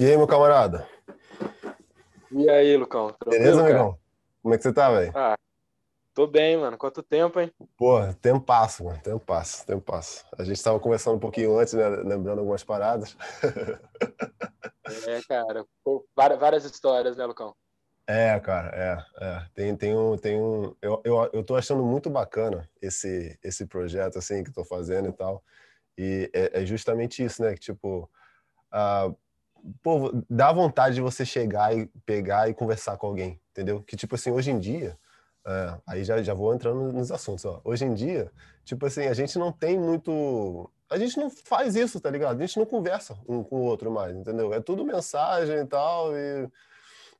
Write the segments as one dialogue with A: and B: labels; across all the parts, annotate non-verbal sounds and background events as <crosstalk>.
A: E aí, meu camarada?
B: E aí, Lucão?
A: Beleza,
B: cara?
A: amigão? Como é que você tá, velho?
B: Ah, tô bem, mano. Quanto tempo, hein?
A: Pô, tempo passa, mano. Tempo passa, tempo passa. A gente tava conversando um pouquinho antes, né? Lembrando algumas paradas.
B: É, cara. Pô, várias, histórias, né, Lucão?
A: É, cara, é, é. Tem, tem um, tem um. Eu, eu, eu tô achando muito bacana esse, esse projeto, assim, que tô fazendo e tal. E é, é justamente isso, né? Que, tipo, ah, pô, dá vontade de você chegar e pegar e conversar com alguém, entendeu? Que, tipo assim, hoje em dia, é, aí já, já vou entrando nos assuntos, ó. Hoje em dia, tipo assim, a gente não tem muito. A gente não faz isso, tá ligado? A gente não conversa um com o outro mais, entendeu? É tudo mensagem e tal, e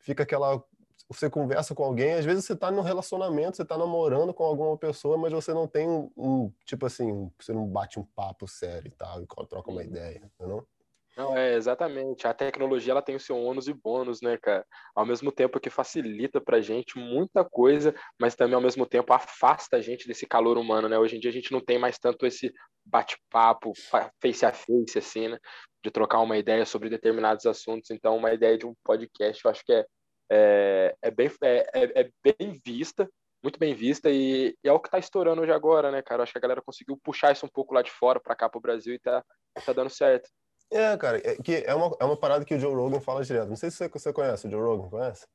A: fica aquela. Você conversa com alguém, às vezes você tá num relacionamento, você tá namorando com alguma pessoa, mas você não tem um, um tipo assim, você não bate um papo sério e tal, e troca uma ideia, entendeu?
B: Não, é exatamente. A tecnologia ela tem o seu ônus e bônus, né, cara? Ao mesmo tempo que facilita pra gente muita coisa, mas também ao mesmo tempo afasta a gente desse calor humano, né? Hoje em dia a gente não tem mais tanto esse bate-papo face a face, assim, né? De trocar uma ideia sobre determinados assuntos. Então, uma ideia de um podcast, eu acho que é, é, é bem, é, é, é bem vista, muito bem vista, e, e é o que tá estourando hoje agora, né, cara? Eu acho que a galera conseguiu puxar isso um pouco lá de fora para cá pro Brasil e tá, tá dando certo.
A: É, cara, é, que é, uma, é uma parada que o Joe Rogan fala direto. Não sei se você, você conhece o Joe Rogan, conhece?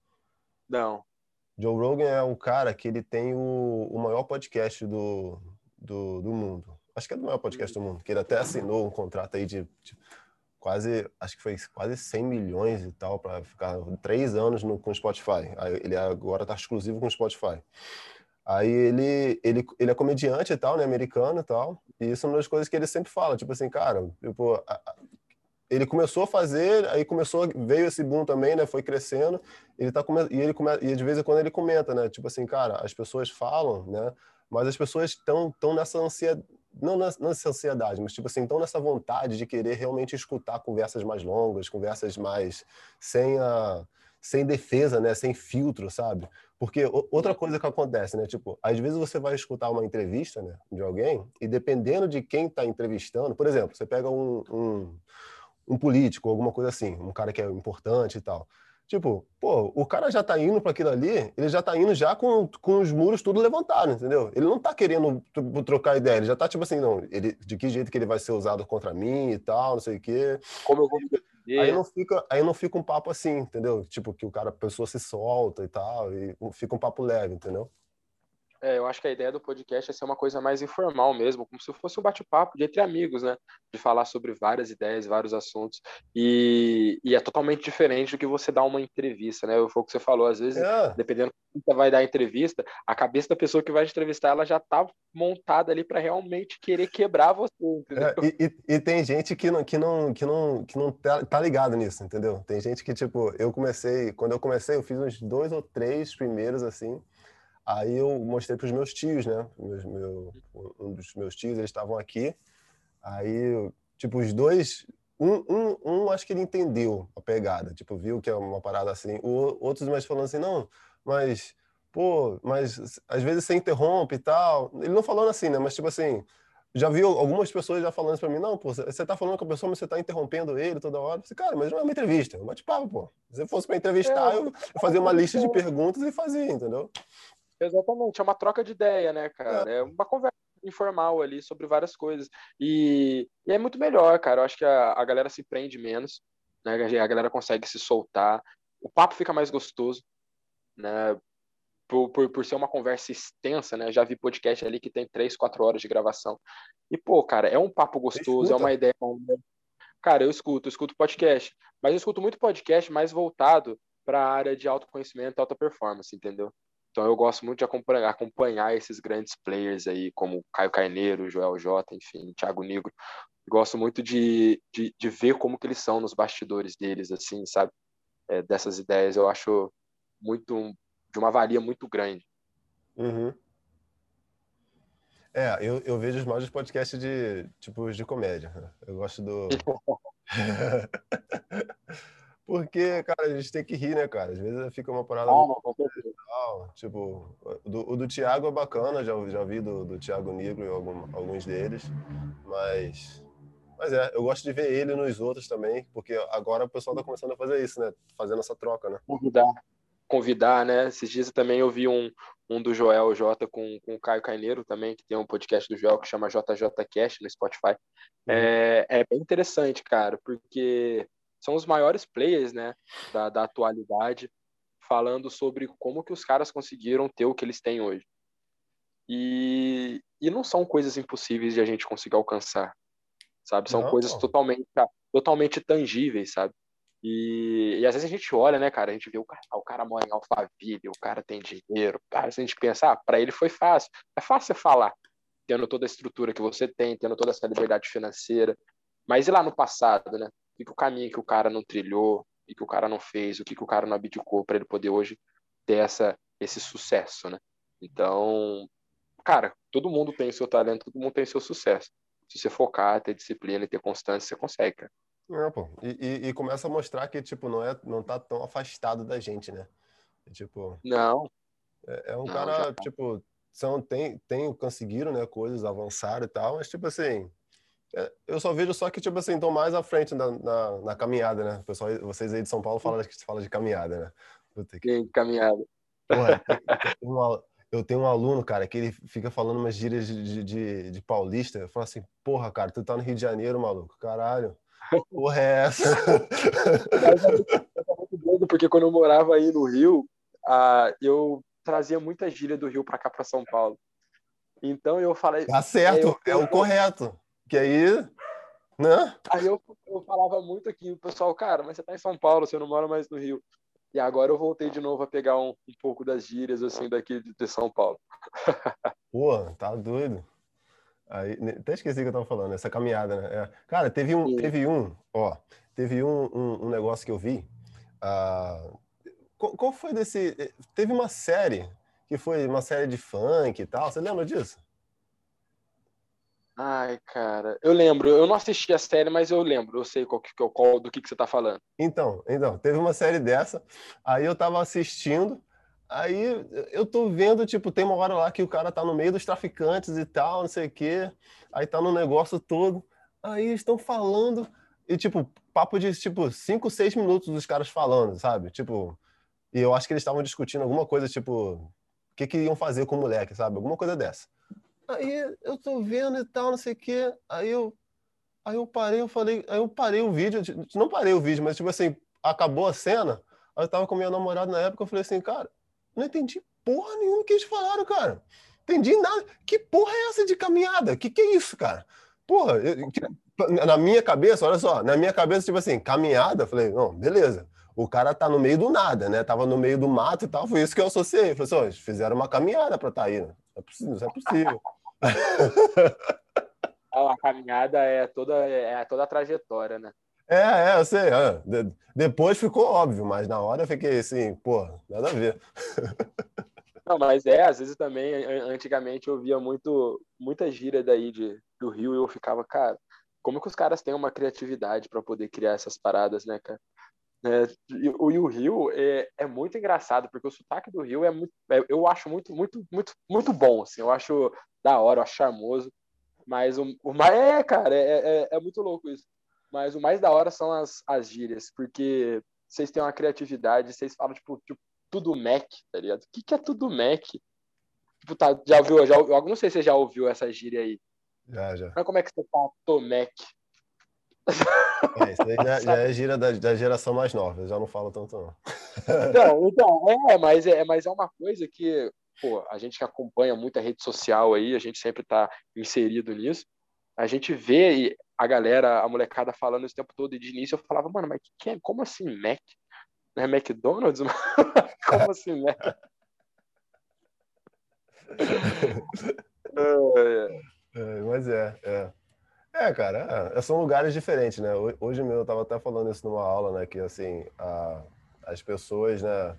B: Não.
A: Joe Rogan é um cara que ele tem o, o maior podcast do, do, do mundo. Acho que é o maior podcast do mundo, que ele até assinou um contrato aí de, de quase, acho que foi quase 100 milhões e tal, para ficar três anos no, com o Spotify. Aí ele agora tá exclusivo com o Spotify. Aí ele, ele, ele é comediante e tal, né, americano e tal, e isso é uma das coisas que ele sempre fala, tipo assim, cara, tipo, ele começou a fazer, aí começou, veio esse boom também, né? Foi crescendo. Ele tá e ele come, e de vez em quando ele comenta, né? Tipo assim, cara, as pessoas falam, né? Mas as pessoas estão tão nessa ansiedade, não nessa ansiedade, mas tipo assim, estão nessa vontade de querer realmente escutar conversas mais longas, conversas mais sem a sem defesa, né? Sem filtro, sabe? Porque outra coisa que acontece, né? Tipo, às vezes você vai escutar uma entrevista, né, de alguém e dependendo de quem está entrevistando, por exemplo, você pega um, um um político, alguma coisa assim, um cara que é importante e tal. Tipo, pô, o cara já tá indo para aquilo ali, ele já tá indo já com, com os muros tudo levantados, entendeu? Ele não tá querendo trocar ideia, ele já tá tipo assim, não, ele, de que jeito que ele vai ser usado contra mim e tal, não sei o quê.
B: Como eu vou me
A: Aí não fica, aí não fica um papo assim, entendeu? Tipo, que o cara, a pessoa se solta e tal, e fica um papo leve, entendeu?
B: É, eu acho que a ideia do podcast é ser uma coisa mais informal mesmo, como se fosse um bate-papo de entre amigos, né? De falar sobre várias ideias, vários assuntos. E, e é totalmente diferente do que você dar uma entrevista, né? Foi o que você falou, às vezes, é. dependendo de quem vai dar a entrevista, a cabeça da pessoa que vai te entrevistar, ela já tá montada ali para realmente querer quebrar você,
A: é, e, e, e, tem gente que não, que não, que não, que não tá, tá ligado nisso, entendeu? Tem gente que, tipo, eu comecei, quando eu comecei, eu fiz uns dois ou três primeiros, assim, Aí eu mostrei para os meus tios, né? Meus, meu, um dos meus tios, eles estavam aqui. Aí, tipo, os dois. Um, um, um, acho que ele entendeu a pegada, tipo, viu que é uma parada assim. O, outros mais falando assim, não, mas, pô, mas às vezes você interrompe e tal. Ele não falando assim, né? Mas, tipo assim, já vi algumas pessoas já falando isso pra mim, não, pô, você tá falando com a pessoa, mas você tá interrompendo ele toda hora. Eu disse, cara, mas não é uma entrevista, é um bate-papo, pô. Se fosse para entrevistar, é, eu, eu fazia uma lista de perguntas e fazia, entendeu?
B: Exatamente, é uma troca de ideia, né, cara? É, é uma conversa informal ali sobre várias coisas. E, e, é muito melhor, cara. Eu acho que a, a galera se prende menos, né? A galera consegue se soltar. O papo fica mais gostoso, né? Por, por, por ser uma conversa extensa, né? Já vi podcast ali que tem três, quatro horas de gravação. E, pô, cara, é um papo gostoso, é uma ideia. Cara, eu escuto, eu escuto podcast, mas eu escuto muito podcast mais voltado para a área de autoconhecimento, alta performance, entendeu? Então eu gosto muito de acompanhar, acompanhar esses grandes players aí, como Caio Carneiro, Joel J, enfim, Thiago Negro. Gosto muito de, de, de, ver como que eles são nos bastidores deles, assim, sabe? É, dessas ideias, eu acho muito de uma valia muito grande.
A: Uhum. É, eu, eu vejo os maiores podcasts de tipo de comédia. Eu gosto do <laughs> <laughs> Porque, cara, a gente tem que rir, né, cara? Às vezes fica uma parada.
B: Não,
A: não, tipo, do, o do Thiago é bacana, já, já vi do, do Thiago Negro e algum, alguns deles, mas Mas é, eu gosto de ver ele nos outros também, porque agora o pessoal tá começando a fazer isso, né? Fazendo essa troca, né?
B: Convidar. Convidar, né? Esses dias eu também ouvi um, um do Joel J com, com o Caio Carneiro também, que tem um podcast do Joel que chama JJCast no Spotify. Uhum. É, é bem interessante, cara, porque são os maiores players, né, da, da atualidade, falando sobre como que os caras conseguiram ter o que eles têm hoje. E, e não são coisas impossíveis de a gente conseguir alcançar, sabe? São não, coisas totalmente, totalmente tangíveis, sabe? E, e, às vezes a gente olha, né, cara? A gente vê o cara, o cara mora em Alphaville, o cara tem dinheiro. Cara, se a gente pensar, ah, para ele foi fácil. É fácil falar, tendo toda a estrutura que você tem, tendo toda essa liberdade financeira. Mas e lá no passado, né? O que, o caminho que o cara não trilhou, o que, o cara não fez, o que, que o cara não abdicou para ele poder hoje ter essa, esse sucesso, né? Então, cara, todo mundo tem seu talento, todo mundo tem seu sucesso. Se você focar, ter disciplina e ter constância, você consegue, cara.
A: É, pô. E, e, e, começa a mostrar que, tipo, não, é, não tá tão afastado da gente, né? tipo...
B: Não.
A: É, é um não, cara, já... tipo, são, tem, tem, conseguiram, né, coisas, avançaram e tal, mas, tipo assim, eu só vejo só que, tipo assim, estão mais à frente na, na, na, caminhada, né? Pessoal, vocês aí de São Paulo falam, fala de caminhada, né?
B: Puta que... caminhada.
A: Porra, eu tenho um aluno, cara, que ele fica falando umas gírias de, de, de paulista. Eu falo assim, porra, cara, tu tá no Rio de Janeiro, maluco. Caralho. Porra é essa?
B: Eu muito doido, porque quando eu morava aí no Rio, ah, eu trazia muita gíria do Rio para cá, para São Paulo. Então eu falei.
A: Tá certo, é, eu, é o correto. Que aí. Né?
B: Aí eu, eu falava muito aqui, o pessoal, cara, mas você tá em São Paulo, você não mora mais no Rio. E agora eu voltei de novo a pegar um, um pouco das gírias assim daqui de São Paulo. <laughs>
A: Pô, tá doido. Aí, até esqueci o que eu tava falando, essa caminhada, né? É. Cara, teve um, teve um, ó, teve um, um, um negócio que eu vi. Uh, qual, qual, foi desse. Eh, teve uma série que foi uma série de funk e tal. Você lembra disso?
B: Ai, cara, eu lembro. Eu não assisti a série, mas eu lembro. Eu sei qual, qual, qual do que, que você tá falando.
A: Então, então, teve uma série dessa. Aí eu tava assistindo. Aí eu tô vendo, tipo, tem uma hora lá que o cara tá no meio dos traficantes e tal, não sei o quê. Aí tá no negócio todo. Aí estão falando. E, tipo, papo de, tipo, cinco, seis minutos dos caras falando, sabe? Tipo, e eu acho que eles estavam discutindo alguma coisa, tipo, o que, que iam fazer com o moleque, sabe? Alguma coisa dessa. Aí eu tô vendo e tal, não sei o quê. Aí eu, aí eu parei, eu falei, aí eu parei o vídeo, não parei o vídeo, mas, tipo assim, acabou a cena. Aí eu tava com minha namorada na época, eu falei assim, cara, não entendi porra nenhuma que eles falaram, cara. Entendi nada. Que porra é essa de caminhada? Que que é isso, cara? Porra, eu, que, na minha cabeça, olha só, na minha cabeça, tipo assim, caminhada, falei, não, beleza. O cara tá no meio do nada, né? Tava no meio do mato e tal, foi isso que eu associei. Falei assim, oh, eles fizeram uma caminhada pra tá aí, né? Não é possível, isso é possível.
B: a caminhada é toda, é toda a trajetória, né?
A: É, é, eu sei. É. De, depois ficou óbvio, mas na hora eu fiquei assim, pô, nada a ver. <laughs>
B: Não, mas é, às vezes também, antigamente eu via muito, muita gíria daí de, do Rio e eu ficava, cara, como que os caras têm uma criatividade para poder criar essas paradas, né, cara? É, e, o, e o Rio é, é muito engraçado, porque o sotaque do Rio é muito, é, eu acho muito, muito, muito, muito bom, assim, eu acho da hora, eu acho charmoso, mas o, o mais, é, cara, é, é, é muito louco isso. Mas o mais da hora são as, as gírias, porque vocês têm uma criatividade, vocês falam, tipo, tipo tudo Mac, tá ligado? O que, que é tudo Mac? Tipo, tá, já ouviu, já, eu não sei se você já ouviu essa gíria aí.
A: Já, já.
B: Mas como é que você fala Tomec? <laughs>
A: É, isso aí já, já é gira da, da, geração mais nova, eu já não falo tanto não.
B: Então, <laughs> então é, mas é, mas é uma coisa que, pô, a gente que acompanha muita rede social aí, a gente sempre tá inserido nisso, a gente vê a galera, a molecada falando esse tempo todo, e de início eu falava, mano, mas que, é, como assim Mac? Não é McDonald's? <laughs> como assim Mac? <laughs>
A: é, é, mas é, é. É, cara, é, são lugares diferentes, né? Hoje mesmo eu tava até falando isso numa aula, né? Que assim, a, as pessoas, né?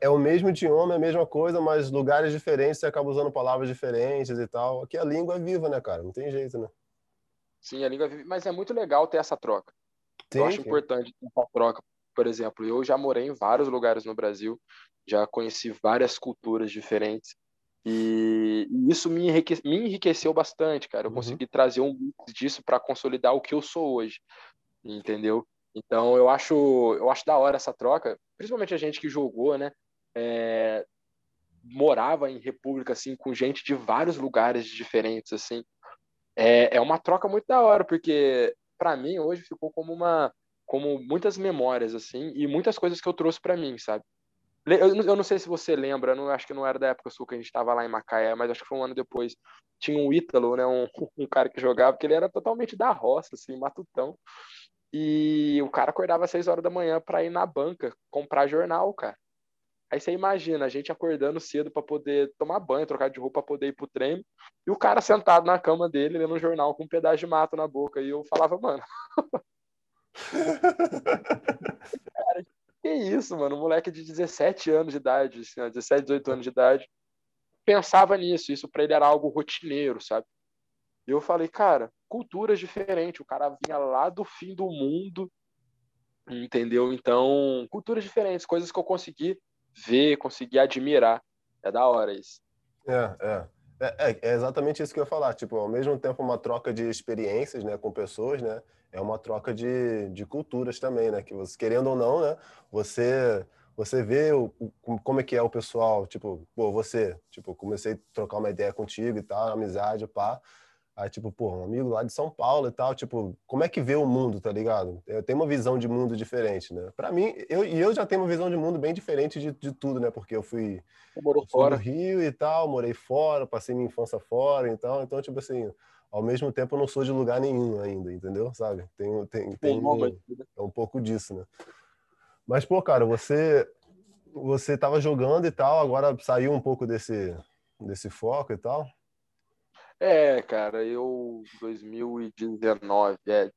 A: É o mesmo idioma, é a mesma coisa, mas lugares diferentes, você acaba usando palavras diferentes e tal. Aqui a língua é viva, né, cara? Não tem jeito, né?
B: Sim, a língua é viva, mas é muito legal ter essa troca. Sim, eu acho sim. importante ter essa troca. Por exemplo, eu já morei em vários lugares no Brasil, já conheci várias culturas diferentes. E, isso me, enrique, me enriqueceu bastante, cara. Eu uhum. consegui trazer um mix disso para consolidar o que eu sou hoje, entendeu? Então eu acho, eu acho da hora essa troca, principalmente a gente que jogou, né? É, morava em república assim com gente de vários lugares diferentes assim. É, é uma troca muito da hora porque para mim hoje ficou como uma como muitas memórias assim e muitas coisas que eu trouxe para mim, sabe? Eu, não sei se você lembra, não acho que não era da época sua que a gente estava lá em Macaé, mas acho que foi um ano depois. Tinha um Ítalo, né, um, <laughs> um cara que jogava, que ele era totalmente da roça, assim, matutão. E o cara acordava às 6 horas da manhã para ir na banca comprar jornal, cara. Aí você imagina, a gente acordando cedo para poder tomar banho, trocar de roupa para poder ir pro treino, e o cara sentado na cama dele lendo um jornal com um pedaço de mato na boca. E eu falava, mano. <laughs> <laughs> cara, que isso, mano? Um moleque de 17 anos de idade, assim, 17, 18 anos de idade, pensava nisso. Isso para ele era algo rotineiro, sabe? E eu falei, cara, culturas diferentes. O cara vinha lá do fim do mundo, entendeu? Então, culturas diferentes, coisas que eu consegui ver, consegui admirar. É da hora isso.
A: É, é. É, é, é, exatamente isso que eu ia falar. Tipo, ao mesmo tempo, uma troca de experiências né, com pessoas, né? É uma troca de, de culturas também, né? Que você, querendo ou não, né? Você você vê o, o, como é que é o pessoal, tipo, pô, você, tipo, comecei a trocar uma ideia contigo e tal, amizade, pá. Aí, tipo, pô, um amigo lá de São Paulo e tal, tipo, como é que vê o mundo, tá ligado? Eu tenho uma visão de mundo diferente, né? Para mim, eu, e eu já tenho uma visão de mundo bem diferente de, de tudo, né? Porque eu fui
B: morou fora.
A: do Rio e tal, morei fora, passei minha infância fora e tal, então, tipo assim, ao mesmo tempo eu não sou de lugar nenhum ainda, entendeu? Sabe? Tem, tem, tem um, é um pouco disso, né? Mas, pô, cara, você você tava jogando e tal, agora saiu um pouco desse, desse foco e tal?
B: É, cara, eu 2019, é,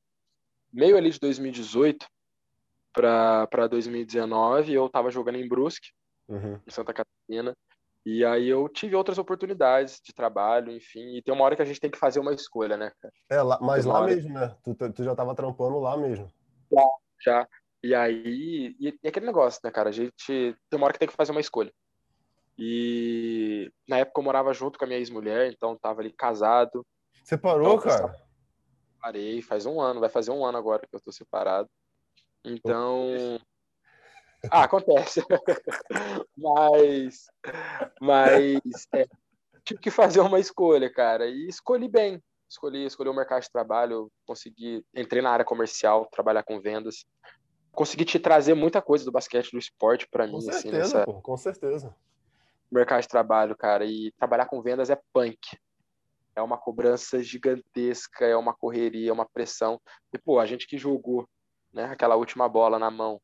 B: meio ali de 2018 para 2019, eu tava jogando em Brusque, uhum. em Santa Catarina, e aí eu tive outras oportunidades de trabalho, enfim, e tem uma hora que a gente tem que fazer uma escolha, né, cara?
A: É, lá, mas lá hora... mesmo, né? Tu, tu já tava trampando lá mesmo.
B: Já, já. E aí, e, e aquele negócio, né, cara? A gente tem uma hora que tem que fazer uma escolha. E na época eu morava junto com a minha ex-mulher, então tava ali casado.
A: Você parou, então, cara?
B: Parei, faz um ano, vai fazer um ano agora que eu tô separado. Então. <laughs> Ah, acontece. <laughs> mas. Mas. É, tive que fazer uma escolha, cara. E escolhi bem. Escolhi, escolhi o mercado de trabalho, consegui. Entrei na área comercial, trabalhar com vendas. Consegui te trazer muita coisa do basquete, do esporte para mim.
A: Com
B: assim,
A: certeza, assim, nessa... pô, com certeza
B: mercado de trabalho, cara. E trabalhar com vendas é punk. É uma cobrança gigantesca, é uma correria, é uma pressão. E, pô, a gente que jogou, né, aquela última bola na mão,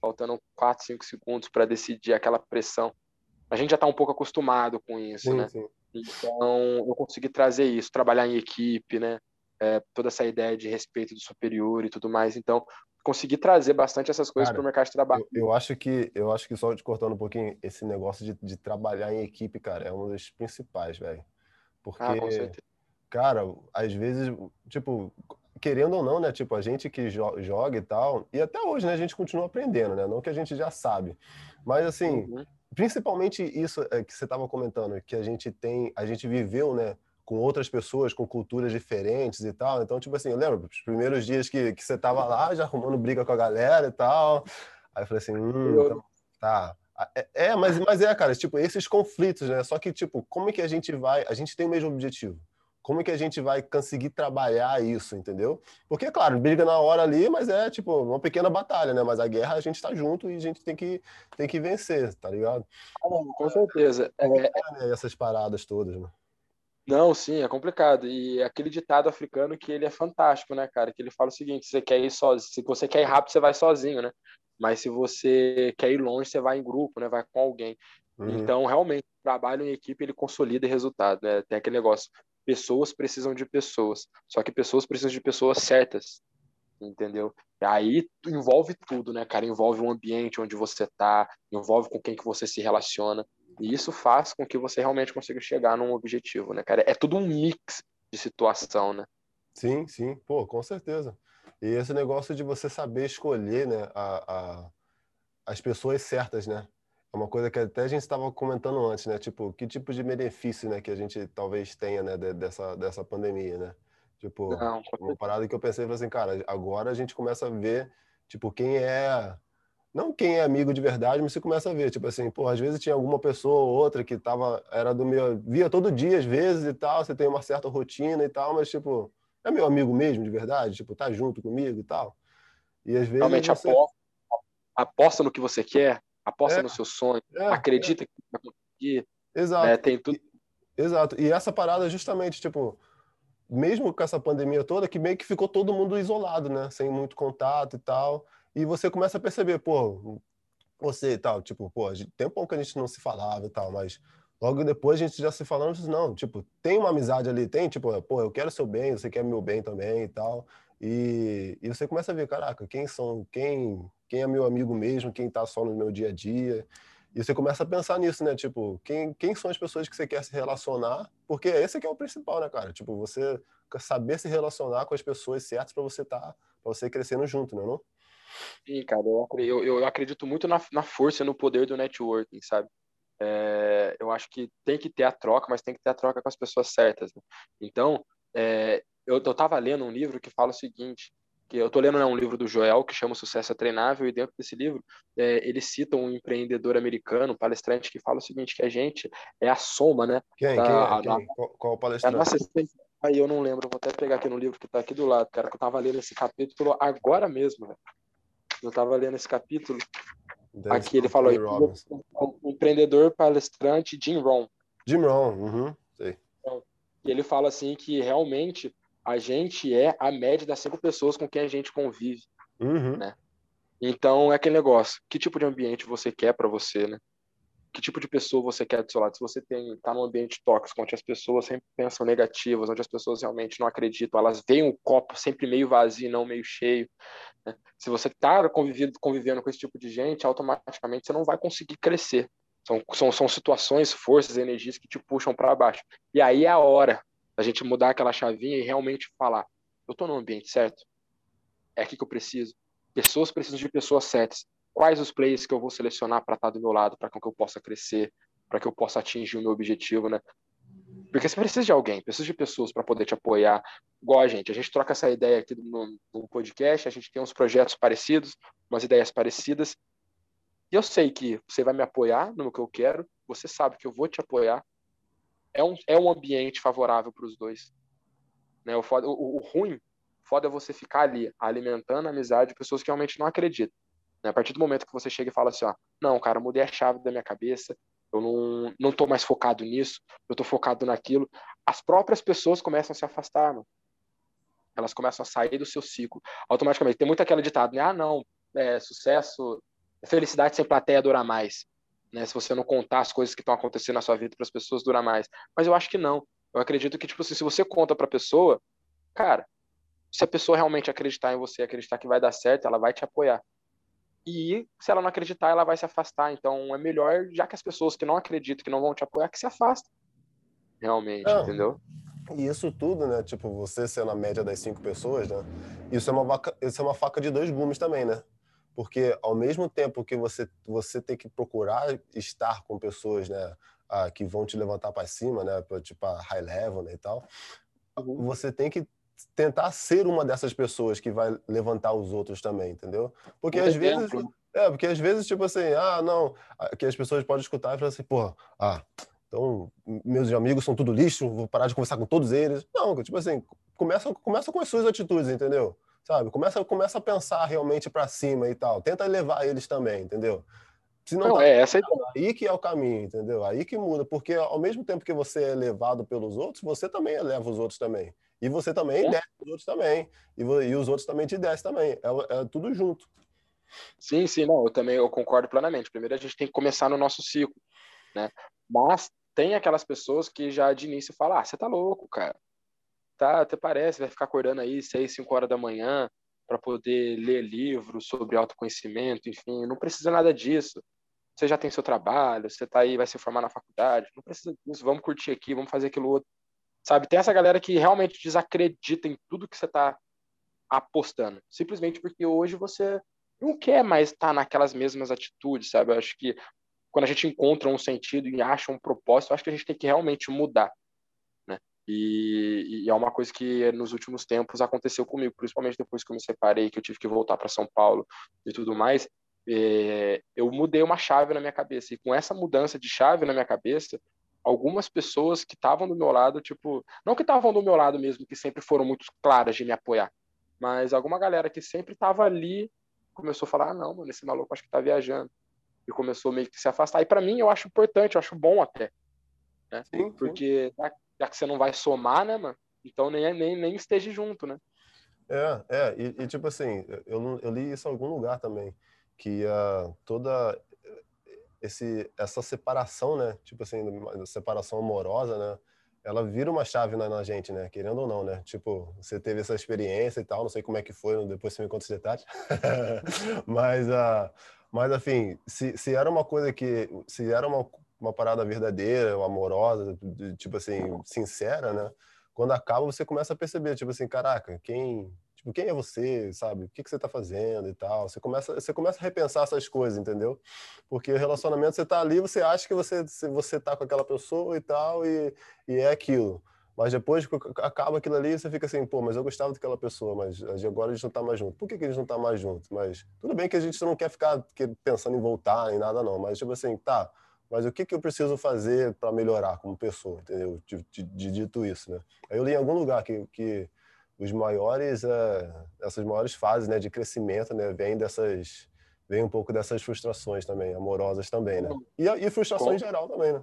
B: faltando 4, 5 segundos para decidir aquela pressão. A gente já está um pouco acostumado com isso, sim, né? Sim. Então, eu consegui trazer isso, trabalhar em equipe, né? É, toda essa ideia de respeito do superior e tudo mais. Então, conseguir trazer bastante essas coisas para o mercado de trabalho.
A: Eu, eu, acho que eu acho que só te cortando um pouquinho esse negócio de, de trabalhar em equipe, cara, é um dos principais, velho. Porque, ah, cara, às vezes, tipo, querendo ou não, né? Tipo, a gente que jo joga e tal, e até hoje, né? A gente continua aprendendo, né? Não que a gente já sabe, mas assim, uhum. principalmente isso é, que você estava comentando, que a gente tem, a gente viveu, né? Com outras pessoas, com culturas diferentes e tal. Então, tipo assim, eu lembro, os primeiros dias que, que você tava lá, já arrumando briga com a galera e tal. Aí eu falei assim, hum, então, tá. É, é, mas, mas é, cara, tipo, esses conflitos, né? Só que, tipo, como é que a gente vai... A gente tem o mesmo objetivo. Como é que a gente vai conseguir trabalhar isso, entendeu? Porque, claro, briga na hora ali, mas é, tipo, uma pequena batalha, né? Mas a guerra a gente tá junto e a gente tem que, tem que vencer, tá ligado?
B: Ah, com certeza. É, é,
A: é, essas paradas todas, né?
B: Não, sim, é complicado. E aquele ditado africano que ele é fantástico, né, cara? Que ele fala o seguinte: você quer ir sozinho, se você quer ir rápido, você vai sozinho, né? Mas se você quer ir longe, você vai em grupo, né? Vai com alguém. Uhum. Então, realmente, o trabalho em equipe ele consolida resultado, né? Tem aquele negócio: pessoas precisam de pessoas, só que pessoas precisam de pessoas certas, entendeu? Aí envolve tudo, né, cara? Envolve o ambiente onde você tá, envolve com quem que você se relaciona. E isso faz com que você realmente consiga chegar num objetivo, né, cara? É tudo um mix de situação, né?
A: Sim, sim, pô, com certeza. E esse negócio de você saber escolher, né, a, a as pessoas certas, né? É uma coisa que até a gente estava comentando antes, né? Tipo, que tipo de benefício, né, que a gente talvez tenha, né, dessa, dessa pandemia, né? Tipo, Não, uma parada que eu pensei, assim, cara, agora a gente começa a ver, tipo, quem é não quem é amigo de verdade, mas você começa a ver, tipo assim, pô, às vezes tinha alguma pessoa ou outra que tava, era do meu, via todo dia às vezes e tal, você tem uma certa rotina e tal, mas tipo, é meu amigo mesmo de verdade, tipo, tá junto comigo e tal. E às vezes
B: Realmente você... aposta, aposta no que você quer, aposta é, no seu sonho, é, acredita é. que vai conseguir.
A: Exato.
B: Né, tem tudo.
A: E, exato. E essa parada justamente, tipo, mesmo com essa pandemia toda, que meio que ficou todo mundo isolado, né, sem muito contato e tal e você começa a perceber, pô, você e tal, tipo, pô, tem um pouco que a gente não se falava e tal, mas logo depois a gente já se falando, não, tipo, tem uma amizade ali, tem, tipo, pô, eu quero seu bem, você quer meu bem também e tal. E, e você começa a ver, caraca, quem são, quem, quem é meu amigo mesmo, quem tá só no meu dia a dia. E você começa a pensar nisso, né? Tipo, quem, quem são as pessoas que você quer se relacionar? Porque esse que é o principal, né, cara? Tipo, você saber se relacionar com as pessoas certas para você tá, para você crescendo junto, né, não?
B: Sim, cara, eu, eu, acredito muito na, na força, no poder do networking, sabe? É, eu acho que tem que ter a troca, mas tem que ter a troca com as pessoas certas. Né? Então, é, eu, eu tava lendo um livro que fala o seguinte, que eu tô lendo né, um livro do Joel que chama Sucesso é Treinável, e dentro desse livro é, ele cita um empreendedor americano, palestrante, que fala o seguinte, que a gente é a soma, né?
A: Quem? Da, quem, é? quem? Qual, qual
B: o
A: palestrante?
B: nossa Aí eu não lembro, vou até pegar aqui no livro que tá aqui do lado, cara, que eu tava lendo esse capítulo agora mesmo, velho eu estava lendo esse capítulo. aqui ele falou o empreendedor palestrante Jim Rohn.
A: Jim Rohn, uhum, sei.
B: Então, ele fala assim que realmente a gente é a média das cinco pessoas com quem a gente convive,
A: uhum.
B: né? Então é aquele negócio. Que tipo de ambiente você quer para você, né? Que tipo de pessoa você quer do seu lado. Se você está num ambiente tóxico, onde as pessoas sempre pensam negativas, onde as pessoas realmente não acreditam, elas veem o copo sempre meio vazio, não meio cheio. Né? Se você está convivendo, convivendo com esse tipo de gente, automaticamente você não vai conseguir crescer. São, são, são situações, forças, energias que te puxam para baixo. E aí é a hora da gente mudar aquela chavinha e realmente falar: eu estou no ambiente certo? É aqui que eu preciso. Pessoas precisam de pessoas certas quais os players que eu vou selecionar para estar tá do meu lado, para que eu possa crescer, para que eu possa atingir o meu objetivo, né? Porque você precisa de alguém, precisa de pessoas para poder te apoiar, igual a gente. A gente troca essa ideia aqui no, no podcast, a gente tem uns projetos parecidos, umas ideias parecidas. E eu sei que você vai me apoiar no que eu quero, você sabe que eu vou te apoiar. É um, é um ambiente favorável para os dois. Né? O, foda, o, o ruim, foda é você ficar ali alimentando a amizade de pessoas que realmente não acreditam. Né? A partir do momento que você chega e fala assim, ó, não, cara, mudei a chave da minha cabeça, eu não, não tô mais focado nisso, eu tô focado naquilo, as próprias pessoas começam a se afastar, mano. Elas começam a sair do seu ciclo automaticamente. Tem muito aquele ditado, né? Ah, não, é, sucesso, felicidade sem plateia dura mais. Né? Se você não contar as coisas que estão acontecendo na sua vida para as pessoas, dura mais. Mas eu acho que não. Eu acredito que, tipo assim, se você conta para a pessoa, cara, se a pessoa realmente acreditar em você, acreditar que vai dar certo, ela vai te apoiar. E se ela não acreditar, ela vai se afastar. Então é melhor, já que as pessoas que não acreditam, que não vão te apoiar, que se afastem. Realmente, entendeu?
A: E isso tudo, né? Tipo, você ser na média das cinco pessoas, né? Isso é uma, vaca, isso é uma faca de dois gumes também, né? Porque ao mesmo tempo que você, você tem que procurar estar com pessoas, né? Ah, que vão te levantar para cima, né? Tipo, a high level né, e tal. Uhum. Você tem que tentar ser uma dessas pessoas que vai levantar os outros também, entendeu? Porque às vezes é, porque às vezes tipo assim, ah, não, que as pessoas podem escutar e falar assim, pô, ah, então meus amigos são tudo lixo, vou parar de conversar com todos eles. Não, tipo assim, começa começa com as suas atitudes, entendeu? Sabe? Começa começa a pensar realmente para cima e tal. Tenta levar eles também, entendeu?
B: Se não, não tá, é essa
A: aí que é o caminho, entendeu? Aí que muda, porque ao mesmo tempo que você é levado pelos outros, você também eleva os outros também. E você também é. desce os outros também. E, e, os outros também te descem também. É, é, tudo junto.
B: Sim, sim, não, eu também eu concordo plenamente. Primeiro a gente tem que começar no nosso ciclo, né? Mas tem aquelas pessoas que já de início falam, ah, você tá louco, cara. Tá, até parece, vai ficar acordando aí seis, cinco horas da manhã para poder ler livros sobre autoconhecimento, enfim, não precisa nada disso você já tem seu trabalho, você tá aí, vai se formar na faculdade, não precisa disso, vamos curtir aqui, vamos fazer aquilo outro. Sabe, tem essa galera que realmente desacredita em tudo que você tá apostando, simplesmente porque hoje você não quer mais estar tá naquelas mesmas atitudes, sabe? Eu acho que quando a gente encontra um sentido e acha um propósito, eu acho que a gente tem que realmente mudar. Né? E, e é uma coisa que nos últimos tempos aconteceu comigo, principalmente depois que eu me separei, que eu tive que voltar para São Paulo e tudo mais. É, eu mudei uma chave na minha cabeça. E com essa mudança de chave na minha cabeça, algumas pessoas que estavam do meu lado, tipo, não que estavam do meu lado mesmo, que sempre foram muito claras de me apoiar, mas alguma galera que sempre estava ali começou a falar: ah, não, mano, esse maluco acho que tá viajando. E começou meio que se afastar. E para mim, eu acho importante, eu acho bom até. Né? Sim, sim. Porque já que você não vai somar, né, mano? Então nem, nem, nem esteja junto, né?
A: É, é, e, e tipo assim, eu, eu li isso em algum lugar também, que uh, toda esse, essa separação, né? Tipo assim, separação amorosa, né? Ela vira uma chave na, na, gente, né? Querendo ou não, né? Tipo, você teve essa experiência e tal, não sei como é que foi, depois você me conta os detalhes. <laughs> mas, uh, mas, enfim, se, se era uma coisa que... Se era uma, uma parada verdadeira, amorosa, tipo assim, sincera, né? Quando acaba, você começa a perceber, tipo assim, caraca, quem Tipo, quem é você, sabe? O que, que você está fazendo e tal. Você começa, você começa a repensar essas coisas, entendeu? Porque o relacionamento, você está ali, você acha que você você tá com aquela pessoa e tal, e, e é aquilo. Mas depois que acaba aquilo ali, você fica assim, pô, mas eu gostava daquela pessoa, mas agora a gente não tá mais junto. Por que, que a gente não tá mais junto? Mas tudo bem que a gente não quer ficar pensando em voltar em nada, não. Mas, tipo assim, tá, mas o que, que eu preciso fazer para melhorar como pessoa, entendeu? De, de, de, dito isso, né? Aí eu li em algum lugar que, que os maiores uh, essas maiores fases né de crescimento né vem dessas vem um pouco dessas frustrações também amorosas também né? E, e frustração com... em geral também né?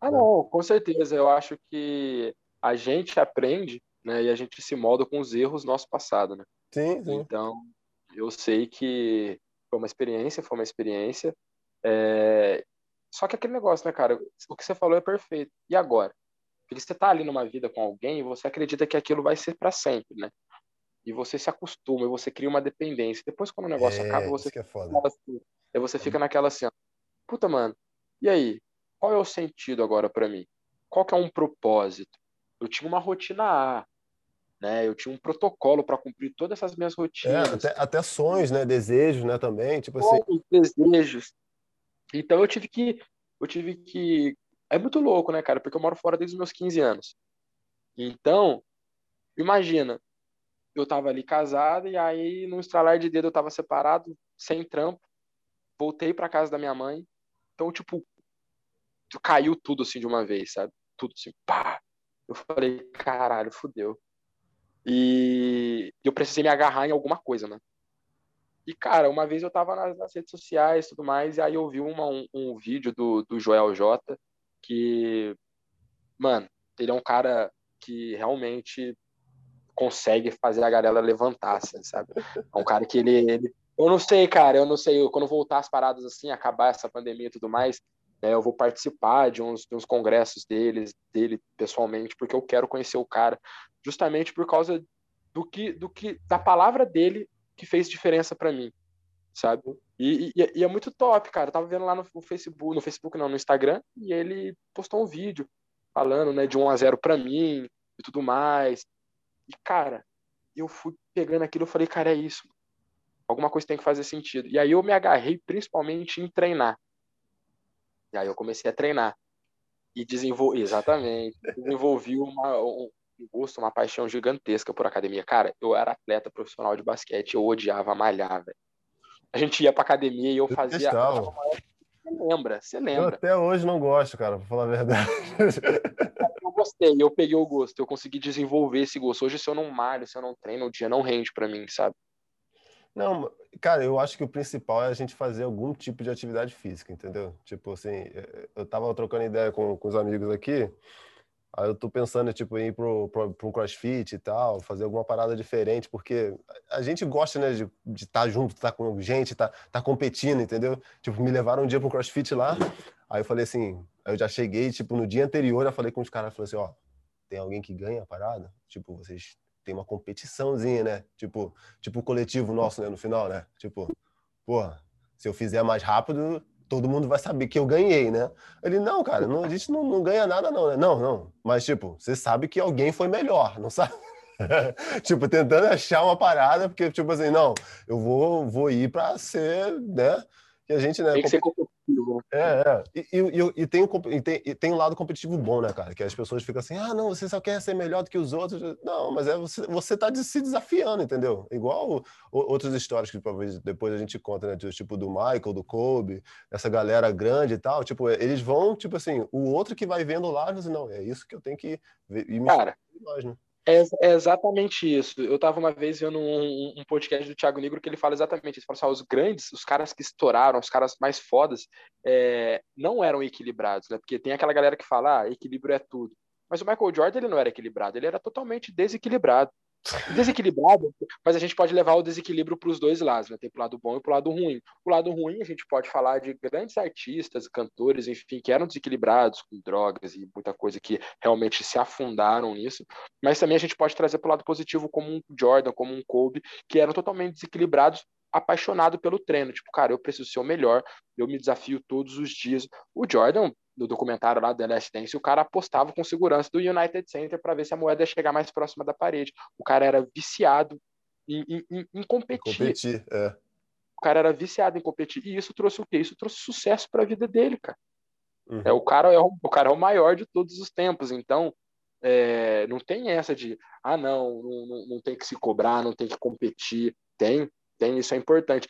B: Ah não com certeza eu acho que a gente aprende né e a gente se molda com os erros do nosso passado né?
A: Sim, sim.
B: então eu sei que foi uma experiência foi uma experiência é... só que aquele negócio né cara o que você falou é perfeito. E agora porque você está ali numa vida com alguém e você acredita que aquilo vai ser para sempre, né? E você se acostuma, e você cria uma dependência. Depois, quando o negócio é, acaba, você,
A: é.
B: Assim, você fica naquela assim, puta, mano, e aí? Qual é o sentido agora para mim? Qual que é um propósito? Eu tinha uma rotina A, né? Eu tinha um protocolo para cumprir todas essas minhas rotinas.
A: É, até, até, sonhos, né? Desejos, né? Também, tipo assim.
B: Desejos. Então eu tive que eu tive que é muito louco, né, cara? Porque eu moro fora desde os meus 15 anos. Então, imagina, eu tava ali casado e aí, num estralar de dedo, eu tava separado, sem trampo. Voltei para casa da minha mãe. Então, tipo, caiu tudo assim de uma vez, sabe? Tudo assim, pá! Eu falei, caralho, fudeu. E eu precisei me agarrar em alguma coisa, né? E, cara, uma vez eu tava nas, nas redes sociais e tudo mais, e aí eu vi uma, um, um vídeo do, do Joel J que, mano, ele é um cara que realmente consegue fazer a galera levantar, assim, sabe? É um cara que ele, ele, Eu não sei, cara, eu não sei. Quando voltar as paradas assim, acabar essa pandemia e tudo mais, né, eu vou participar de uns, de uns congressos deles, dele pessoalmente, porque eu quero conhecer o cara, justamente por causa do que, do que da palavra dele que fez diferença para mim, sabe? E, e, e, é muito top, cara. Eu tava vendo lá no, Facebook, no Facebook não, no Instagram, e ele postou um vídeo falando, né, de 1 a 0 para mim e tudo mais. E, cara, eu fui pegando aquilo, eu falei, cara, é isso. Alguma coisa tem que fazer sentido. E aí eu me agarrei principalmente em treinar. E aí eu comecei a treinar. E desenvolvi, exatamente, desenvolvi uma, um gosto, uma paixão gigantesca por academia. Cara, eu era atleta profissional de basquete, eu odiava malhar, velho a gente ia pra academia e eu, eu fazia. Você lembra, você lembra. Eu
A: até hoje não gosto, cara, pra falar a verdade. <laughs>
B: Eu gostei, eu peguei o gosto, eu consegui desenvolver esse gosto. Hoje, se eu não malho, se eu não treino, o dia não rende para mim, sabe?
A: Não, cara, eu acho que o principal é a gente fazer algum tipo de atividade física, entendeu? Tipo assim, eu tava trocando ideia com, com os amigos aqui. Aí eu tô pensando, tipo, em ir pro, pro, pro crossfit e tal, fazer alguma parada diferente, porque a gente gosta, né, de estar tá junto, estar tá com gente, tá, tá competindo, entendeu? Tipo, me levaram um dia pro crossfit lá, aí eu falei assim, aí eu já cheguei, tipo, no dia anterior, eu falei com os caras, falei assim, ó, tem alguém que ganha a parada? Tipo, vocês têm uma competiçãozinha, né? Tipo, tipo o coletivo nosso, né, no final, né? Tipo, pô, se eu fizer mais rápido, todo mundo vai saber que eu ganhei, né? Ele, não, cara, não, a gente não, não ganha nada, não, né? Não, não. Mas, tipo, você sabe que alguém foi melhor, não sabe? <laughs> tipo, tentando achar uma parada, porque, tipo assim, não, eu vou, vou ir para ser, né? Que a gente, né?
B: Tem que ser
A: É, é. E, e, e, tem um, e, tem, e tem um lado competitivo bom, né, cara? Que as pessoas ficam assim, ah, não, você só quer ser melhor do que os outros. Não, mas é você, você tá se desafiando, entendeu? Igual outras histórias que talvez depois a gente conta, né? Tipo do Michael, do Kobe, essa galera grande e tal. Tipo, eles vão, tipo assim, o outro que vai vendo lá, assim, não, é isso que eu tenho que ver. E
B: cara, nós, né? É, é, exatamente isso. Eu estava uma vez vendo um, um, podcast do Thiago Negro que ele fala exatamente isso. Ele fala assim, os grandes, os caras que estouraram, os caras mais fodas, é, não eram equilibrados, né? Porque tem aquela galera que fala, ah, equilíbrio é tudo. Mas o Michael Jordan ele não era equilibrado, ele era totalmente desequilibrado. Desequilibrado, mas a gente pode levar o desequilíbrio para os dois lados, né? Tem para o lado bom e para o lado ruim. O lado ruim, a gente pode falar de grandes artistas, cantores, enfim, que eram desequilibrados com drogas e muita coisa que realmente se afundaram nisso. Mas também a gente pode trazer para o lado positivo, como um Jordan, como um Kobe, que eram totalmente desequilibrados, apaixonado pelo treino. Tipo, cara, eu preciso ser o melhor, eu me desafio todos os dias. O Jordan, no documentário lá do The Last Dance, o cara apostava com segurança do United Center para ver se a moeda ia chegar mais próxima da parede. O cara era viciado em, em, em competir.
A: competir é.
B: O cara era viciado em competir. E isso trouxe o quê? Isso trouxe sucesso para a vida dele, cara. Uhum. É, o, cara é o, o cara é o maior de todos os tempos. Então, é, não tem essa de, ah, não, não, não tem que se cobrar, não tem que competir. Tem, tem, isso é importante.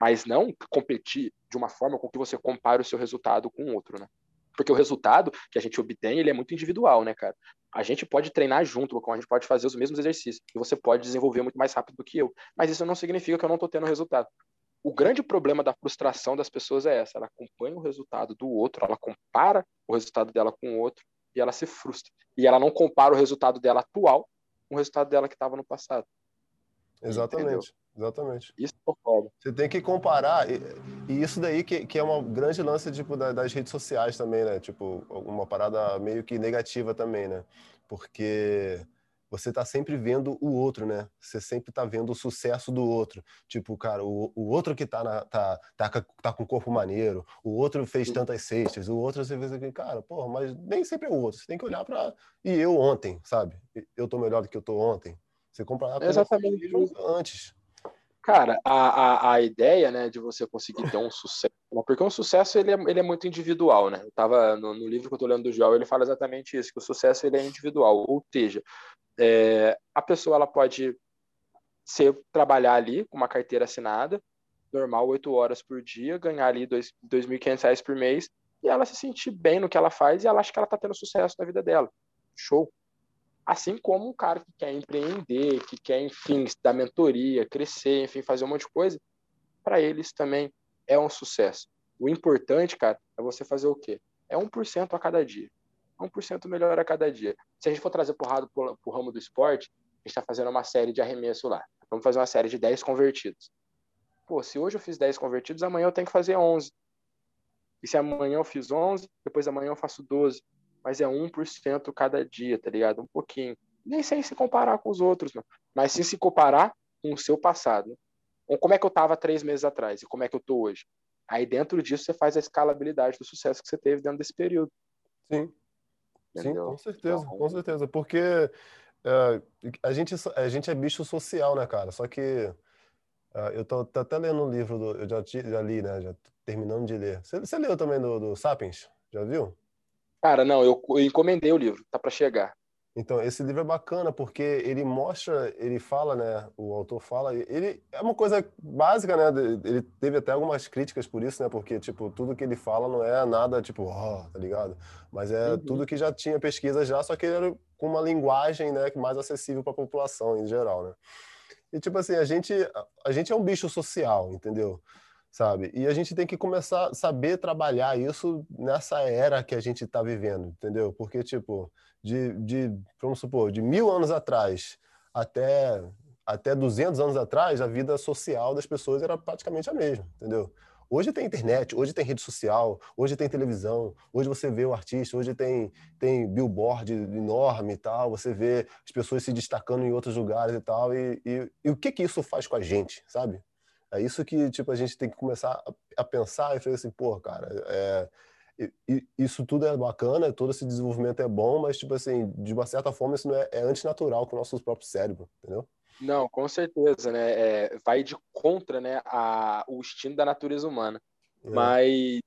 B: Mas não competir de uma forma com que você compare o seu resultado com outro, né? Porque o resultado que a gente obtém, ele é muito individual, né, cara? A gente pode treinar junto, a gente pode fazer os mesmos exercícios, e você pode desenvolver muito mais rápido do que eu. Mas isso não significa que eu não estou tendo resultado. O grande problema da frustração das pessoas é essa, ela acompanha o resultado do outro, ela compara o resultado dela com o outro e ela se frustra. E ela não compara o resultado dela atual o resultado dela que estava no passado.
A: Exatamente. Entendeu? Exatamente.
B: Isso é foda.
A: Você tem que comparar. E, e isso daí que, que é uma grande lance tipo, da, das redes sociais também, né? Tipo, uma parada meio que negativa também, né? Porque você tá sempre vendo o outro, né? Você sempre tá vendo o sucesso do outro. Tipo, cara, o, o outro que tá, na, tá, tá, tá com o corpo maneiro, o outro fez tantas cestas, o outro você vê assim, cara, porra, mas nem sempre é o outro. Você tem que olhar para E eu ontem, sabe? Eu tô melhor do que eu tô ontem. Você compra
B: Exatamente.
A: antes.
B: Cara, a, a, a ideia, né, de você conseguir ter um sucesso, <laughs> porque um sucesso ele é, ele é muito individual, né? Eu tava no, no, livro que eu tô lendo do Joel, ele fala exatamente isso, que o sucesso ele é individual, ou seja, é, a pessoa ela pode ser trabalhar ali com uma carteira assinada, normal, oito horas por dia, ganhar ali R$ 2.500 por mês, e ela se sentir bem no que ela faz e ela acha que ela está tendo sucesso na vida dela. Show. Assim como um cara que quer empreender, que quer, enfim, dar mentoria, crescer, enfim, fazer um monte de coisa, para eles também é um sucesso. O importante, cara, é você fazer o quê? É 1% a cada dia. 1% melhor a cada dia. Se a gente for trazer porrada para o ramo do esporte, a gente está fazendo uma série de arremesso lá. Vamos fazer uma série de 10 convertidos. Pô, se hoje eu fiz 10 convertidos, amanhã eu tenho que fazer 11. E se amanhã eu fiz 11, depois amanhã eu faço 12 mas é 1% cada dia, tá ligado? Um pouquinho. Nem sem se comparar com os outros, não. mas sim se comparar com o seu passado. Como é que eu estava três meses atrás e como é que eu estou hoje? Aí dentro disso você faz a escalabilidade do sucesso que você teve dentro desse período.
A: Sim. Entendeu? Sim, com certeza, então, com certeza. Porque uh, a, gente, a gente é bicho social, né, cara? Só que uh, eu tô, tô, até lendo um livro, do, eu já, já li, né? Já terminando de ler. Você, você leu também do, do Sapiens? Já viu?
B: Cara, não, eu, eu encomendei o livro, tá para chegar.
A: Então, esse livro é bacana porque ele mostra, ele fala, né? O autor fala, ele é uma coisa básica, né? Ele teve até algumas críticas por isso, né? Porque, tipo, tudo que ele fala não é nada, tipo, ó, oh, tá ligado? Mas é uhum. tudo que já tinha pesquisa já, só que ele era com uma linguagem, né? Mais acessível para a população em geral, né? E, tipo assim, a gente, a gente é um bicho social, entendeu? Sabe? E a gente tem que começar a saber trabalhar isso nessa era que a gente está vivendo, entendeu? Porque, tipo, de, de, vamos supor, de mil anos atrás até, até 200 anos atrás, a vida social das pessoas era praticamente a mesma, entendeu? Hoje tem internet, hoje tem rede social, hoje tem televisão, hoje você vê o artista, hoje tem, tem billboard enorme e tal, você vê as pessoas se destacando em outros lugares e tal, e, e, e o que que isso faz com a gente, sabe? É isso que tipo a gente tem que começar a, pensar e fazer assim, pô, cara, é, isso tudo é bacana, todo esse desenvolvimento é bom, mas tipo assim, de uma certa forma isso não é, é antinatural com o nosso próprio cérebro, entendeu?
B: Não, com certeza, né? É, vai de contra, né, a, o instinto da natureza humana. É. Mas,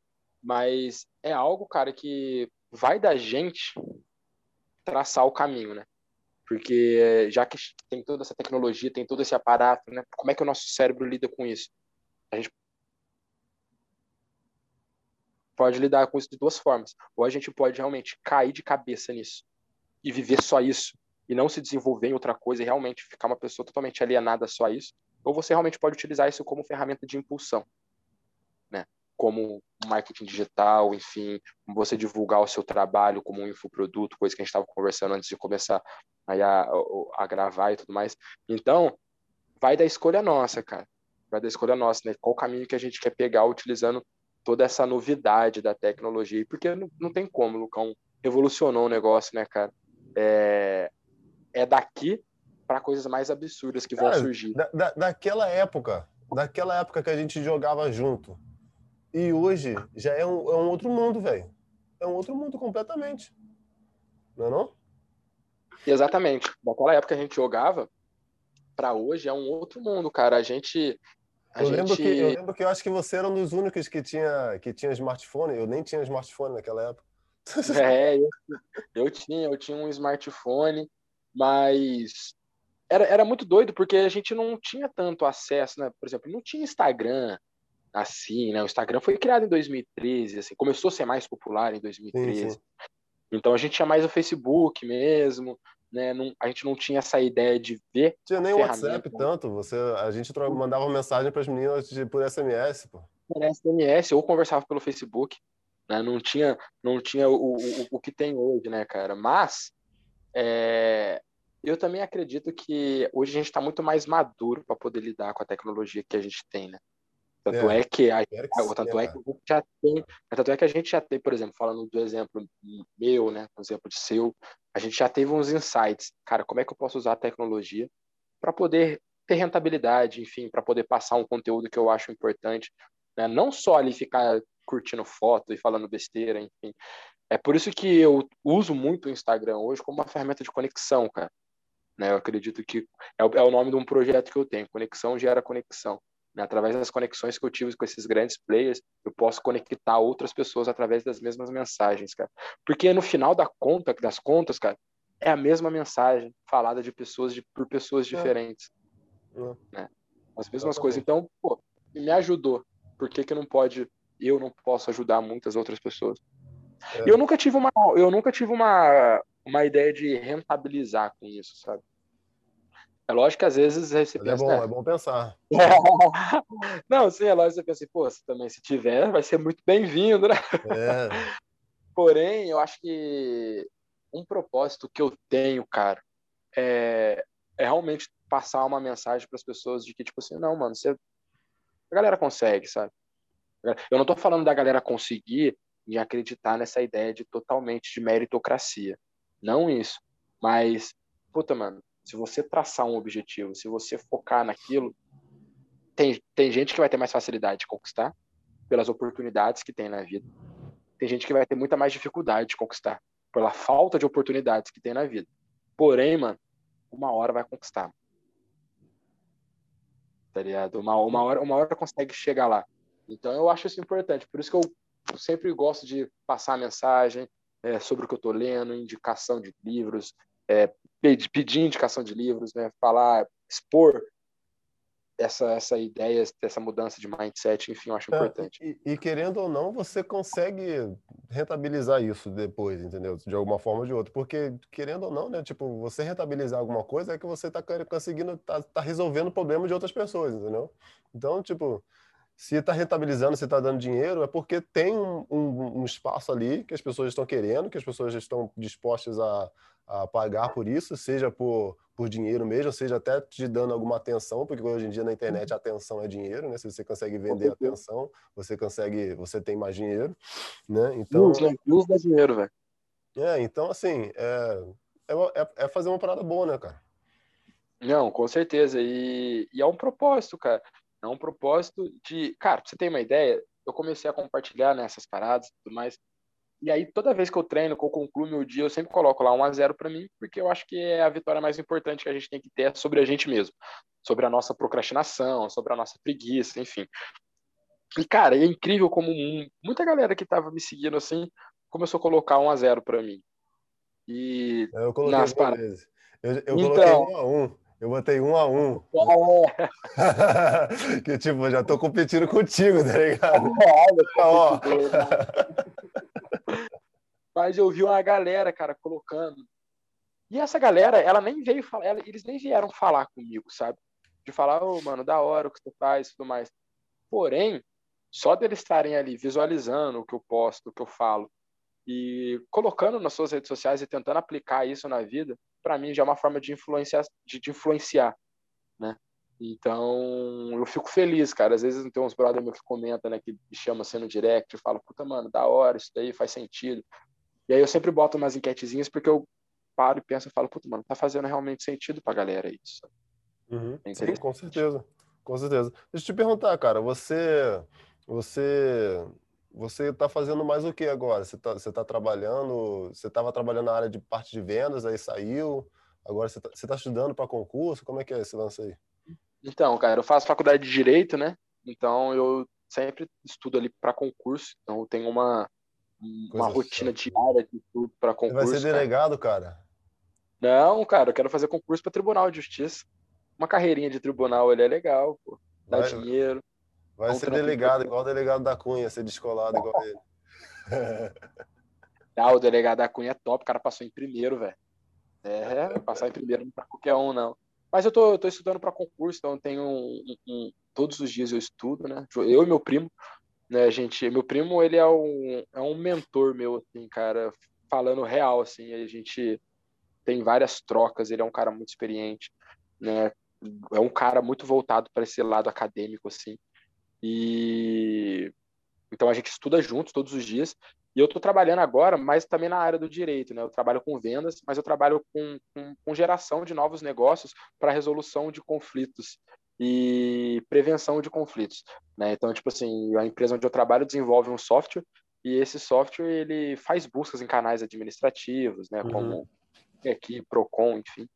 B: mas é algo, cara, que vai da gente traçar o caminho, né? Porque já que tem toda essa tecnologia, tem todo esse aparato, né? Como é que o nosso cérebro lida com isso? A gente pode lidar com isso de duas formas. Ou a gente pode realmente cair de cabeça nisso e viver só isso e não se desenvolver em outra coisa e realmente ficar uma pessoa totalmente alienada só a isso. Ou você realmente pode utilizar isso como ferramenta de impulsão? Como marketing digital, enfim, você divulgar o seu trabalho como um infoproduto, coisa que a gente estava conversando antes de começar aí a, a gravar e tudo mais. Então, vai da escolha nossa, cara. Vai da escolha nossa, né? Qual o caminho que a gente quer pegar utilizando toda essa novidade da tecnologia. Porque não, não tem como, Lucão. Revolucionou o negócio, né, cara? É, é daqui para coisas mais absurdas que vão surgir.
A: Da, da, daquela época, daquela época que a gente jogava junto. E hoje já é um, é um outro mundo, velho. É um outro mundo completamente. Não é não?
B: Exatamente. Daquela época que a gente jogava, para hoje é um outro mundo, cara. A gente
A: eu, gente... lembro que, eu lembro que eu acho que você era um dos únicos que tinha, que tinha smartphone. Eu nem tinha smartphone naquela época. <laughs>
B: É, eu, eu tinha, eu tinha um smartphone, mas era, era muito doido porque a gente não tinha tanto acesso, né? Por exemplo, não tinha Instagram assim, né? O Instagram foi criado em 2013, assim, começou a ser mais popular em 2013. Sim, sim. Então a gente tinha mais o Facebook mesmo, né? Não, a gente não tinha essa ideia de ver.
A: Tinha nem o WhatsApp tanto. Você, a gente mandava mensagem para as meninas de, por SMS, pô.
B: Por SMS, ou conversava pelo Facebook. Né? Não tinha, não tinha o, o, o que tem hoje, né, cara? Mas é, eu também acredito que hoje a gente está muito mais maduro para poder lidar com a tecnologia que a gente tem, né? Tanto é, é que, a, que tanto é que a gente já tem, tanto é que a gente já tem, por exemplo, falando do exemplo meu, né, do exemplo de seu, a gente já teve uns insights, cara, como é que eu posso usar a tecnologia para poder ter rentabilidade, enfim, para poder passar um conteúdo que eu acho importante, né? Não só ali ficar curtindo foto e falando besteira, enfim. É por isso que eu uso muito o Instagram hoje como uma ferramenta de conexão, cara. Né? Eu acredito que é o, é o nome de um projeto que eu tenho, conexão gera conexão. Né? Através das conexões que eu tive com esses grandes players, eu posso conectar outras pessoas através das mesmas mensagens, cara. Porque no final da conta, das contas, cara, é a mesma mensagem falada de pessoas de, por pessoas é. diferentes. É. Né? As mesmas coisas. Então, pô, me ajudou. Por que, que não pode, eu não posso ajudar muitas outras pessoas? É. Eu nunca tive uma, eu nunca tive uma, uma ideia de rentabilizar com isso, sabe? É lógico que às vezes você
A: é pensa, é bom, né? é bom pensar. <laughs>
B: Não, sim, é lógico que você pensa assim, pô, se também se tiver, vai ser muito bem-vindo, né? É. <laughs> Porém, eu acho que um propósito que eu tenho, cara, é, é realmente passar uma mensagem para as pessoas de que, tipo assim, não, mano, você... a galera consegue, sabe? Eu não tô falando da galera conseguir e acreditar nessa ideia de totalmente de meritocracia. Não isso. Mas, puta, mano, se você traçar um objetivo, se você focar naquilo, tem, tem gente que vai ter mais facilidade de conquistar pelas oportunidades que tem na vida. Tem gente que vai ter muita mais dificuldade de conquistar pela falta de oportunidades que tem na vida. Porém, mano, uma hora vai conquistar. Tá ligado? Uma, uma, hora, uma hora consegue chegar lá. Então eu acho isso importante. Por isso que eu sempre gosto de passar a mensagem é, sobre o que eu estou lendo, indicação de livros, é, pedir indicação de livros, né, falar, expor essa, essa ideia, essa mudança de mindset, enfim, eu acho é, importante.
A: E, e, querendo ou não, você consegue rentabilizar isso depois, entendeu? De alguma forma ou de outra. Porque, querendo ou não, né? Tipo, você rentabilizar alguma coisa é que você está conseguindo, tá, tá resolvendo problemas de outras pessoas, entendeu? Então, tipo, se está rentabilizando, se está dando dinheiro, é porque tem um, um, um, espaço ali que as pessoas estão querendo, que as pessoas estão dispostas a, a pagar por isso, seja por, por dinheiro mesmo, seja até te dando alguma atenção, porque hoje em dia na internet a atenção é dinheiro, né? Se você consegue vender a atenção, você consegue, você tem mais dinheiro, né?
B: Então, luz, né? Luz dá dinheiro, velho.
A: É, então assim, é, é, é, fazer uma parada boa, né, cara?
B: Não, com certeza. E, e é um propósito, cara. É um propósito de. Cara, pra você ter uma ideia, eu comecei a compartilhar nessas né, paradas e tudo mais. E aí, toda vez que eu treino, que eu concluo meu dia, eu sempre coloco lá 1 a 0 para mim, porque eu acho que é a vitória mais importante que a gente tem que ter sobre a gente mesmo, sobre a nossa procrastinação, sobre a nossa preguiça, enfim. E, cara, é incrível como muita galera que tava me seguindo assim começou a colocar 1 a 0 para mim.
A: E eu coloquei nas paradas. Eu, eu então, coloquei 1 a 1 eu botei um a um. É. <laughs> que tipo, já tô competindo contigo, tá ligado? Ó.
B: Mas eu vi uma galera, cara, colocando. E essa galera, ela nem veio falar, ela, eles nem vieram falar comigo, sabe? De falar, ô, oh, mano, da hora o que você faz e tudo mais. Porém, só deles estarem ali visualizando o que eu posto, o que eu falo, e colocando nas suas redes sociais e tentando aplicar isso na vida, para mim já é uma forma de influenciar, de, de, influenciar, né? Então, eu fico feliz, cara. Às vezes tem uns brother meus que comentam, né, que me chama assim no direct e fala, puta, mano, da hora, isso daí faz sentido. E aí eu sempre boto umas enquetezinhas porque eu paro e penso e falo, puta, mano, tá fazendo realmente sentido pra galera isso.
A: Uhum. É Sim, com certeza. Com certeza. Deixa eu te perguntar, cara, você você você está fazendo mais o que agora? Você está tá trabalhando, você estava trabalhando na área de parte de vendas, aí saiu, agora você está tá estudando para concurso, como é que é esse lance aí?
B: Então, cara, eu faço faculdade de Direito, né? Então eu sempre estudo ali para concurso, então eu tenho uma, uma rotina diária de estudo para concurso.
A: Você vai ser delegado, cara? cara?
B: Não, cara, eu quero fazer concurso para Tribunal de Justiça. Uma carreirinha de tribunal, ele é legal, pô. Dá vai, dinheiro.
A: Vai ser delegado, igual o delegado da Cunha, ser descolado igual ele. <laughs>
B: Ah, o delegado da Cunha é top, o cara passou em primeiro, velho. É, passar em primeiro não é pra qualquer um, não. Mas eu tô, eu tô estudando para concurso, então tenho um, um, todos os dias eu estudo, né? Eu e meu primo, né, gente? Meu primo, ele é um, é um mentor meu, assim, cara, falando real, assim, a gente tem várias trocas, ele é um cara muito experiente, né? É um cara muito voltado para esse lado acadêmico, assim. E então a gente estuda juntos todos os dias. E eu estou trabalhando agora, mas também na área do direito, né? Eu trabalho com vendas, mas eu trabalho com, com, com geração de novos negócios para resolução de conflitos e prevenção de conflitos, né? Então, tipo assim, a empresa onde eu trabalho desenvolve um software e esse software ele faz buscas em canais administrativos, né? Uhum. Aqui, Procon, enfim.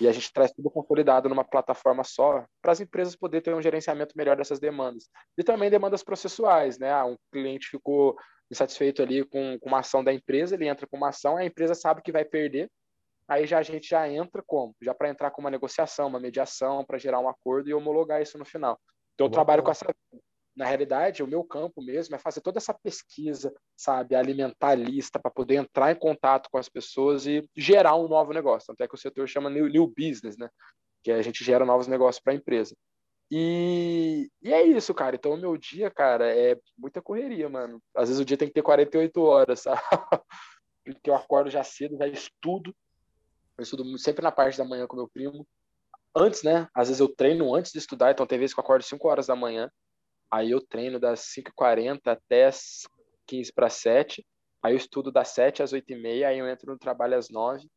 B: E a gente traz tudo consolidado numa plataforma só para as empresas poderem ter um gerenciamento melhor dessas demandas. E também demandas processuais, né? Ah, um cliente ficou insatisfeito ali com, com uma ação da empresa, ele entra com uma ação, a empresa sabe que vai perder, aí já a gente já entra como? Já para entrar com uma negociação, uma mediação, para gerar um acordo e homologar isso no final. Então eu trabalho com essa na realidade, o meu campo mesmo é fazer toda essa pesquisa, sabe, alimentarista, para poder entrar em contato com as pessoas e gerar um novo negócio. Até que o setor chama new, new business, né? Que a gente gera novos negócios para a empresa. E, e, é isso, cara. Então, o meu dia, cara, é muita correria, mano. Às vezes o dia tem que ter 48 horas, <laughs> sabe? Porque eu acordo já cedo, já estudo. Eu estudo sempre na parte da manhã com meu primo. Antes, né? Às vezes eu treino antes de estudar, então tem vezes que eu acordo 5 horas da manhã. Aí eu treino das 5h40 até as 15 para 7. Aí eu estudo das 7 às 8h30, aí eu entro no trabalho às 9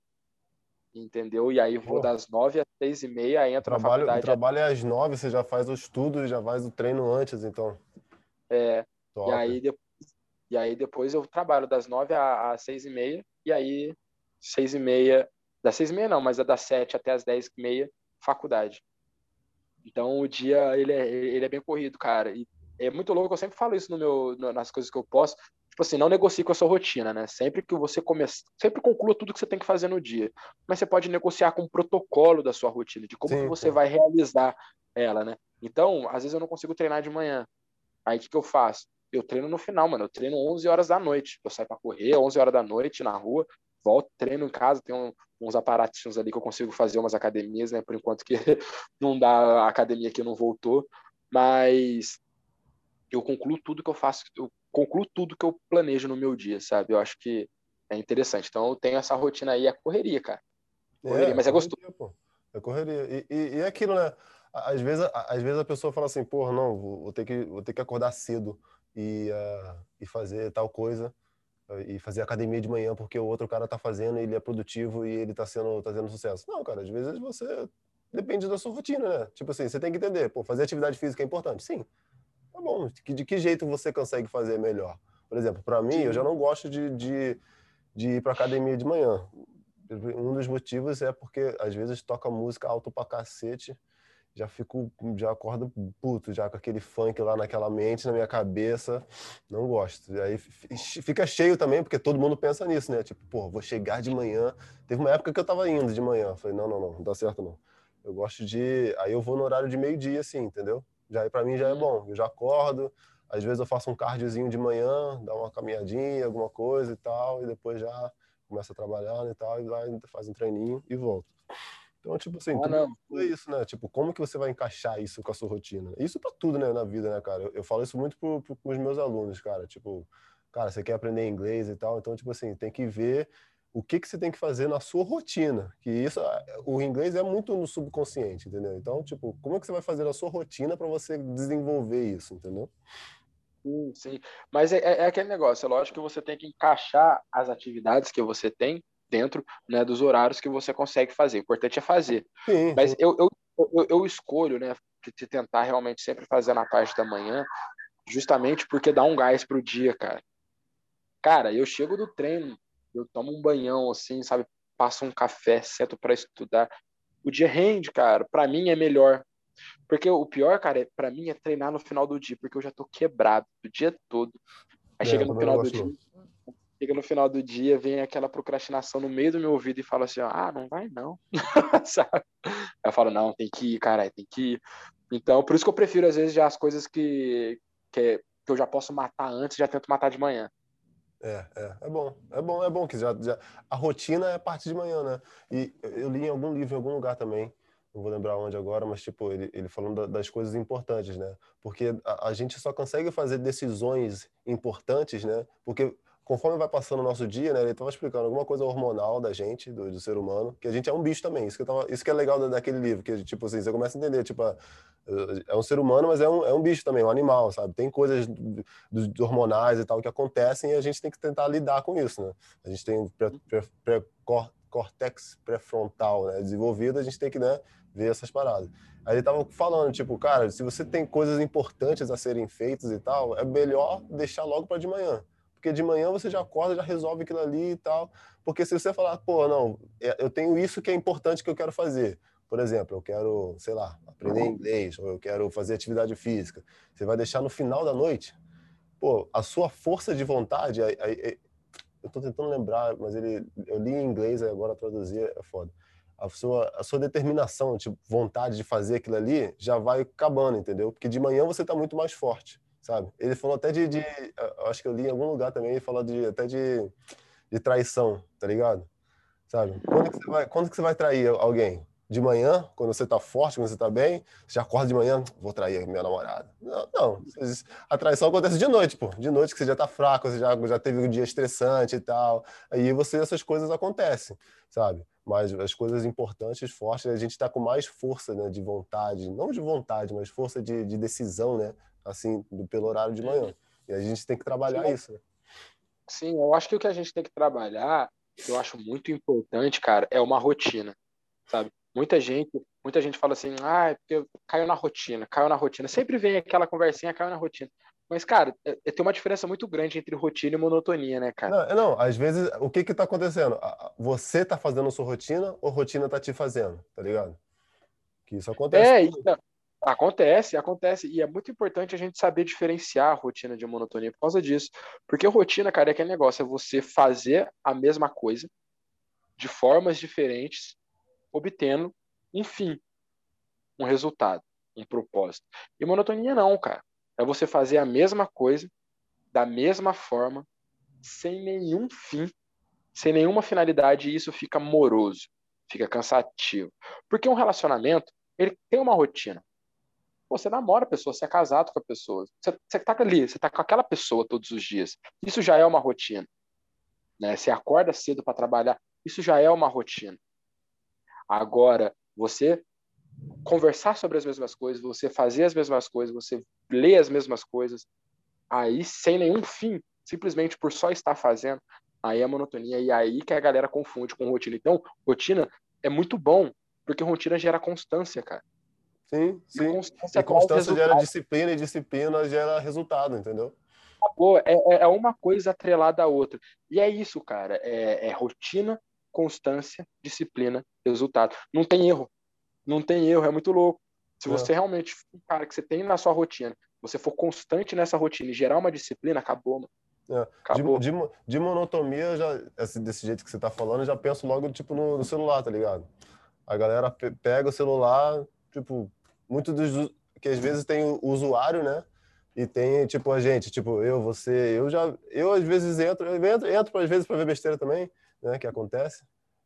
B: entendeu? E aí vou das 9 às 6 e meia, aí entro
A: trabalho,
B: na faculdade.
A: O trabalho é às 9, você já faz o estudo e já faz o treino antes, então.
B: É. E aí, depois, e aí depois eu trabalho das 9 às 6 e meia, e aí 6 e meia, das 6 e meia não, mas é das 7 até as 10 e meia, faculdade. Então o dia ele é, ele é bem corrido, cara. E é muito louco, eu sempre falo isso no meu, nas coisas que eu posto. Tipo assim, não negocie com a sua rotina, né? Sempre que você começa, sempre conclua tudo que você tem que fazer no dia. Mas você pode negociar com o protocolo da sua rotina, de como Sim, você vai realizar ela, né? Então, às vezes eu não consigo treinar de manhã. Aí o que, que eu faço? Eu treino no final, mano. Eu treino 11 horas da noite. Eu saio para correr 11 horas da noite na rua, volto, treino em casa, tem um, uns aparatinhos ali que eu consigo fazer umas academias, né? Por enquanto que <laughs> não dá, a academia que não voltou, mas eu concluo tudo que eu faço, eu concluo tudo que eu planejo no meu dia, sabe? Eu acho que é interessante. Então eu tenho essa rotina aí, é correria, cara. Correria, é, mas é gostoso. Pô.
A: É correria. E, e, e, é aquilo, né? Às vezes, às vezes a pessoa fala assim, porra, não, vou ter que, vou ter que acordar cedo e, uh, e fazer tal coisa e fazer academia de manhã porque o outro cara tá fazendo ele é produtivo e ele tá sendo, tá tendo sucesso. Não, cara, às vezes você depende da sua rotina, né? Tipo assim, você tem que entender, pô, fazer atividade física é importante. Sim. Tá bom. De que jeito você consegue fazer melhor? Por exemplo, para mim, eu já não gosto de, de, de ir para academia de manhã. Um dos motivos é porque às vezes toca música alto pra cacete, já fico, já acordo puto, já com aquele funk lá naquela mente, na minha cabeça, não gosto. E aí fica cheio também, porque todo mundo pensa nisso, né? Tipo, pô, vou chegar de manhã. Teve uma época que eu tava indo de manhã, falei, não, não, não, não dá certo não. Eu gosto de, aí eu vou no horário de meio-dia, assim, entendeu? Já para mim já é uhum. bom. Eu já acordo, às vezes eu faço um cardiozinho de manhã, dá uma caminhadinha, alguma coisa e tal, e depois já começa a trabalhar né, e tal, e vai, faz um treininho e volta. Então, tipo assim, ah, tudo é isso, né? Tipo, como que você vai encaixar isso com a sua rotina? Isso para tudo, né, na vida, né, cara? Eu, eu falo isso muito pro, pro, pros meus alunos, cara. Tipo, cara, você quer aprender inglês e tal, então, tipo assim, tem que ver o que, que você tem que fazer na sua rotina. Que isso, o inglês é muito no subconsciente, entendeu? Então, tipo, como é que você vai fazer na sua rotina para você desenvolver isso, entendeu?
B: Sim, sim. Mas é, é, é, aquele negócio, é lógico que você tem que encaixar as atividades que você tem dentro né, dos horários que você consegue fazer. O importante é fazer. Sim, Mas Eu, eu, eu, eu, escolho, né, de tentar realmente sempre fazer na parte da manhã, justamente porque dá um gás pro dia, cara. Cara, eu chego do treino, eu tomo um banhão, assim, sabe? Passo um café, sento para estudar. O dia rende, cara. Para mim é melhor. Porque o pior, cara, é, para mim é treinar no final do dia, porque eu já tô quebrado o dia todo. Aí é, chega no final do dia, chega no final do dia, vem aquela procrastinação no meio do meu ouvido e fala assim, ah, não vai não, <laughs> sabe? Eu falo, não, tem que ir, cara, tem que ir. Então, por isso que eu prefiro, às vezes, já as coisas que, que, que eu já posso matar antes, já tento matar de manhã.
A: É, é, é bom, é bom, é bom que já, já a rotina é parte de manhã, né? E eu li em algum livro, em algum lugar também, não vou lembrar onde agora, mas tipo, ele, ele falando das coisas importantes, né? Porque a, a gente só consegue fazer decisões importantes, né? Porque conforme vai passando o nosso dia, né, ele estava explicando alguma coisa hormonal da gente, do, do, ser humano, que a gente é um bicho também. Isso que, tava, isso que é legal daquele livro, que tipo assim, você começa a entender, tipo, é um ser humano, mas é um, é um bicho também, um animal, sabe? Tem coisas do, do, hormonais e tal que acontecem e a gente tem que tentar lidar com isso, né? A gente tem pré, pré, pré, córtex pré-frontal né, desenvolvido, a gente tem que né, ver essas paradas. Aí ele tava falando, tipo, cara, se você tem coisas importantes a serem feitas e tal, é melhor deixar logo para de manhã. Porque de manhã você já acorda, já resolve aquilo ali e tal. Porque se você falar, pô, não, é, eu tenho isso que é importante que eu quero fazer. Por exemplo, eu quero, sei lá, aprender inglês, ou eu quero fazer atividade física. Você vai deixar no final da noite. Pô, a sua força de vontade, eu estou tentando lembrar, mas ele, eu li em inglês, agora traduzir é foda a sua, a sua determinação, tipo, vontade de fazer aquilo ali, já vai acabando, entendeu? Porque de manhã você está muito mais forte, sabe? Ele falou até de, de acho que eu li em algum lugar também, ele falou de, até de, de traição, tá ligado? Sabe? Quando que você vai, quando que você vai trair alguém? de manhã, quando você está forte, quando você está bem, você acorda de manhã, vou trair minha namorada. Não, não, a traição acontece de noite, pô. De noite que você já está fraco, você já, já teve um dia estressante e tal. Aí você, essas coisas acontecem, sabe? Mas as coisas importantes, fortes, a gente está com mais força né, de vontade, não de vontade, mas força de, de decisão, né? Assim, do, pelo horário de manhã. E a gente tem que trabalhar
B: Sim.
A: isso. Né?
B: Sim, eu acho que o que a gente tem que trabalhar, que eu acho muito importante, cara, é uma rotina, sabe? Muita gente, muita gente fala assim, ah, porque caiu na rotina, caiu na rotina. Sempre vem aquela conversinha, caiu na rotina. Mas, cara, é, é, tem uma diferença muito grande entre rotina e monotonia, né, cara?
A: Não, não às vezes, o que que tá acontecendo? Você tá fazendo sua rotina ou rotina tá te fazendo, tá ligado? Que isso acontece.
B: É, então, acontece, acontece. E é muito importante a gente saber diferenciar a rotina de monotonia por causa disso. Porque rotina, cara, é aquele negócio, é você fazer a mesma coisa de formas diferentes obtendo um fim, um resultado, um propósito. E monotonia não, cara. É você fazer a mesma coisa, da mesma forma, sem nenhum fim, sem nenhuma finalidade, e isso fica moroso, fica cansativo. Porque um relacionamento, ele tem uma rotina. Você namora a pessoa, você é casado com a pessoa, você, você tá ali, você tá com aquela pessoa todos os dias. Isso já é uma rotina. Né? Você acorda cedo para trabalhar, isso já é uma rotina. Agora, você conversar sobre as mesmas coisas, você fazer as mesmas coisas, você ler as mesmas coisas, aí sem nenhum fim, simplesmente por só estar fazendo, aí é monotonia e aí que a galera confunde com rotina. Então, rotina é muito bom, porque rotina gera constância, cara.
A: Sim, sim. E constância, e constância gera disciplina e disciplina gera resultado, entendeu?
B: acabou. É, é, é uma coisa atrelada à outra. E é isso, cara. É, é rotina, constância, disciplina, resultado. Não tem erro. Não tem erro, é muito louco. Se é. você realmente, um cara que você tem na sua rotina, você for constante nessa rotina e gerar uma disciplina, acabou, mano.
A: É. Acabou. De, de, de, monotonia, já, desse jeito que você tá falando, eu já penso logo, tipo, no, no celular, tá ligado? A galera pega o celular, tipo, muito dos que às vezes tem o usuário, né? E tem, tipo, a gente, tipo, eu, você, eu já, eu às vezes entro, eu entro, entro às vezes para ver besteira também, né, que acontece.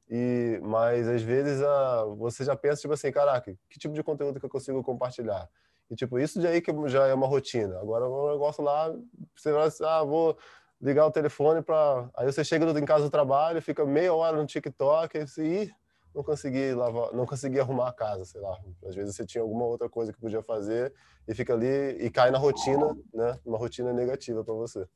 A: E, mas às vezes a, você já pensa, tipo assim, caraca, que tipo de conteúdo que eu consigo compartilhar? E, tipo, isso de aí que já é uma rotina. Agora, o negócio lá, você vai, ah, vou ligar o telefone para... Aí você chega em casa do trabalho, fica meia hora no TikTok, e você, não consegui lavar, não consegui arrumar a casa, sei lá. Às vezes você tinha alguma outra coisa que podia fazer e fica ali e cai na rotina, né? Uma rotina negativa para você.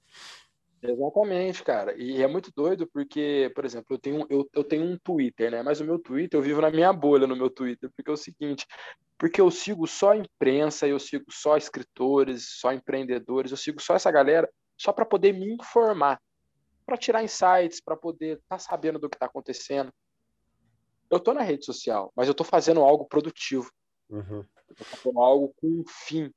B: Exatamente, cara. E é muito doido porque, por exemplo, eu tenho, eu, eu tenho um Twitter, né? Mas o meu Twitter, eu vivo na minha bolha no meu Twitter, porque é o seguinte, porque eu sigo só imprensa, eu sigo só escritores, só empreendedores, eu sigo só essa galera só para poder me informar, para tirar insights, para poder estar tá sabendo do que está acontecendo eu tô na rede social, mas eu tô fazendo algo produtivo. Uhum. Eu tô fazendo algo com um fim,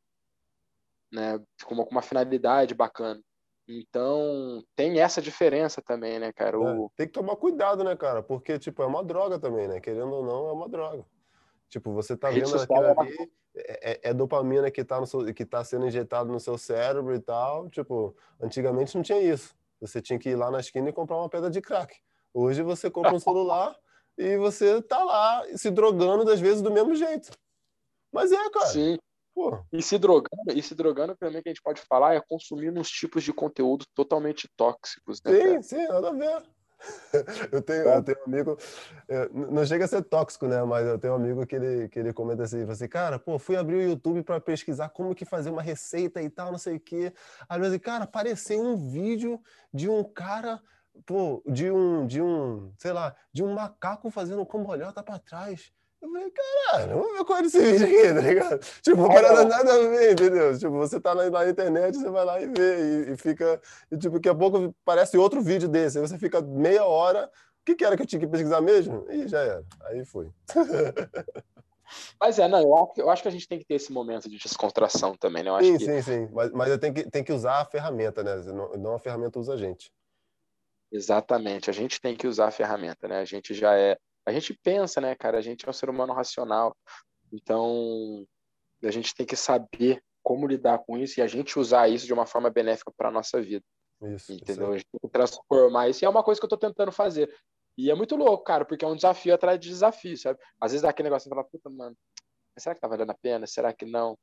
B: né? Com uma, com uma finalidade bacana. Então, tem essa diferença também, né, cara? O...
A: É, tem que tomar cuidado, né, cara? Porque, tipo, é uma droga também, né? Querendo ou não, é uma droga. Tipo, você tá vendo aquilo é ali, é, é, é, dopamina que tá, no seu, que tá sendo injetado no seu cérebro e tal. Tipo, antigamente não tinha isso. Você tinha que ir lá na esquina e comprar uma pedra de crack. Hoje você compra um <laughs> celular e você tá lá se drogando das vezes do mesmo jeito. Mas é, cara.
B: Sim. Pô. E se drogando, e se drogando também que a gente pode falar é consumir uns tipos de conteúdo totalmente tóxicos, né?
A: Sim, cara? sim, nada a ver. <laughs> Eu tenho, eu tenho um amigo, é, não chega a ser tóxico, né? Mas eu tenho um amigo que ele, que ele comenta assim, assim, cara, pô, fui abrir o YouTube para pesquisar como que fazer uma receita e tal, não sei o quê. Aí eu cara, apareceu um vídeo de um cara pô, de um, de um, sei lá, de um macaco fazendo cambalhota para trás. Eu falei, caralho, vamos ver qual é esse vídeo aqui, tá ligado? <laughs> Tipo, parada nada a ver, entendeu? Tipo, você tá na, na internet, você vai lá e vê, e, e, fica, e tipo, daqui a pouco parece outro vídeo desse, aí você fica meia hora, o que, que era que eu tinha que pesquisar mesmo? E já era, aí foi. <laughs>
B: Mas é, não, eu acho, eu acho que a gente tem que ter esse momento de descontração também, né?
A: Sim,
B: que...
A: sim, sim, mas, mas eu tenho que, tenho que usar a ferramenta, né? Não, não a ferramenta usa a gente.
B: Exatamente, a gente tem que usar a ferramenta, né? A gente já é, a gente pensa, né, cara? A gente é um ser humano racional, então a gente tem que saber como lidar com isso e a gente usar isso de uma forma benéfica para a nossa vida. Isso, entendeu? Isso. A gente tem que transformar isso e é uma coisa que eu estou tentando fazer. E é muito louco, cara, porque é um desafio atrás de desafio, sabe? Às vezes dá aquele negócio e fala, puta, mano, será que tá valendo a pena? Será que não?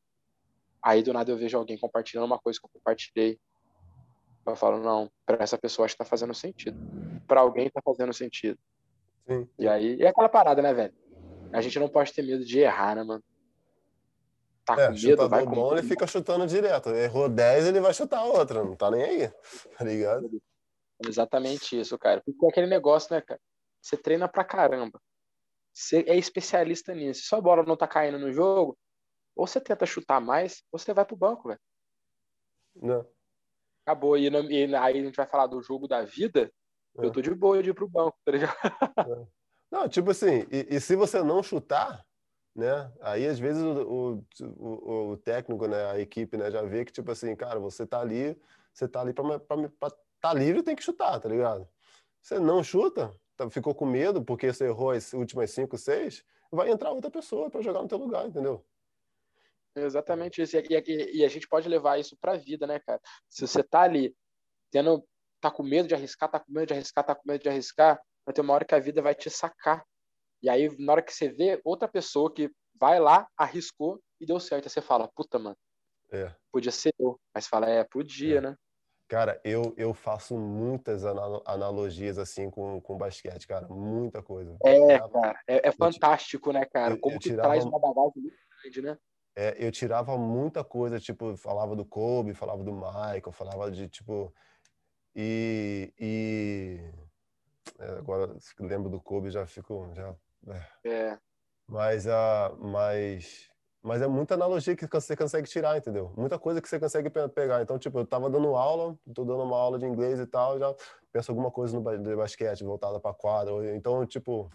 B: Aí do nada eu vejo alguém compartilhando uma coisa que eu compartilhei eu falo, não, para essa pessoa acho que tá fazendo sentido. Para alguém tá fazendo sentido. Sim. E aí, e é aquela parada, né, velho? A gente não pode ter medo de errar, né, mano?
A: Tá é, com medo, vai com bom, ele fica chutando direto. Errou 10, ele vai chutar outra, não tá nem aí. <laughs> Tá ligado?
B: Exatamente isso, cara. Porque é aquele negócio, né, cara? Você treina pra caramba. Você é especialista nisso. Se sua bola não tá caindo no jogo, ou você tenta chutar mais, ou você vai pro banco, velho.
A: Não
B: acabou. E, e, aí a gente vai falar do jogo da vida, é. eu tô de boa de ir pro banco, tá ligado?
A: É. Não, tipo assim, e, e, se você não chutar, né? Aí às vezes o, o, o, técnico, né, a equipe, né, já vê que tipo assim, cara, você tá ali, você tá ali para tá livre, tem que chutar, tá ligado? Você não chuta, tá, ficou com medo porque você errou as últimas cinco, seis, vai entrar outra pessoa para jogar no teu lugar, entendeu?
B: Exatamente isso. E, e, e, a gente pode levar isso para a vida, né, cara? Se você tá ali, tendo, tá com medo de arriscar, tá com medo de arriscar, tá com medo de arriscar, vai ter uma hora que a vida vai te sacar. E aí, na hora que você vê outra pessoa que vai lá, arriscou e deu certo, aí você fala, puta, mano,
A: é.
B: podia ser eu. Mas fala, é, podia, é. né?
A: Cara, eu, eu faço muitas analogias assim com, com basquete, cara. Muita coisa.
B: É, cara, é, é fantástico, né, cara? Como que tirava... traz uma bagagem muito grande, né?
A: É, eu tirava muita coisa, tipo, falava do Kobe, falava do Michael, falava de, tipo... E... e é, agora, lembro do Kobe, já fico... Já,
B: é.
A: Mas, a, mas mas é muita analogia que você consegue tirar, entendeu? Muita coisa que você consegue pegar. Então, tipo, eu tava dando aula, tô dando uma aula de inglês e tal, já penso alguma coisa no de basquete voltada para quadra. Então, tipo,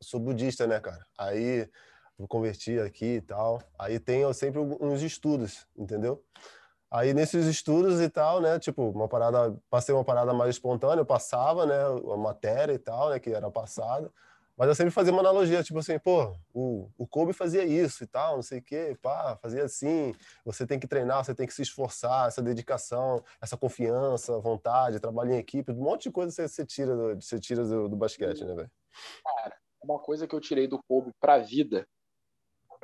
A: sou budista, né, cara? Aí vou convertir aqui e tal. Aí tenho sempre uns estudos, entendeu? Aí nesses estudos e tal, né, tipo, uma parada, passei uma parada mais espontânea, eu passava, né, a matéria e tal, né, que era passada. Mas eu sempre fazia uma analogia, tipo assim, pô, o, o Kobe fazia isso e tal, não sei o quê, pá, fazia assim. Você tem que treinar, você tem que se esforçar, essa dedicação, essa confiança, vontade, trabalho em equipe, um monte de coisa você, você tira, do, você tira do, do basquete, né, velho?
B: Cara, uma coisa que eu tirei do Kobe pra vida,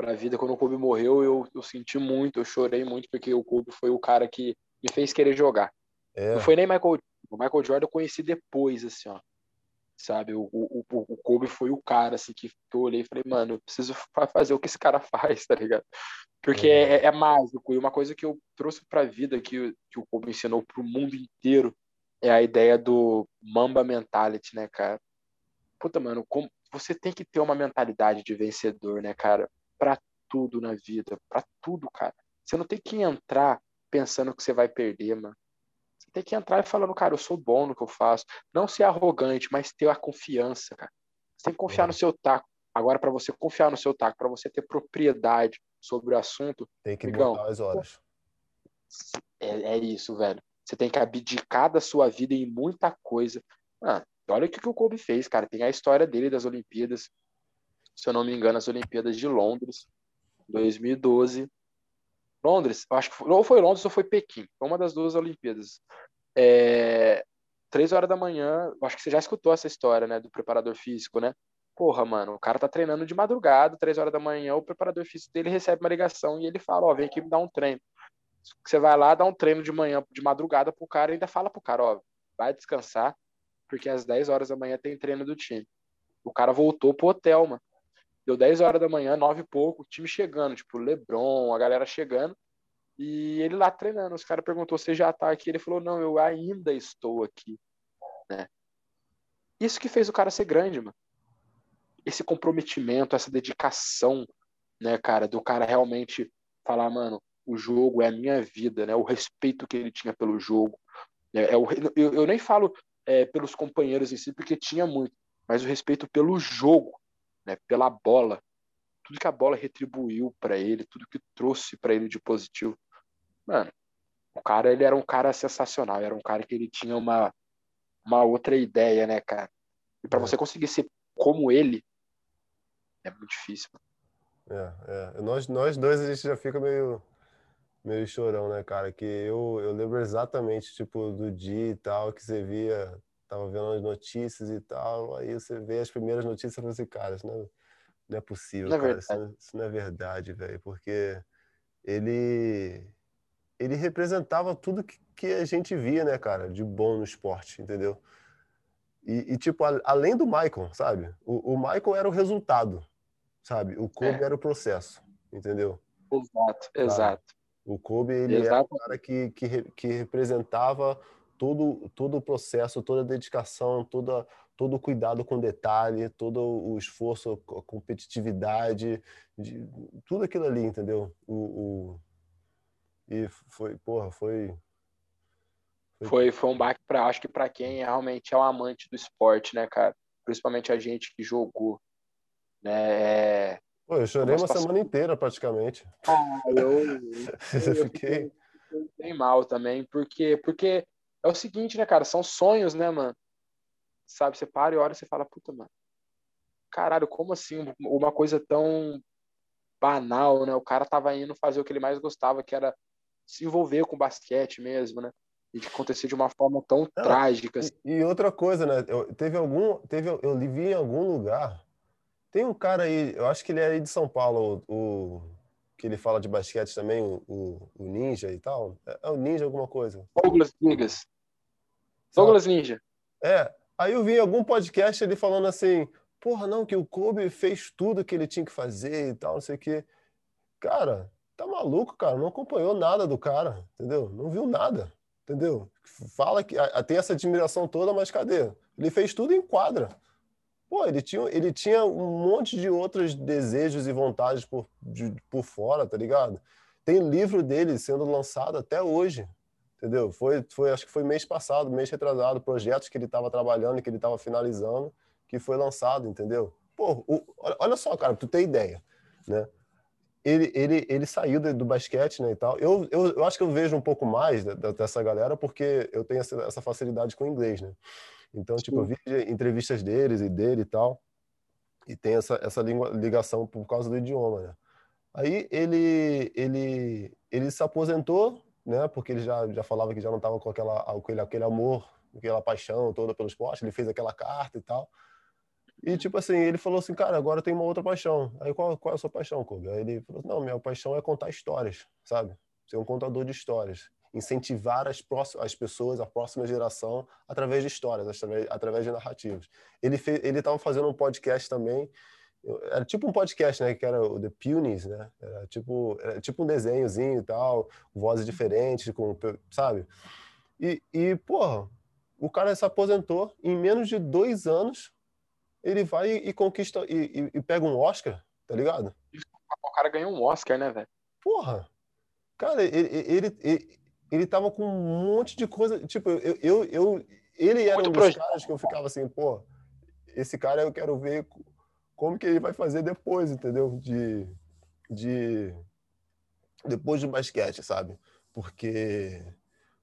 B: pra vida, quando o Kobe morreu, eu, eu senti muito, eu chorei muito, porque o Kobe foi o cara que me fez querer jogar. É. Não foi nem Michael o Michael Jordan eu conheci depois, assim, ó sabe? O, o, o Kobe foi o cara, assim, que eu olhei e falei, mano, eu preciso fazer o que esse cara <laughs> faz, tá ligado? Porque uhum. é, é, mágico. E uma coisa que eu trouxe pra vida, que, que o Kobe ensinou pro mundo inteiro, é a ideia do Mamba Mentality, né, cara? Puta, mano, como, você tem que ter uma mentalidade de vencedor, né, cara? Pra tudo na vida, pra tudo, cara. Você não tem que entrar pensando que você vai perder, mano tem que entrar e falando, cara, eu sou bom no que eu faço. Não ser arrogante, mas ter a confiança, cara. Você tem que confiar é. no seu taco. Agora, para você confiar no seu taco, para você ter propriedade sobre o assunto.
A: Tem que amigão, as horas.
B: É, é, isso, velho. Você tem que abdicar da sua vida em muita coisa. Ah, olha o que, que o Kobe fez, cara. Tem a história dele das Olimpíadas. Se eu não me engano, as Olimpíadas de Londres, 2012. Londres, acho que foi, ou foi Londres ou foi Pequim, foi uma das duas Olimpíadas. É, três horas da manhã, acho que você já escutou essa história, né, do preparador físico, né? Porra, mano, o cara tá treinando de madrugada, três horas da manhã, o preparador físico dele recebe uma ligação e ele fala, ó, vem aqui me dar um treino. Você vai lá, dá um treino de manhã, de madrugada pro cara e ainda fala pro cara, ó, vai descansar, porque às 10 horas da manhã tem treino do time. O cara voltou pro hotel, mano. Deu 10 horas da manhã, 9 e pouco, o time chegando, tipo, Lebron, a galera chegando. E ele lá treinando. Os caras perguntou se já tá aqui. Ele falou: Não, eu ainda estou aqui. Né? Isso que fez o cara ser grande, mano. Esse comprometimento, essa dedicação, né, cara, do cara realmente falar, mano, o jogo é a minha vida, né? O respeito que ele tinha pelo jogo. É, é o, eu, eu nem falo é, pelos companheiros em si, porque tinha muito, mas o respeito pelo jogo, né, pela bola, tudo que a bola retribuiu para ele, tudo que trouxe para ele de positivo. Mano, o cara ele era um cara sensacional, era um cara que ele tinha uma uma outra ideia, né, cara? E para é. você conseguir ser como ele é muito difícil.
A: É, é. Nós, nós dois a gente já fica meio meio chorão, né, cara? Que eu, eu lembro exatamente, tipo, do dia e tal, que você via tava vendo as notícias e tal, aí você vê as primeiras notícias e fala assim, cara, isso não, não é possível, não é cara, isso, não, isso não é verdade, velho, porque ele ele representava tudo que, que, a gente via, né, cara, de bom no esporte, entendeu? E, e tipo, a, além do Michael, sabe? O, o, Michael era o resultado, sabe? O Kobe é. era o processo, entendeu?
B: Exato, exato.
A: O Kobe, ele exato. era o cara que, que, que representava todo, todo o processo, toda a dedicação, toda, todo o cuidado com detalhe, todo o esforço, a competitividade, de, tudo aquilo ali, entendeu? O, o, e foi, porra, foi.
B: Foi, foi, um baque para acho que para quem realmente é um amante do esporte, né, cara? Principalmente a gente que jogou, né?
A: Pô, eu chorei uma, semana inteira praticamente.
B: Ah, eu, eu, <laughs> eu fiquei bem mal também, porque porque é o seguinte, né, cara? São sonhos, né, mano? Sabe, você para e olha e você fala, puta, mano. Caralho, como assim? Uma coisa tão banal, né? O cara tava indo fazer o que ele mais gostava, que era se envolver com basquete mesmo, né? E acontecer de uma forma tão Não, trágica.
A: Assim. E, e, outra coisa, né? Eu, teve algum. Teve, eu vi em algum lugar. Tem um cara aí, eu acho que ele é aí de São Paulo, o, o que ele fala de basquete também, o, o, o Ninja e tal. É, é, o Ninja alguma coisa.
B: Douglas Ninjas. Douglas Ninja.
A: É. Aí eu vi em algum podcast ele falando assim, porra, não, que o Kobe fez tudo que ele tinha que fazer e tal, não sei o quê. Cara, tá maluco, cara, não acompanhou nada do cara, entendeu? Não viu nada, entendeu? Fala que tem essa admiração toda, mas cadê? Ele fez tudo em quadra. pô, ele tinha, ele tinha um monte de outros desejos e vontades por, de, por fora, tá ligado? Tem livro dele sendo lançado até hoje, entendeu? Foi, foi, acho que foi mês passado, mês retrasado, projetos que ele estava trabalhando, que ele estava finalizando, que foi lançado, entendeu? Pô, o, olha só, cara, pra tu ter ideia, né? Ele, ele, ele saiu do, do basquete, né, e tal. Eu, eu, eu acho que eu vejo um pouco mais dessa galera porque eu tenho essa, essa facilidade com o inglês, né? Então, tipo, eu vi entrevistas deles e dele e tal, e tem essa, essa ligação por causa do idioma, né? Aí ele, ele, ele se aposentou, né? Porque ele já, já falava que já não estava com aquela, aquele, aquele amor, aquela paixão toda pelo esporte. Ele fez aquela carta e tal. E, tipo assim, ele falou assim, cara, agora tem uma outra paixão. Aí, qual, qual é a sua paixão, Kobe? Aí ele falou, não, minha paixão é contar histórias, sabe? Ser um contador de histórias incentivar as, próximas, as pessoas, a próxima geração, através de histórias, através, através de narrativas. Ele fez, ele estava fazendo um podcast também, era tipo um podcast, né, que era o The Punies, né, era tipo, era tipo um desenhozinho e tal, vozes diferentes, com, sabe? E, e, porra, o cara se aposentou, em menos de dois anos, ele vai e, conquista, e, e, e pega um Oscar, tá ligado?
B: O cara ganhou um Oscar, né, velho?
A: Porra! Cara, ele, ele, ele, ele tava com um monte de coisa. Tipo, eu, eu, eu ele era Muito um dos projeto. caras que eu ficava assim, pô, esse cara eu quero ver como que ele vai fazer depois, entendeu? De, de depois do basquete, sabe? Porque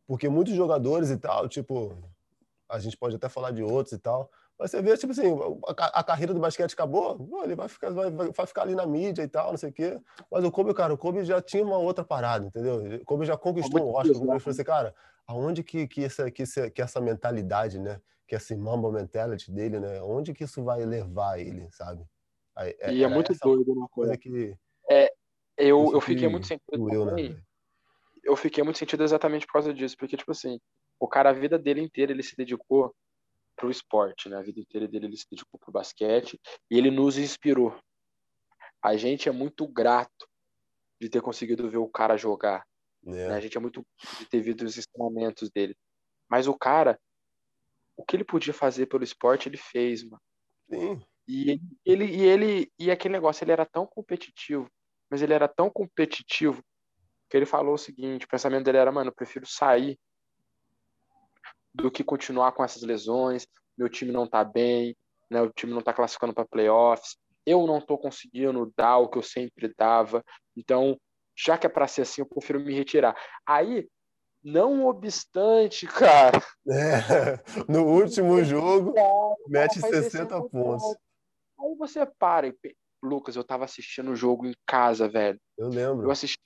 A: porque muitos jogadores e tal, tipo, a gente pode até falar de outros e tal, você vê, tipo assim, a, a carreira do basquete acabou, ele vai ficar, vai, vai, ficar ali na mídia e tal, não sei o quê. Mas o Kobe, cara, o Kobe já tinha uma outra parada, entendeu? O Kobe já conquistou um Oscar. O Kobe falou assim, cara, aonde que, que, essa, que, essa, que essa mentalidade, né? Que essa mamba mentality dele, né? Onde que isso vai levar ele, sabe?
B: É, e é muito doido, né? Coisa que... É, eu, eu fiquei muito sentido doeu, né? Eu fiquei muito sentido exatamente por causa disso, porque, tipo assim, o cara, a vida dele inteira, ele se dedicou para o esporte, né? A vida inteira dele ele se dedicou para o basquete e ele nos inspirou. A gente é muito grato de ter conseguido ver o cara jogar. É. Né? A gente é muito de ter visto os ensinamentos dele. Mas o cara, o que ele podia fazer pelo esporte, ele fez, mano.
A: Sim.
B: E ele, ele, e ele e aquele negócio, ele era tão competitivo, mas ele era tão competitivo que ele falou o seguinte, o pensamento dele era, mano, eu prefiro sair do que continuar com essas lesões. Meu time não está bem, né? O time não está classificando para playoffs. Eu não estou conseguindo dar o que eu sempre dava. Então, já que é para ser assim, eu prefiro me retirar. Aí, não obstante, <laughs> cara.
A: É, no último jogo, mete 60 pontos.
B: Aí você para e. Lucas, eu tava assistindo o jogo em casa, velho.
A: Eu lembro.
B: Eu assisti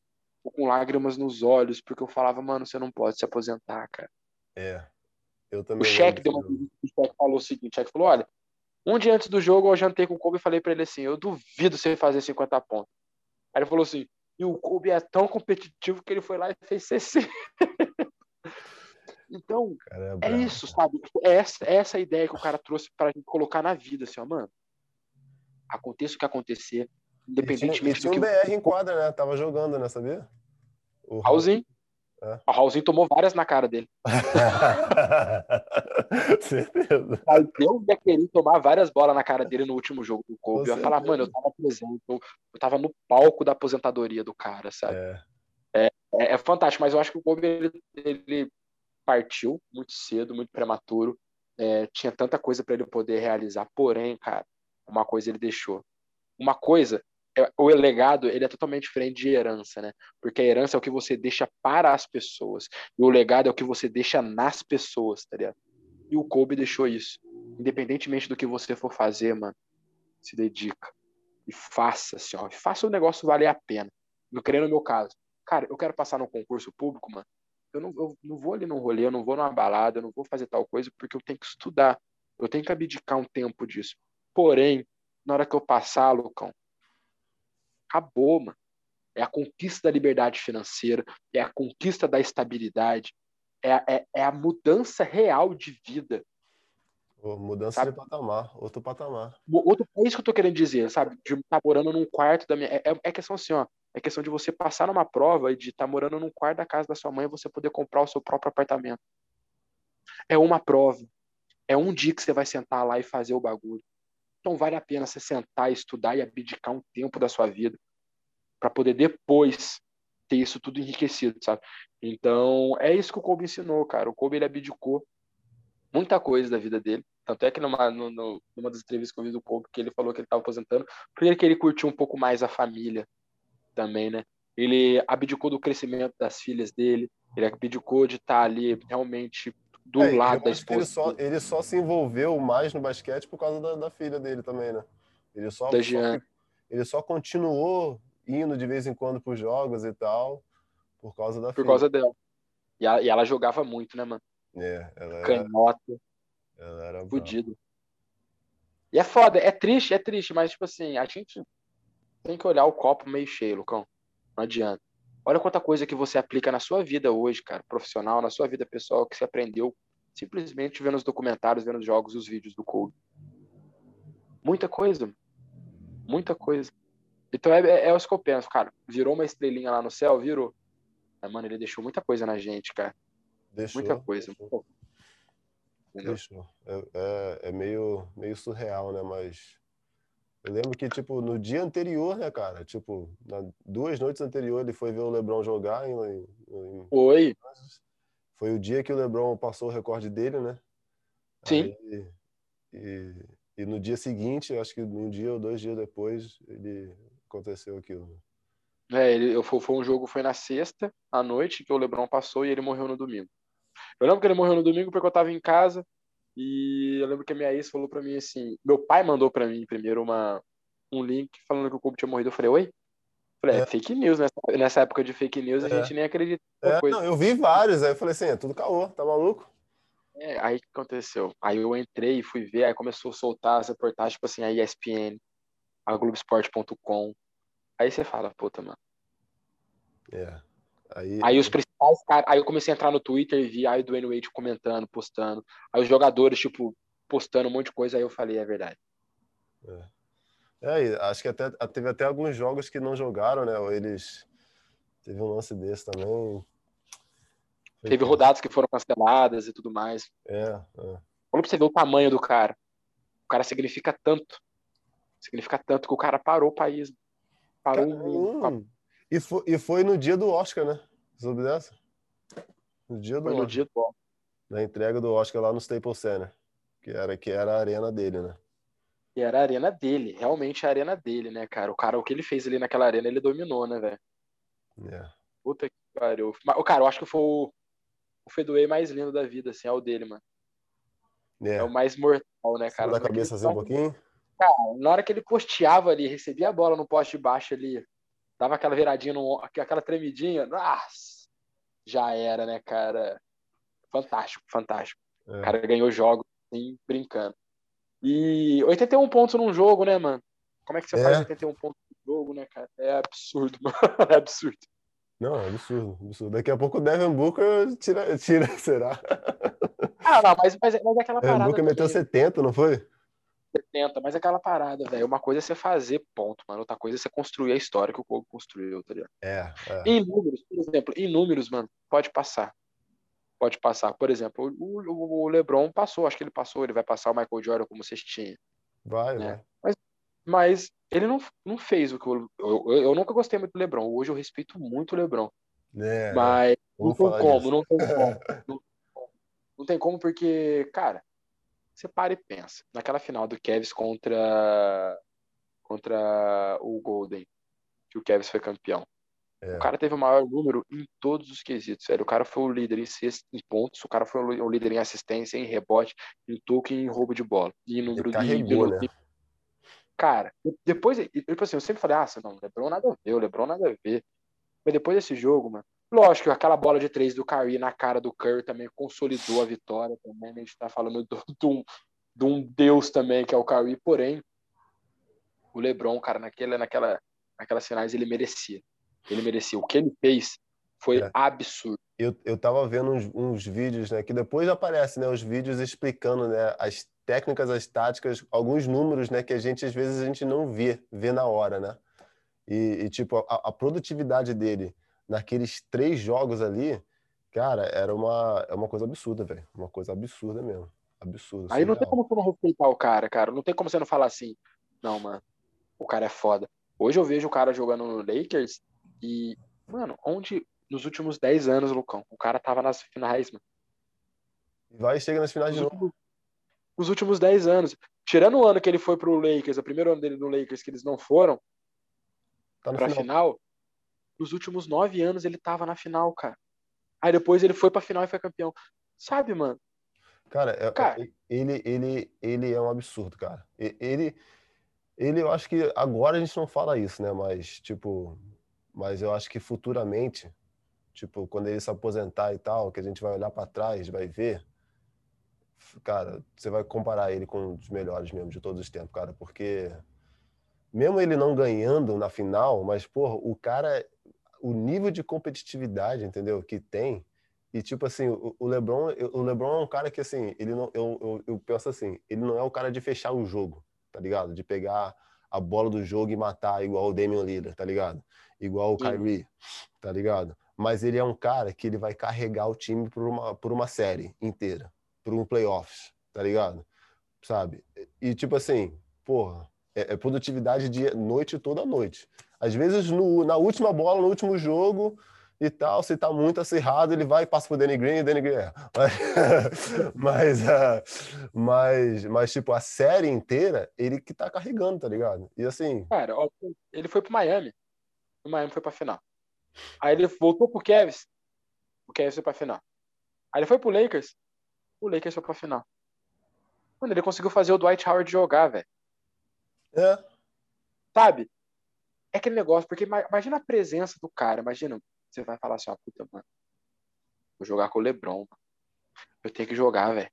B: com lágrimas nos olhos, porque eu falava, mano, você não pode se aposentar, cara.
A: É.
B: O cheque deu uma o cheque falou o seguinte: o cheque falou, olha, um dia antes do jogo eu jantei com o Kobe e falei para ele assim: eu duvido você fazer 50 pontos. Aí ele falou assim: e o Kobe é tão competitivo que ele foi lá e fez 60. <laughs> então, é, é isso, sabe? É essa, é essa ideia que o cara trouxe pra gente colocar na vida, assim, ó, mano. Aconteça o que acontecer, independentemente
A: tinha, tinha do que. um BR em quadra, né? Tava jogando, né? Sabia?
B: O Raulzinho. É. O Raulzinho tomou várias na cara dele. <laughs>
A: Certeza.
B: Mas eu ia querer tomar várias bolas na cara dele no último jogo do Kobe. Eu ia falar, mano, eu tava presente, eu, eu tava no palco da aposentadoria do cara, sabe? É. É, é, é fantástico, mas eu acho que o Kobe ele, ele partiu muito cedo, muito prematuro. É, tinha tanta coisa para ele poder realizar, porém, cara, uma coisa ele deixou. Uma coisa é, o legado ele é totalmente diferente de herança, né? Porque a herança é o que você deixa para as pessoas e o legado é o que você deixa nas pessoas, tá ligado? E o Kobe deixou isso. Independentemente do que você for fazer, mano, se dedica e faça, assim, ó, faça o negócio valer a pena. Eu querendo no meu caso, cara, eu quero passar no concurso público, mano. Eu não, eu não vou ali num rolê, eu não vou numa balada, eu não vou fazer tal coisa porque eu tenho que estudar. Eu tenho que abdicar um tempo disso. Porém, na hora que eu passar, Lucão, acabou, mano. É a conquista da liberdade financeira, é a conquista da estabilidade, é, é, é a mudança real de vida.
A: mudança sabe? de patamar, outro patamar.
B: Outro, é isso que eu tô querendo dizer, sabe? De estar tá morando num quarto da minha. É, é, é questão assim, ó. É questão de você passar numa prova e de estar tá morando num quarto da casa da sua mãe e você poder comprar o seu próprio apartamento. É uma prova. É um dia que você vai sentar lá e fazer o bagulho. Então vale a pena você sentar, estudar e abdicar um tempo da sua vida para poder depois ter isso tudo enriquecido, sabe? Então, é isso que o Kobe ensinou, cara. O Kobe ele abdicou muita coisa da vida dele. Tanto é que numa, no, numa das entrevistas que eu vi do Kobe, que ele falou que ele estava aposentando, porque ele curtiu um pouco mais a família também, né? Ele abdicou do crescimento das filhas dele, ele abdicou de estar tá ali realmente do é, lado da esposa.
A: Ele só, ele só se envolveu mais no basquete por causa da, da filha dele também, né? Ele só,
B: só,
A: ele só continuou indo de vez em quando para os jogos e tal, por causa da
B: Por filha. causa dela. E ela, e ela, jogava muito, né, mano?
A: É, ela era...
B: Canhota.
A: Ela era
B: fudido. E é foda, é triste, é triste, mas, tipo assim, a gente tem que olhar o copo meio cheio, Lucão. Não adianta. Olha quanta coisa que você aplica na sua vida hoje, cara, profissional, na sua vida pessoal, que você aprendeu simplesmente vendo os documentários, vendo os jogos, os vídeos do Kobe. Muita coisa. Muita coisa. Então é, é, é isso que eu penso, cara. Virou uma estrelinha lá no céu, virou. Mas, mano, ele deixou muita coisa na gente, cara.
A: Deixou.
B: Muita coisa.
A: Deixou. deixou. É, é, é, meio, meio surreal, né? Mas eu lembro que, tipo, no dia anterior, né, cara? Tipo, na, duas noites anteriores ele foi ver o LeBron jogar. Em, em,
B: foi.
A: Foi o dia que o LeBron passou o recorde dele, né?
B: Sim.
A: Aí, e, e no dia seguinte, acho que um dia ou dois dias depois, ele aconteceu aquilo.
B: É, ele, foi, foi um jogo, foi na sexta à noite que o LeBron passou e ele morreu no domingo. Eu lembro que ele morreu no domingo porque eu tava em casa e eu lembro que a minha ex falou para mim assim, meu pai mandou para mim primeiro uma um link falando que o Kobe tinha morrido. Eu falei, oi? Eu falei, é, é fake news, nessa, nessa época de fake news a é. gente nem acredita.
A: É, não, eu vi vários, aí eu falei assim, é tudo caô, tá maluco?
B: É, aí o que aconteceu? Aí eu entrei e fui ver, aí começou a soltar as reportagens, tipo assim, a ESPN, a Globoesporte.com, Aí você fala, puta, mano.
A: É. Aí,
B: aí os principais caras. Aí eu comecei a entrar no Twitter e vi aí o Dwayne Wade comentando, postando. Aí os jogadores, tipo, postando um monte de coisa. Aí eu falei, é verdade.
A: É. É, acho que até, teve até alguns jogos que não jogaram, né? Ou eles. Teve um lance desse também.
B: Foi teve que... rodadas que foram canceladas e tudo mais.
A: É, é.
B: Olha pra você ver o tamanho do cara. O cara significa tanto. Significa tanto que o cara parou o país. Parou
A: um... e, foi, e foi no dia do Oscar, né? Soube dessa? No dia do
B: foi no dia do Oscar.
A: Na entrega do Oscar lá no Staples Center. Que era, que era a arena dele, né?
B: E era a arena dele, realmente a arena dele, né, cara? O cara, o que ele fez ali naquela arena, ele dominou, né, velho?
A: É.
B: Puta que pariu. O cara, eu acho que foi o, o Fedway mais lindo da vida, assim, é o dele, mano. É, é o mais mortal, né, cara?
A: Da cabeça assim um pouquinho?
B: Cara, na hora que ele posteava ali, recebia a bola no poste baixo ali, dava aquela viradinha, no, aquela tremidinha, nossa, já era, né, cara? Fantástico, fantástico. É. O cara ganhou jogos assim, brincando. E 81 pontos num jogo, né, mano? Como é que você é. faz 81 pontos no jogo, né, cara? É absurdo, <laughs> mano. É absurdo.
A: Não, é absurdo, absurdo. Daqui a pouco o Devin Booker tira, tira <laughs> será?
B: Ah, não, mas, mas, mas é aquela parada.
A: Devin Booker meteu 70, não foi?
B: 70, mas é aquela parada, velho. Uma coisa é você fazer ponto, mano. Outra coisa é você construir a história que o Kobe construiu, tá ligado?
A: É, é.
B: Em números, por exemplo, em números, mano, pode passar. Pode passar. Por exemplo, o, o, LeBron passou, acho que ele passou, ele vai passar o Michael Jordan como cestinha.
A: Vai, né? vai.
B: Mas, mas ele não, não fez o que eu, eu, eu nunca gostei muito do LeBron. Hoje eu respeito muito o LeBron.
A: É,
B: mas não tem como, não tem como, não, não tem como porque, cara, você para e pensa. Naquela final do Cavs contra contra o Golden, que o Cavs foi campeão. É. O cara teve o maior número em todos os quesitos, sério. O cara foi o líder em, sexto, em pontos, o cara foi o líder em assistência, em rebote, em toque em roubo de bola. E em número
A: Ele carregou,
B: de,
A: né?
B: Cara, depois, tipo assim, eu sempre falei, ah, não, Lebron nada a ver, o Lebron nada a ver. Mas depois desse jogo, mano, Lógico, aquela bola de três do Curry na cara do Curry também consolidou a vitória. Também a gente está falando <laughs> de um, de um deus também, que é o Curry. Porém, o LeBron, cara, naquela, naquela, naquelas finais ele merecia. Ele merecia. O que ele fez foi é. absurdo.
A: Eu, eu tava vendo uns, uns, vídeos, né, que depois aparecem, né, os vídeos explicando, né, as técnicas, as táticas, alguns números, né, que a gente às vezes a gente não vê, vê na hora, né? E, e tipo, a, a produtividade dele naqueles três jogos ali, cara, era uma, é uma coisa absurda, velho. Uma coisa absurda mesmo. Absurdo.
B: Aí não tem
A: surreal.
B: como você não respeitar o cara, cara. Não tem como você não falar assim, não, mano, o cara é foda. Hoje eu vejo o cara jogando no Lakers e, mano, onde nos últimos 10 anos, Lucão, o cara tava nas finais, mano.
A: Vai e chega nas finais
B: Nos
A: de novo.
B: últimos, nos últimos 10 anos. Tirando o ano que ele foi pro Lakers, o primeiro ano dele no Lakers que eles não foram
A: Tá
B: pra
A: final.
B: final, nos últimos 9 anos ele tava na final, cara. Aí depois ele foi pra final e foi campeão. Sabe, mano?
A: Cara, é- é-
B: Cara.
A: ele, ele, ele é um absurdo, cara. Ele, ele, eu acho que agora a gente não fala isso, né? Mas, tipo, mas eu acho que futuramente, tipo, quando ele se aposentar e tal, que a gente vai olhar pra trás, vai ver, cara, você vai comparar ele com um dos melhores mesmo de todos os tempos, cara, porque mesmo ele não ganhando na final, mas, porra, o cara, o nível de competitividade, entendeu, que tem, e tipo assim, o, o LeBron, o LeBron é um cara que assim, ele não, eu, eu, eu penso assim, ele não é o cara de fechar o jogo, tá ligado? De pegar a bola do jogo e matar igual o Damian Lillard, tá ligado? Igual o. Kyrie, tá ligado? Mas ele é um cara que ele vai carregar o time por uma, por uma série inteira, por um playoffs, tá ligado? Sabe? E tipo assim, porra, é, é produtividade de noite toda noite. Às vezes no, na última bola, no último jogo, e tal, se tá muito acirrado, ele vai e passa pro Danny Green e o Danny Green erra. Mas, <laughs> mas, ah, mas, mas, tipo, a série inteira, ele que tá carregando, tá ligado? E assim,
B: Cara, ó, ele foi pro Miami. O Miami foi pra final. Aí ele voltou pro Cavs. O Cavs foi pra final. Aí ele foi pro Lakers. O Lakers foi pra final. Mano, ele conseguiu fazer o Dwight Howard jogar, velho.
A: é,
B: Sabe? É aquele negócio, porque ima- imagina a presença do cara. Imagina, você vai falar assim, ó, puta, mano. Vou jogar com o LeBron. Eu tenho que jogar, velho.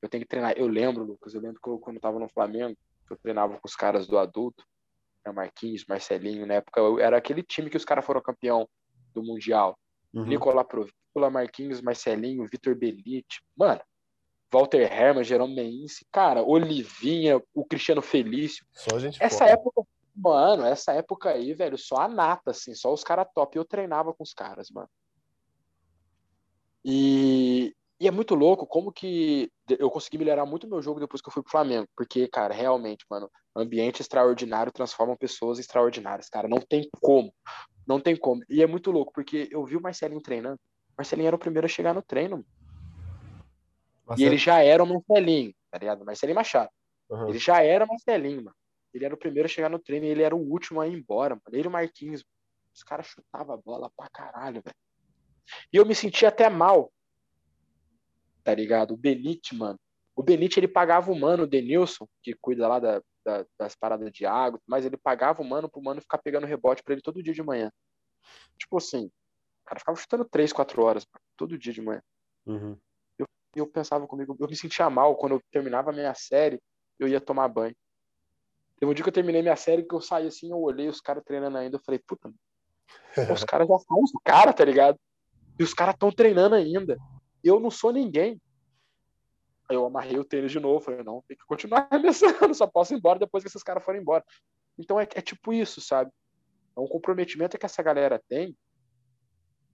B: Eu tenho que treinar. Eu lembro, Lucas, eu lembro que eu, quando eu tava no Flamengo, eu treinava com os caras do adulto, né, Marquinhos, Marcelinho, na época eu- era aquele time que os caras foram campeão do Mundial.
A: uhum.
B: Nicolas Provícola, Marquinhos, Marcelinho, Vitor Belite. Mano, Walter Herman, Jerome Meins, cara, Olivinha, o Cristiano Felício.
A: só a gente
B: Essa
A: foda.
B: época, mano, essa época aí, velho, só a nata, assim, só os caras top. Eu treinava com os caras, mano. E, e é muito louco como que eu consegui melhorar muito meu jogo depois que eu fui pro Flamengo. Porque, cara, realmente, mano, ambiente extraordinário transforma pessoas extraordinárias, cara. Não tem como. Não tem como. E é muito louco, porque eu vi o Marcelinho treinando. O Marcelinho era o primeiro a chegar no treino. E ele já era o Marcelinho, tá ligado? Marcelinho Machado.
A: uhum.
B: Ele já era Marcelinho, mano. Ele era o primeiro a chegar no treino e ele era o último a ir embora, mano. Ele e o Marquinhos. Os caras chutavam a bola pra caralho, velho. E eu me sentia até mal. Tá ligado? O Benite, mano. O Benite, ele pagava o mano, o Denilson, que cuida lá da, da- das paradas de água, mas ele pagava o mano pro mano ficar pegando rebote pra ele todo dia de manhã. Tipo assim, o cara ficava chutando 3, 4 horas, mano, todo dia de manhã.
A: Uhum.
B: E eu pensava comigo, eu me sentia mal quando eu terminava a minha série, eu ia tomar banho. Teve um dia que eu terminei minha série, que eu saí assim, eu olhei os caras treinando ainda, eu falei, puta, <laughs> os caras já são os caras, tá ligado? E os caras estão treinando ainda. Eu não sou ninguém. Aí eu amarrei o tênis de novo, falei, não, tem que continuar <laughs> arremessando, só posso ir embora depois que esses caras forem embora. Então é, é tipo isso, sabe? É um comprometimento que essa galera tem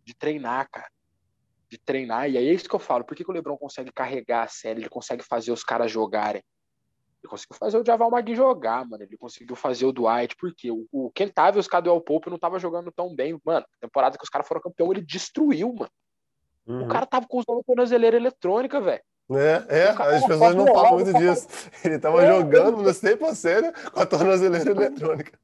B: de treinar, cara de treinar, e aí é isso que eu falo. Por que, que o Lebron consegue carregar a série? Ele consegue fazer os caras jogarem. Ele conseguiu fazer o Javal Magui jogar, mano. Ele conseguiu fazer o Dwight, porque o, o Kentavious e os Cadwell Pope não tava jogando tão bem. Mano, temporada que os caras foram campeão, ele destruiu, mano.
A: Uhum.
B: O cara tava com os tornozeleira eletrônica, velho.
A: É, é,
B: cara
A: as pessoas não falam muito
B: tava-
A: disso. Ele tava
B: É,
A: jogando no 100% com a tornozeleira eletrônica.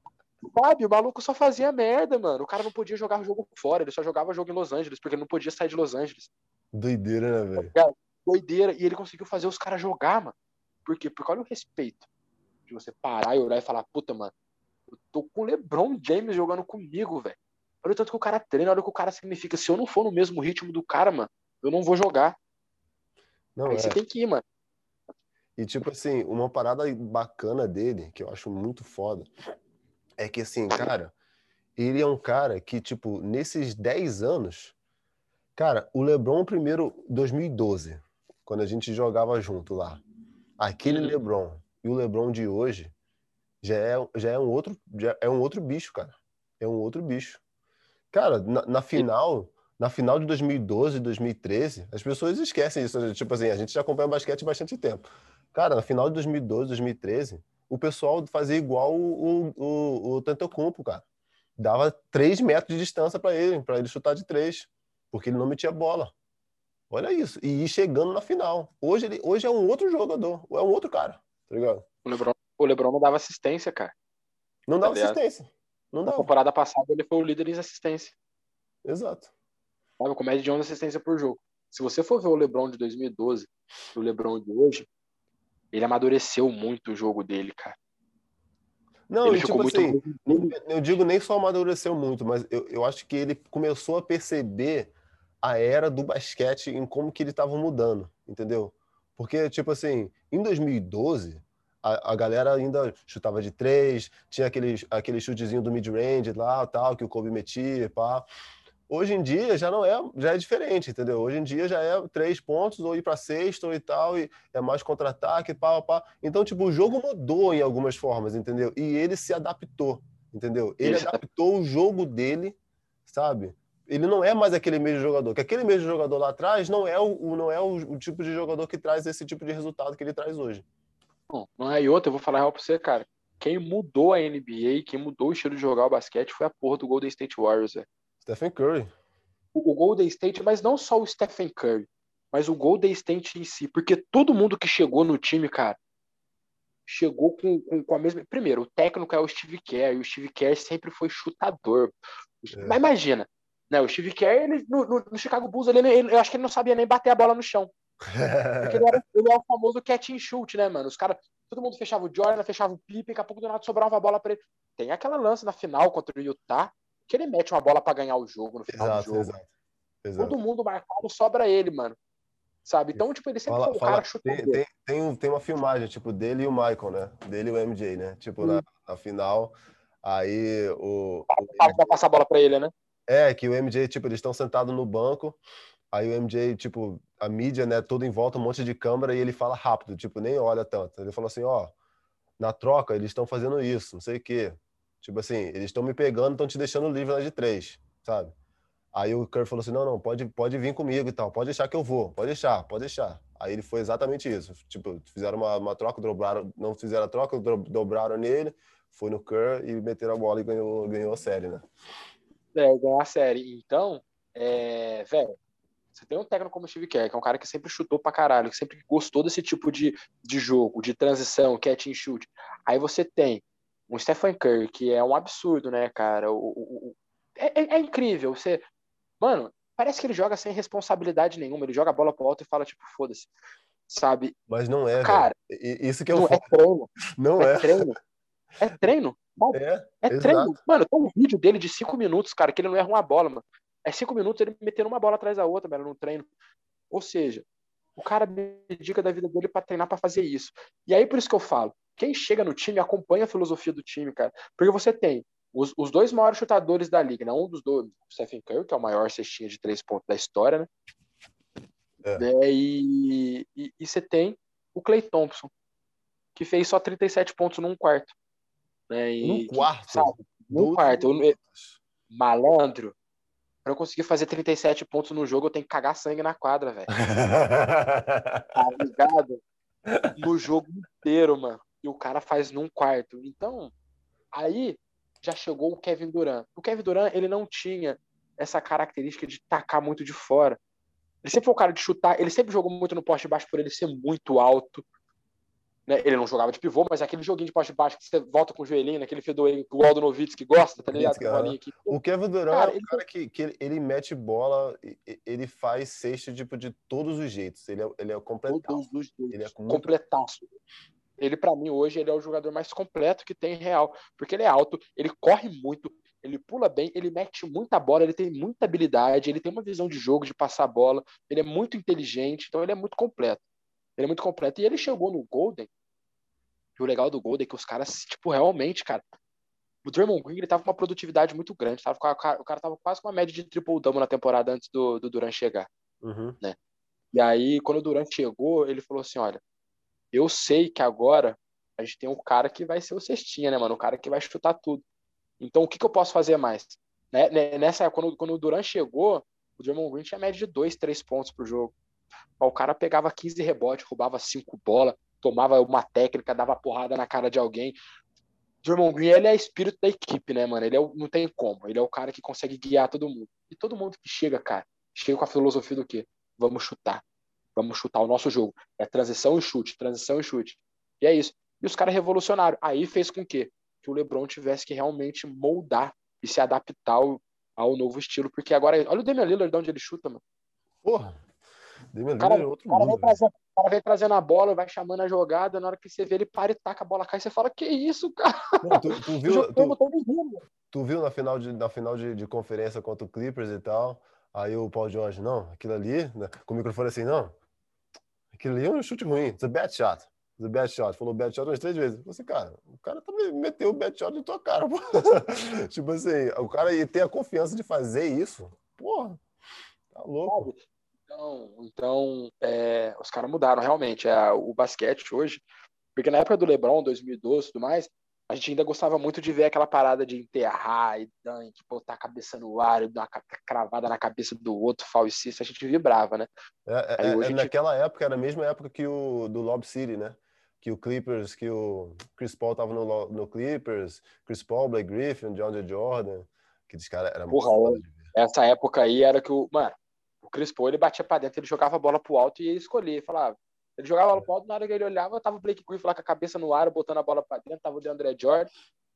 B: Sabe, o maluco só fazia merda, mano. O cara não podia jogar o jogo fora, ele só jogava jogo em Los Angeles, porque ele não podia sair de Los Angeles.
A: Doideira, né, velho?
B: doideira. E ele conseguiu fazer os caras jogar, mano. Por quê? Porque olha o respeito de você parar e olhar e falar, puta, mano, eu tô com o LeBron James jogando comigo, velho. Olha o tanto que o cara treina, olha o que o cara significa. Se eu não for no mesmo ritmo do cara, mano, eu não vou jogar.
A: Não,
B: Aí
A: é.
B: você tem que ir, mano.
A: E, tipo assim, uma parada bacana dele, que eu acho muito foda, é que, assim, cara, ele é um cara que, tipo, nesses 10 anos, cara, o LeBron primeiro, 2012, quando a gente jogava junto lá, aquele
B: Uhum.
A: LeBron e o LeBron de hoje já é, já é um outro, já é um outro bicho, cara. É um outro bicho. Cara, na, na final, na final de 2012, 2013, as pessoas esquecem isso. Né? Tipo assim, a gente já acompanha basquete há bastante tempo. Cara, na final de 2012, 2013, o pessoal fazia igual o, o, o Tantocumpo, cara. Dava 3 metros de distância para ele, para ele chutar de 3, porque ele não metia bola. Olha isso. E ir chegando na final. Hoje, ele, hoje é um outro jogador, é um outro cara, tá ligado?
B: O Lebron, o Lebron não dava assistência, cara.
A: Não dava Aliás, assistência. Não
B: dava. Na temporada passada ele foi o líder em assistência.
A: Exato.
B: Sabe, com média de 11 assistência por jogo. Se você for ver o LeBron de 2012 e o LeBron de hoje, ele amadureceu muito o jogo dele, cara.
A: Não, ele tipo assim, muito... eu digo nem só amadureceu muito, mas eu, eu acho que ele começou a perceber a era do basquete em como que ele estava mudando, entendeu? Porque, tipo assim, em 2012, a, a galera ainda chutava de três, tinha aquele, aquele chutezinho do mid-range lá, tal, que o Kobe metia, pá. Hoje em dia já não é, já é diferente, entendeu? Hoje em dia já é três pontos ou ir para sexto e tal, e é mais contra-ataque, pá, pá. Então, tipo, o jogo mudou em algumas formas, entendeu? E ele se adaptou, entendeu? Ele adaptou o jogo dele, sabe? Ele não é mais aquele mesmo jogador, que aquele mesmo jogador lá atrás não é o, não é o, o tipo de jogador que traz esse tipo de resultado que ele traz hoje.
B: Não, não é outra, eu vou falar real pra você, cara. Quem mudou a NBA, quem mudou o estilo de jogar o basquete foi a porra do Golden State Warriors, velho.
A: Stephen Curry.
B: O, Golden State, mas não só o Stephen Curry, mas o Golden State em si, porque todo mundo que chegou no time, cara, chegou com, com, com, a mesma. Primeiro, o técnico é o Steve Kerr, e o Steve Kerr sempre foi chutador. É. Mas imagina, né? O Steve Kerr, ele, no, no, Chicago Bulls, ele, ele, eu acho que ele não sabia nem bater a bola no chão. Porque ele era, ele era o famoso catch and shoot, né, mano? Os caras, todo mundo fechava o Jordan, fechava o Pipe, daqui a pouco do nada sobrava a bola para ele. Tem aquela lance na final contra o Utah, que ele mete uma bola para ganhar o jogo no final exato, do jogo. Exato, exato. Todo mundo marcado sobra ele, mano. Sabe? Então, tipo, ele sempre fala, foi um cara chutador.
A: Tem, tem, tem, tem, uma filmagem, tipo, dele e o Michael, né? Dele e o MJ, né? Tipo, hum. na, na, final, aí o... o
B: vai passar a bola para ele, né?
A: É, que o MJ, tipo, eles estão sentados no banco, aí o MJ, tipo, a mídia, né, toda em volta, um monte de câmera, e ele fala rápido, tipo, nem olha tanto. Ele falou assim, ó, na troca eles estão fazendo isso, não sei o quê. Tipo assim, eles estão me pegando, estão te deixando livre na de três, sabe? Aí o Curry falou assim: não, não, pode, pode vir comigo e tal, pode deixar que eu vou, pode deixar, pode deixar. Aí ele foi exatamente isso. Tipo, fizeram uma, uma troca, dobraram, não fizeram a troca, dobraram nele, foi no Curry e meteram a bola e ganhou, ganhou a série, né?
B: É, ganhou a série. Então, é, velho, você tem um técnico como o Steve Kerr, que é um cara que sempre chutou pra caralho, que sempre gostou desse tipo de, de jogo, de transição, catch and shoot. Aí você tem um Stephen Curry, que é um absurdo, né, cara? O, o, o é, é, é, incrível. Você, mano, parece que ele joga sem responsabilidade nenhuma. Ele joga a bola pro alto e fala, tipo, foda-se. Sabe?
A: Mas não é,
B: cara.
A: Isso que é o
B: não, é treino.
A: Não é.
B: É treino. É treino.
A: É,
B: é treino. Mano, tem um vídeo dele de cinco minutos, cara, que ele não erra uma bola, mano. É cinco minutos ele metendo uma bola atrás da outra, velho, no treino. Ou seja, o cara dedica da vida dele para treinar para fazer isso. E aí por isso que eu falo, quem chega no time acompanha a filosofia do time, cara. Porque você tem os, os dois maiores chutadores da liga, né? Um dos dois, o Stephen Curry, que é o maior cestinha de três pontos da história, né? É. É, e, e, e, você tem o Clay Thompson, que fez só 37 pontos num quarto. Né?
A: E, num quarto? Sabe,
B: num quarto. Eu, malandro, Pra eu conseguir fazer 37 pontos no jogo, eu tenho que cagar sangue na quadra, velho. <laughs> tá ligado? No jogo inteiro, mano. E o cara faz num quarto. Então, aí já chegou o Kevin Durant. O Kevin Durant, ele não tinha essa característica de tacar muito de fora. Ele sempre foi o cara de chutar, ele sempre jogou muito no poste baixo por ele ser muito alto. Né? Ele não jogava de pivô, mas é aquele joguinho de poste baixo que você volta com o joelhinho, naquele fedor que o Aldo Novitz que gosta, tá ligado?
A: O Kevin Durant cara, é um cara que, que ele, ele, mete bola, ele faz sexta tipo, de todos os jeitos. Ele é, ele é completaço. Todos os jeitos. Ele é muito...
B: completaço. Ele, para mim, hoje, ele é o jogador mais completo que tem real. Porque ele é alto, ele corre muito, ele pula bem, ele mete muita bola, ele tem muita habilidade, ele tem uma visão de jogo, de passar a bola, ele é muito inteligente, então ele é muito completo. Ele é muito completo. E ele chegou no Golden. E o legal do Golden é que os caras, tipo, realmente, cara. O Draymond Green ele tava com uma produtividade muito grande. Tava, o cara tava quase com uma média de triple-double na temporada antes do, do Durant chegar.
A: Uhum.
B: Né? E aí, quando o Durant chegou, ele falou assim: olha, eu sei que agora a gente tem um cara que vai ser o cestinha, né, mano? O cara que vai chutar tudo. Então, o que, que eu posso fazer mais? Né? Nessa, quando, quando o Durant chegou, o Draymond Green tinha média de 2, 3 pontos por jogo. O cara pegava 15 rebotes, roubava 5 bolas, tomava uma técnica, dava porrada na cara de alguém. Draymond Green, ele é espírito da equipe, né, mano? Ele é não tem como. Ele é o cara que consegue guiar todo mundo. E todo mundo que chega, cara, chega com a filosofia do quê? Vamos chutar. Vamos chutar o nosso jogo. É transição e chute, transição e chute. E é isso. E os caras revolucionaram. Aí fez com que, que o LeBron tivesse que realmente moldar e se adaptar ao, ao novo estilo. Porque agora, olha o Damian Lillard de onde ele chuta, mano.
A: Porra. Damian Lillard cara, é outro
B: cara
A: mundo.
B: Vem o cara vem trazendo a bola, vai chamando a jogada, na hora que você vê ele para e taca a bola cai, você fala, que isso, cara?
A: Não, tu, tu, <laughs> viu, tu, tu, viu na final, de, na final de, de conferência contra o Clippers e tal, aí o Paul George, não, aquilo ali, né, com o microfone assim, não, aquilo ali é um chute ruim, it's a bad shot. A bad shot. Falou bad shot umas três vezes. Você, assim, cara, o cara também meteu o bad shot na tua cara, <laughs> tipo assim, o cara ia ter a confiança de fazer isso, porra, tá louco.
B: Então, então é, os caras mudaram realmente é, o basquete hoje, porque na época do LeBron, 2012 e tudo mais, a gente ainda gostava muito de ver aquela parada de enterrar e dunk, botar a cabeça no ar e dar uma cravada na cabeça do outro falsista, a gente vibrava, né?
A: É, é, é naquela época, era a mesma época que o do Lob City, né? Que o Clippers, que o Chris Paul tava no, no Clippers, Chris Paul, Blake Griffin, John J. Jordan, que os caras era
B: Porra, muito essa época aí era que o. Mano, o Chris Paul, ele batia pra dentro, ele jogava a bola pro alto e ia escolher. Falava, ele jogava a bola pro alto, na hora que ele olhava, tava o Blake Griffin lá com a cabeça no ar, botando a bola pra dentro, tava o DeAndre Jordan.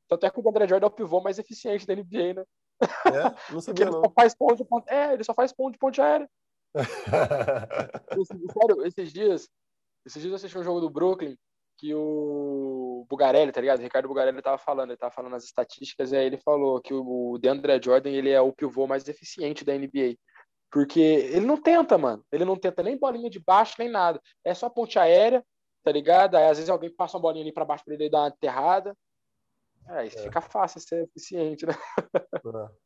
B: Tanto é que o DeAndre Jordan é o pivô mais eficiente da NBA, né?
A: É, não <laughs> sabia
B: ele
A: não.
B: Só faz ponto de ponto, é, ele só faz ponto de ponte aérea. <laughs> sério, esses dias, esses dias eu assisti um jogo do Brooklyn que o Bugarelli, tá ligado? O Ricardo Bugarelli tava falando, ele tava falando as estatísticas e aí ele falou que o DeAndre Jordan, ele é o pivô mais eficiente da NBA. Porque ele não tenta, mano. Ele não tenta nem bolinha de baixo, nem nada. É só ponte aérea, tá ligado? Aí às vezes alguém passa uma bolinha ali pra baixo pra ele dar uma enterrada. Aí é. fica fácil ser eficiente, né? <laughs>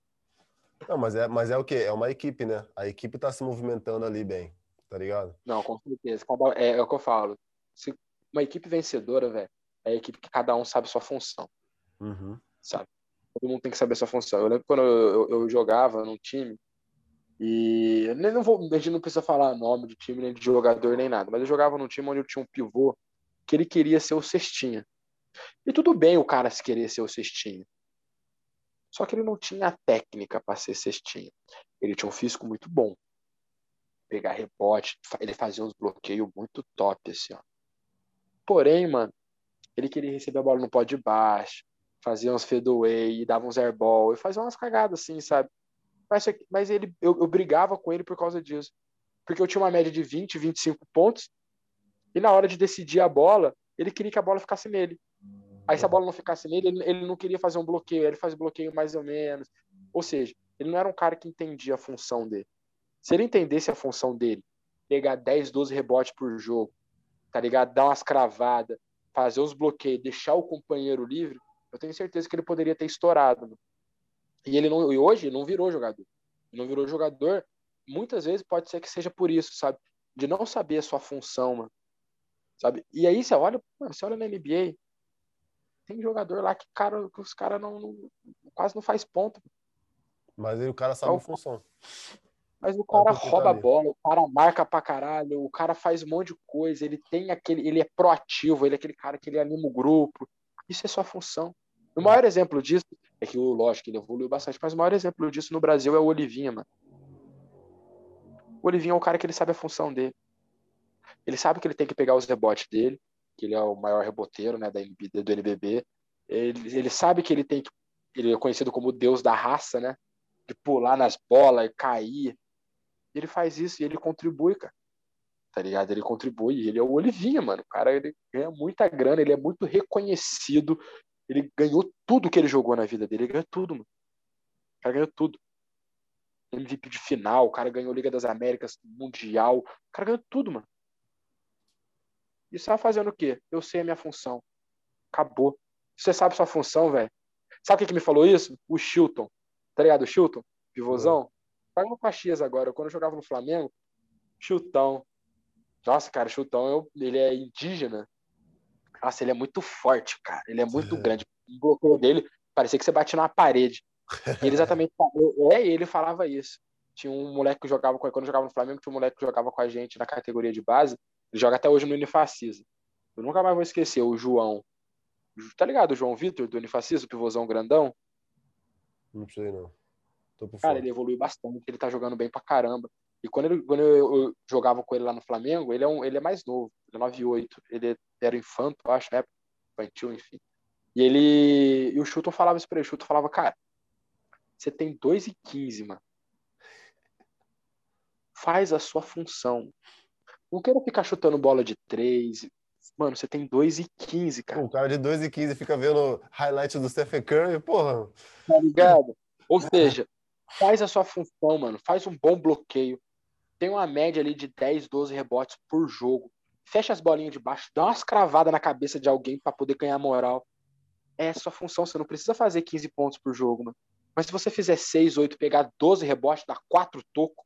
A: É. Não, mas é, mas é o quê? É uma equipe, né? A equipe tá se movimentando ali bem, tá ligado?
B: Não, com certeza. É, é o que eu falo. Se uma equipe vencedora, velho, é a equipe que cada um sabe sua função.
A: Uhum.
B: Sabe? Todo mundo tem que saber sua função. Eu lembro quando eu, eu, eu jogava num time, e não vou, a gente não precisa falar nome de time, nem de jogador, nem nada, mas eu jogava num time onde eu tinha um pivô que ele queria ser o cestinha. E tudo bem o cara se querer ser o cestinha. Só que ele não tinha a técnica para ser cestinha. Ele tinha um físico muito bom. Pegar rebote, ele fazia uns bloqueios muito top, assim, ó. Porém, mano, ele queria receber a bola no pó de baixo, fazia uns fadeaway, dava uns airball, e fazia umas cagadas assim, sabe? Mas, mas ele, eu, eu brigava com ele por causa disso. Porque eu tinha uma média de 20, 25 pontos. E na hora de decidir a bola, ele queria que a bola ficasse nele. Aí se a bola não ficasse nele, ele, ele não queria fazer um bloqueio, ele fazia bloqueio mais ou menos. Ou seja, ele não era um cara que entendia a função dele. Se ele entendesse a função dele, pegar 10, 12 rebotes por jogo, tá ligado? Dar umas cravadas, fazer os bloqueios, deixar o companheiro livre, eu tenho certeza que ele poderia ter estourado. E ele não, e hoje não virou jogador. Não virou jogador. Muitas vezes pode ser que seja por isso, sabe? De não saber a sua função, mano. Sabe? E aí você olha, mano, você olha na NBA, tem jogador lá que, cara, que os caras não, não, quase não faz ponto.
A: Mas aí o cara sabe a função.
B: Mas o cara rouba a bola, o cara marca pra caralho, o cara faz um monte de coisa, ele tem aquele, ele é proativo, ele é aquele cara que ele anima o grupo. Isso é sua função. O maior exemplo disso é que, lógico, ele evoluiu bastante, mas o maior exemplo disso no Brasil é o Olivinha, mano. O Olivinha é o cara que ele sabe a função dele. Ele sabe que ele tem que pegar os rebotes dele, que ele é o maior reboteiro né, da do NBB. Ele, ele sabe que ele tem que. Ele é conhecido como o deus da raça, né? De pular nas bolas e cair. Ele faz isso e ele contribui, cara. Tá ligado? Ele contribui. Ele é o Olivinha, mano. O cara ele ganha muita grana, ele é muito reconhecido ele ganhou tudo que ele jogou na vida dele. Ele ganhou tudo, mano. O cara ganhou tudo. MVP de final, o cara ganhou Liga das Américas, Mundial. O cara ganhou tudo, mano. E você tá fazendo o quê? Eu sei a minha função. Acabou. Você sabe sua função, velho. Sabe quem que me falou isso? O Chilton. Tá ligado? O Chilton? Pivôzão. Tá no Caxias agora. Quando eu jogava no Flamengo, Chiltão. Nossa, cara, Chiltão, ele é indígena. Nossa, ele é muito forte, cara. Ele é muito é. grande. O bloqueio dele parecia que você bate na parede. E ele exatamente é, ele falava isso. tinha um moleque que jogava com quando jogava no Flamengo, tinha um moleque que jogava com a gente na categoria de base. Ele joga até hoje no Unifacisa. Eu nunca mais vou esquecer o João. Tá ligado o João Vitor do Unifacisa, o pivôzão grandão?
A: Não sei não.
B: Cara, ele evoluiu bastante, ele tá jogando bem pra caramba. E quando, ele, quando eu, eu, jogava com ele lá no Flamengo, ele é, um, ele é mais novo, ele é 9'8". Ele era infanto, acho, época, infantil, enfim. E ele. E o Chuto falava isso pra ele. O Chuto falava, cara, você tem 2 e 15, mano. Faz a sua função. Não quero ficar chutando bola de 3. Mano, você tem 2 e 15, cara.
A: O cara de 2 e 15 fica vendo highlight do Stephen Curry, porra.
B: Tá ligado? Ou seja, faz a sua função, mano. Faz um bom bloqueio. Tem uma média ali de 10, 12 rebotes por jogo. Fecha as bolinhas de baixo, dá umas cravadas na cabeça de alguém para poder ganhar moral. É a sua função. Você não precisa fazer 15 pontos por jogo, mano. Mas se você fizer 6, 8, pegar 12 rebotes, dar 4 tocos,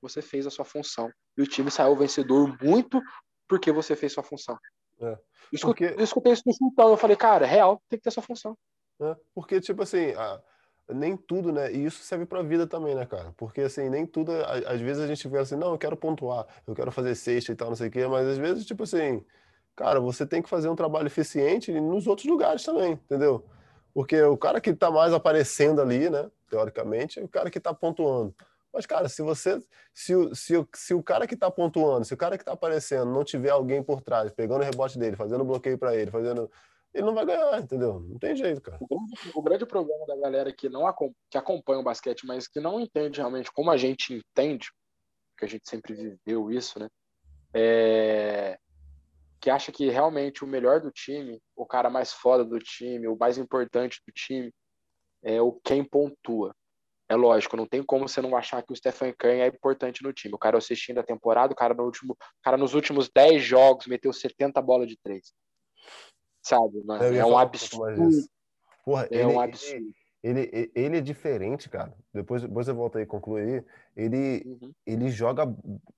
B: você fez a sua função. E o time saiu vencedor muito porque você fez sua função. É. Porque... Eu escutei isso no chutão, eu falei, cara, real, tem que ter sua função.
A: É. Porque, tipo assim, a... nem tudo, né? E isso serve pra vida também, né, cara? Porque, assim, nem tudo, às vezes a gente vê assim, não, eu quero pontuar, eu quero fazer sexta e tal, não sei o quê, mas às vezes, tipo assim, cara, você tem que fazer um trabalho eficiente nos outros lugares também, entendeu? Porque o cara que está mais aparecendo ali, né, teoricamente, é o cara que está pontuando. Mas, cara, se você. Se o, se o, se o cara que está pontuando, se o cara que está aparecendo não tiver alguém por trás, pegando o rebote dele, fazendo bloqueio para ele, fazendo. Ele não vai ganhar, entendeu? Não tem jeito, cara.
B: O grande, problema da galera que não que acompanha o basquete, mas que não entende realmente como a gente entende, que a gente sempre viveu isso, né? É, que acha que realmente o melhor do time, o cara mais foda do time, o mais importante do time, é o quem pontua. É lógico, não tem como você não achar que o Stephen Curry é importante no time. O cara assistindo a temporada, o cara, no último, o cara nos últimos 10 jogos meteu 70 bolas de três. Sabe? É um absurdo.
A: Porra, é ele, um absurdo ele, ele é diferente, cara. Depois, depois eu volto aí concluir. Ele, uhum. ele joga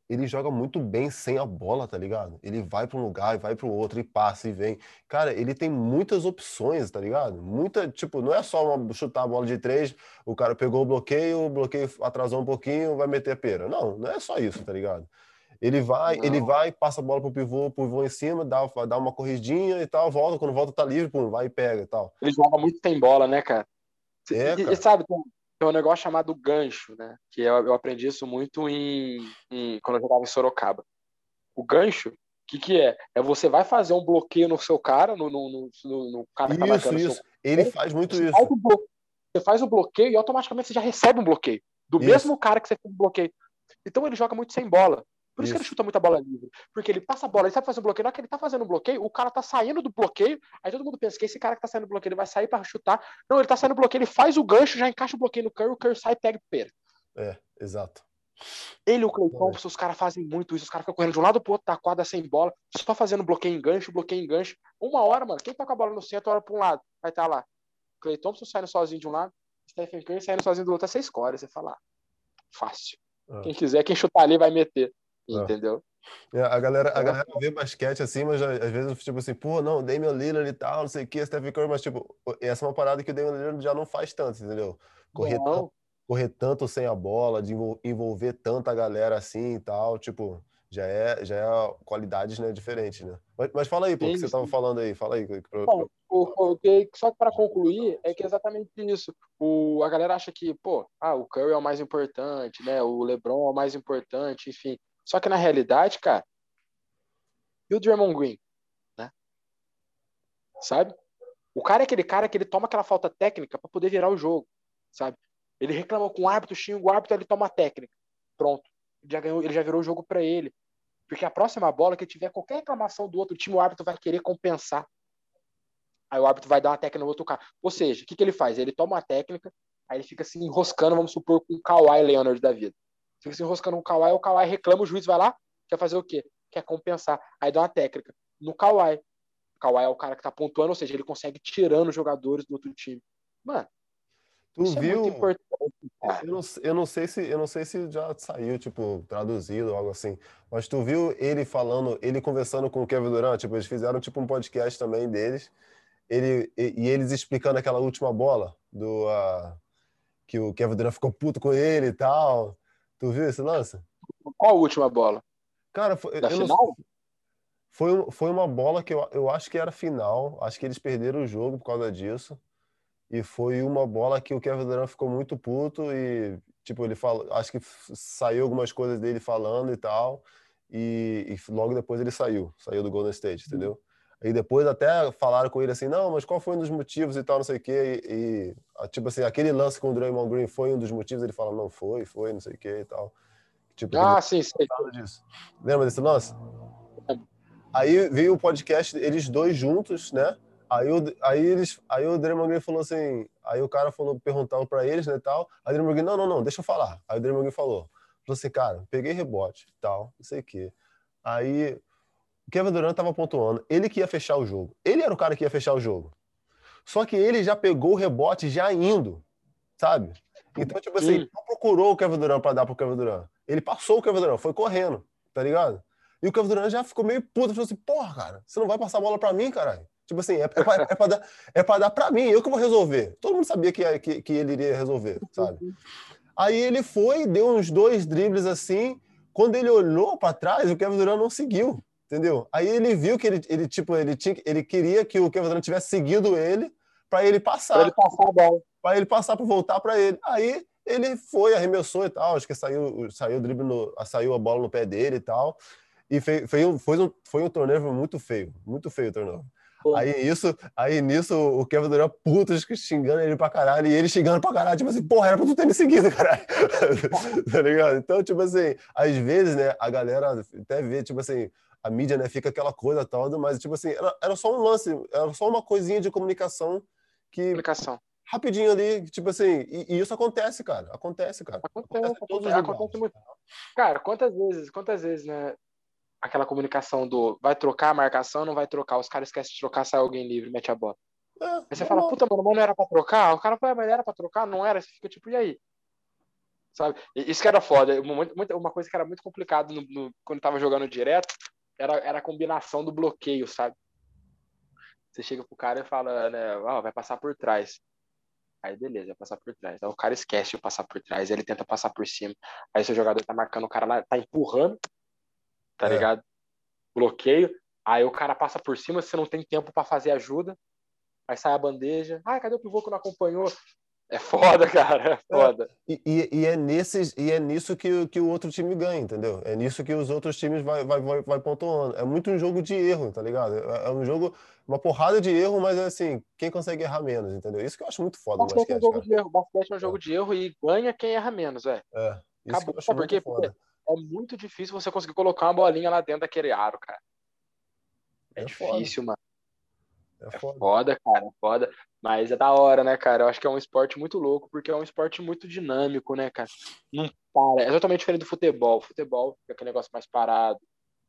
A: ele joga muito bem sem a bola, tá ligado? Ele vai para um lugar e vai para o outro e passa e vem. Cara, ele tem muitas opções, tá ligado? Muita, tipo, não é só uma, chutar a bola de três, o cara pegou o bloqueio, o bloqueio atrasou um pouquinho, vai meter a pera. Não, não é só isso, tá ligado? Ele vai, não. ele vai, passa a bola pro pivô, pro pivô em cima, dá, dá uma corridinha e tal, volta, quando volta tá livre, pum, vai e pega e tal.
B: Ele joga muito sem bola, né, cara? É, e, e, sabe, tem, tem, um negócio chamado gancho, né? Que eu, eu aprendi isso muito em, em, quando eu jogava em Sorocaba. O gancho, o que, que é? É você vai fazer um bloqueio no seu cara, no, no, no, no cara
A: que tá Isso, isso. Seu... Ele faz muito isso. Faz
B: você faz o bloqueio e automaticamente você já recebe um bloqueio. Do isso. mesmo cara que você fez o bloqueio. Então ele joga muito sem bola. Por isso, isso, que ele chuta muita bola livre. Porque ele passa a bola, ele sabe fazer um bloqueio. Na hora que ele tá fazendo um bloqueio, o cara tá saindo do bloqueio. Aí todo mundo pensa que esse cara que tá saindo do bloqueio, ele vai sair para chutar. Não, ele tá saindo do bloqueio, ele faz o gancho, já encaixa o bloqueio no Curry, o Curry sai e pega o pera.
A: É, exato.
B: Ele e o Clay Thompson, os caras fazem muito isso. Os caras ficam correndo de um lado pro outro da quadra sem bola, só fazendo bloqueio em gancho, bloqueio em gancho. Uma hora, mano, quem tá com a bola no centro, olha pra um lado, vai estar tá lá. Clay Thompson saindo sozinho de um lado, Stephen Curry saindo sozinho do outro, é seis cores. Você fala, ah, fácil. É. Quem quiser, quem chutar ali vai meter. É. Entendeu?
A: É, a galera, a galera vê basquete assim, mas às vezes, tipo assim, pô, não, Damian Lillard e tal, não sei o que, Stephen Curry, mas, tipo, essa é uma parada que o Damian Lillard já não faz tanto, entendeu? Correr, tanto, correr tanto sem a bola, de envolver tanta galera assim e tal, tipo, já é, já é qualidades, né, diferentes, né? Mas, mas fala aí, pô, o que você tava falando aí, fala aí.
B: Bom, o, o que, só para concluir, é que é exatamente isso. O, a galera acha que, pô, ah, o Curry é o mais importante, né, o LeBron é o mais importante, enfim. Só que na realidade, cara, e o Draymond Green, né? Sabe? O cara é aquele cara que ele toma aquela falta técnica para poder virar o jogo, sabe? Ele reclama com o árbitro, xinga o árbitro, ele toma a técnica. Pronto. Ele já ganhou, ele já virou o jogo para ele. Porque a próxima bola que tiver qualquer reclamação do outro time, o árbitro vai querer compensar. Aí o árbitro vai dar uma técnica no outro cara. Ou seja, o que, que ele faz? Ele toma uma técnica, aí ele fica se assim, enroscando, vamos supor, com o Kawhi Leonard da vida fica se enroscando no Kawhi, o Kawhi reclama, o juiz vai lá, quer fazer o quê? Quer compensar. Aí dá uma técnica. No Kawhi. O Kawhi é o cara que tá pontuando, ou seja, ele consegue tirando os jogadores do outro time. Mano,
A: Tu Isso viu? É muito importante, eu, não, eu, não, sei se eu não sei se já saiu tipo traduzido ou algo assim, mas tu viu ele falando, ele conversando com o Kevin Durant, tipo eles fizeram tipo um podcast também deles, ele e, e eles explicando aquela última bola do uh, que o Kevin Durant ficou puto com ele e tal. Tu viu esse lance?
B: Qual a última bola?
A: Cara, foi,
B: Da final?
A: Não, foi, foi uma bola que eu, eu acho que era final. Acho que eles perderam o jogo por causa disso. E foi uma bola que o Kevin Durant ficou muito puto e, tipo, ele falou, acho que saiu algumas coisas dele falando e tal. E, e logo depois ele saiu, saiu do Golden State, entendeu? E depois até falaram com ele assim, não, mas qual foi um dos motivos e tal, não sei o quê. E, e, tipo assim, aquele lance com o Draymond Green foi um dos motivos. Ele fala, não foi, foi, não sei o quê e tal. Tipo,
B: Ah, sim,
A: nada disso. Lembra desse lance? Aí veio o podcast, eles dois juntos, né? Aí, o, aí, eles, aí o Draymond Green falou assim, aí o cara falou, perguntando pra eles, né, tal. Aí o Draymond Green, não, não, não, deixa eu falar. Aí o Draymond Green falou, falou assim, cara, peguei rebote, tal, não sei o quê. Aí o Kevin Durant tava pontuando, ele que ia fechar o jogo. Ele era o cara que ia fechar o jogo. Só que ele já pegou o rebote já indo, sabe? Então, tipo assim,
B: Sim.
A: não procurou o Kevin Durant pra dar pro Kevin Durant. Ele passou o Kevin Durant, foi correndo, tá ligado? E o Kevin Durant já ficou meio puto, falou assim, porra, cara, você não vai passar a bola pra mim, caralho? Tipo assim, é, é, pra, é, pra dar, é pra dar pra mim, eu que vou resolver. Todo mundo sabia que, que, que ele iria resolver, sabe? Aí ele foi, deu uns dois dribles assim, quando ele olhou pra trás, o Kevin Durant não seguiu, entendeu? Aí ele viu que ele, ele tipo, ele, tinha, ele queria que o Kevin Durant tivesse seguido ele pra ele passar
B: Pra ele passar a bola.
A: para ele passar para voltar para ele. Aí ele foi, arremessou e tal, acho que saiu, saiu o drible, no, saiu a bola no pé dele e tal. E foi, foi, um, foi, um, foi um turnover muito feio, muito feio o turnover.
B: Pô.
A: Aí, isso, aí nisso o Kevin Durant puto xingando ele pra caralho, e ele xingando pra caralho, tipo assim, porra, era pra tu ter me seguido, caralho. <laughs> tá ligado? Então, tipo assim, às vezes, né, a galera até vê, tipo assim, a mídia, né, fica aquela coisa toda, mas, tipo assim, era, era só um lance, era só uma coisinha de comunicação que
B: Comunicação.
A: rapidinho ali, tipo assim, e, e isso acontece, cara. Acontece, cara.
B: Acontece,
A: todos
B: acontece, acontece
A: lugares.
B: muito. Cara, quantas vezes, quantas vezes, né? Aquela comunicação do vai trocar a marcação, não vai trocar. Os caras esquecem de trocar, sai alguém livre, mete a bola.
A: É,
B: Aí você fala, puta, mano, não era pra trocar? O cara fala, mas era pra trocar? Não era? Você fica tipo, e aí? Sabe? Isso que era foda. Uma coisa que era muito complicado no, no- quando tava jogando direto era, era a combinação do bloqueio, sabe? Você chega pro cara e fala, né, ó, vai passar por trás. Aí beleza, vai passar por trás. Aí o cara esquece de passar por trás, ele tenta passar por cima. Aí seu jogador tá marcando o cara lá, tá empurrando, tá
A: É.
B: ligado? Bloqueio. Aí o cara passa por cima, você não tem tempo pra fazer ajuda. Aí sai a bandeja. Ah, cadê o pivô que não acompanhou? É foda, <laughs> cara, é foda.
A: E, e, e é nesses, e é nisso que, o- que o outro time ganha, entendeu? É nisso que os outros times vai, vai, vai, vai pontuando. É muito um jogo de erro, tá ligado? É, é um jogo, uma porrada de erro, mas é assim, quem consegue errar menos, entendeu? Isso que eu acho muito foda no
B: Basquete é um
A: basquete,
B: jogo
A: cara.
B: de erro. Basquete é um jogo de erro e ganha quem erra menos, é.
A: É, isso que
B: Acabou.
A: eu acho
B: Sabe por
A: muito
B: quê?
A: foda.
B: É muito difícil você conseguir colocar uma bolinha lá dentro daquele aro, cara. É,
A: É foda.
B: difícil, mano.
A: É
B: É
A: foda.
B: foda, cara, é foda. Mas é da hora, né, cara? Eu acho que é um esporte muito louco, porque é um esporte muito dinâmico, né, cara? Não para. É totalmente diferente do futebol. Futebol fica aquele negócio mais parado.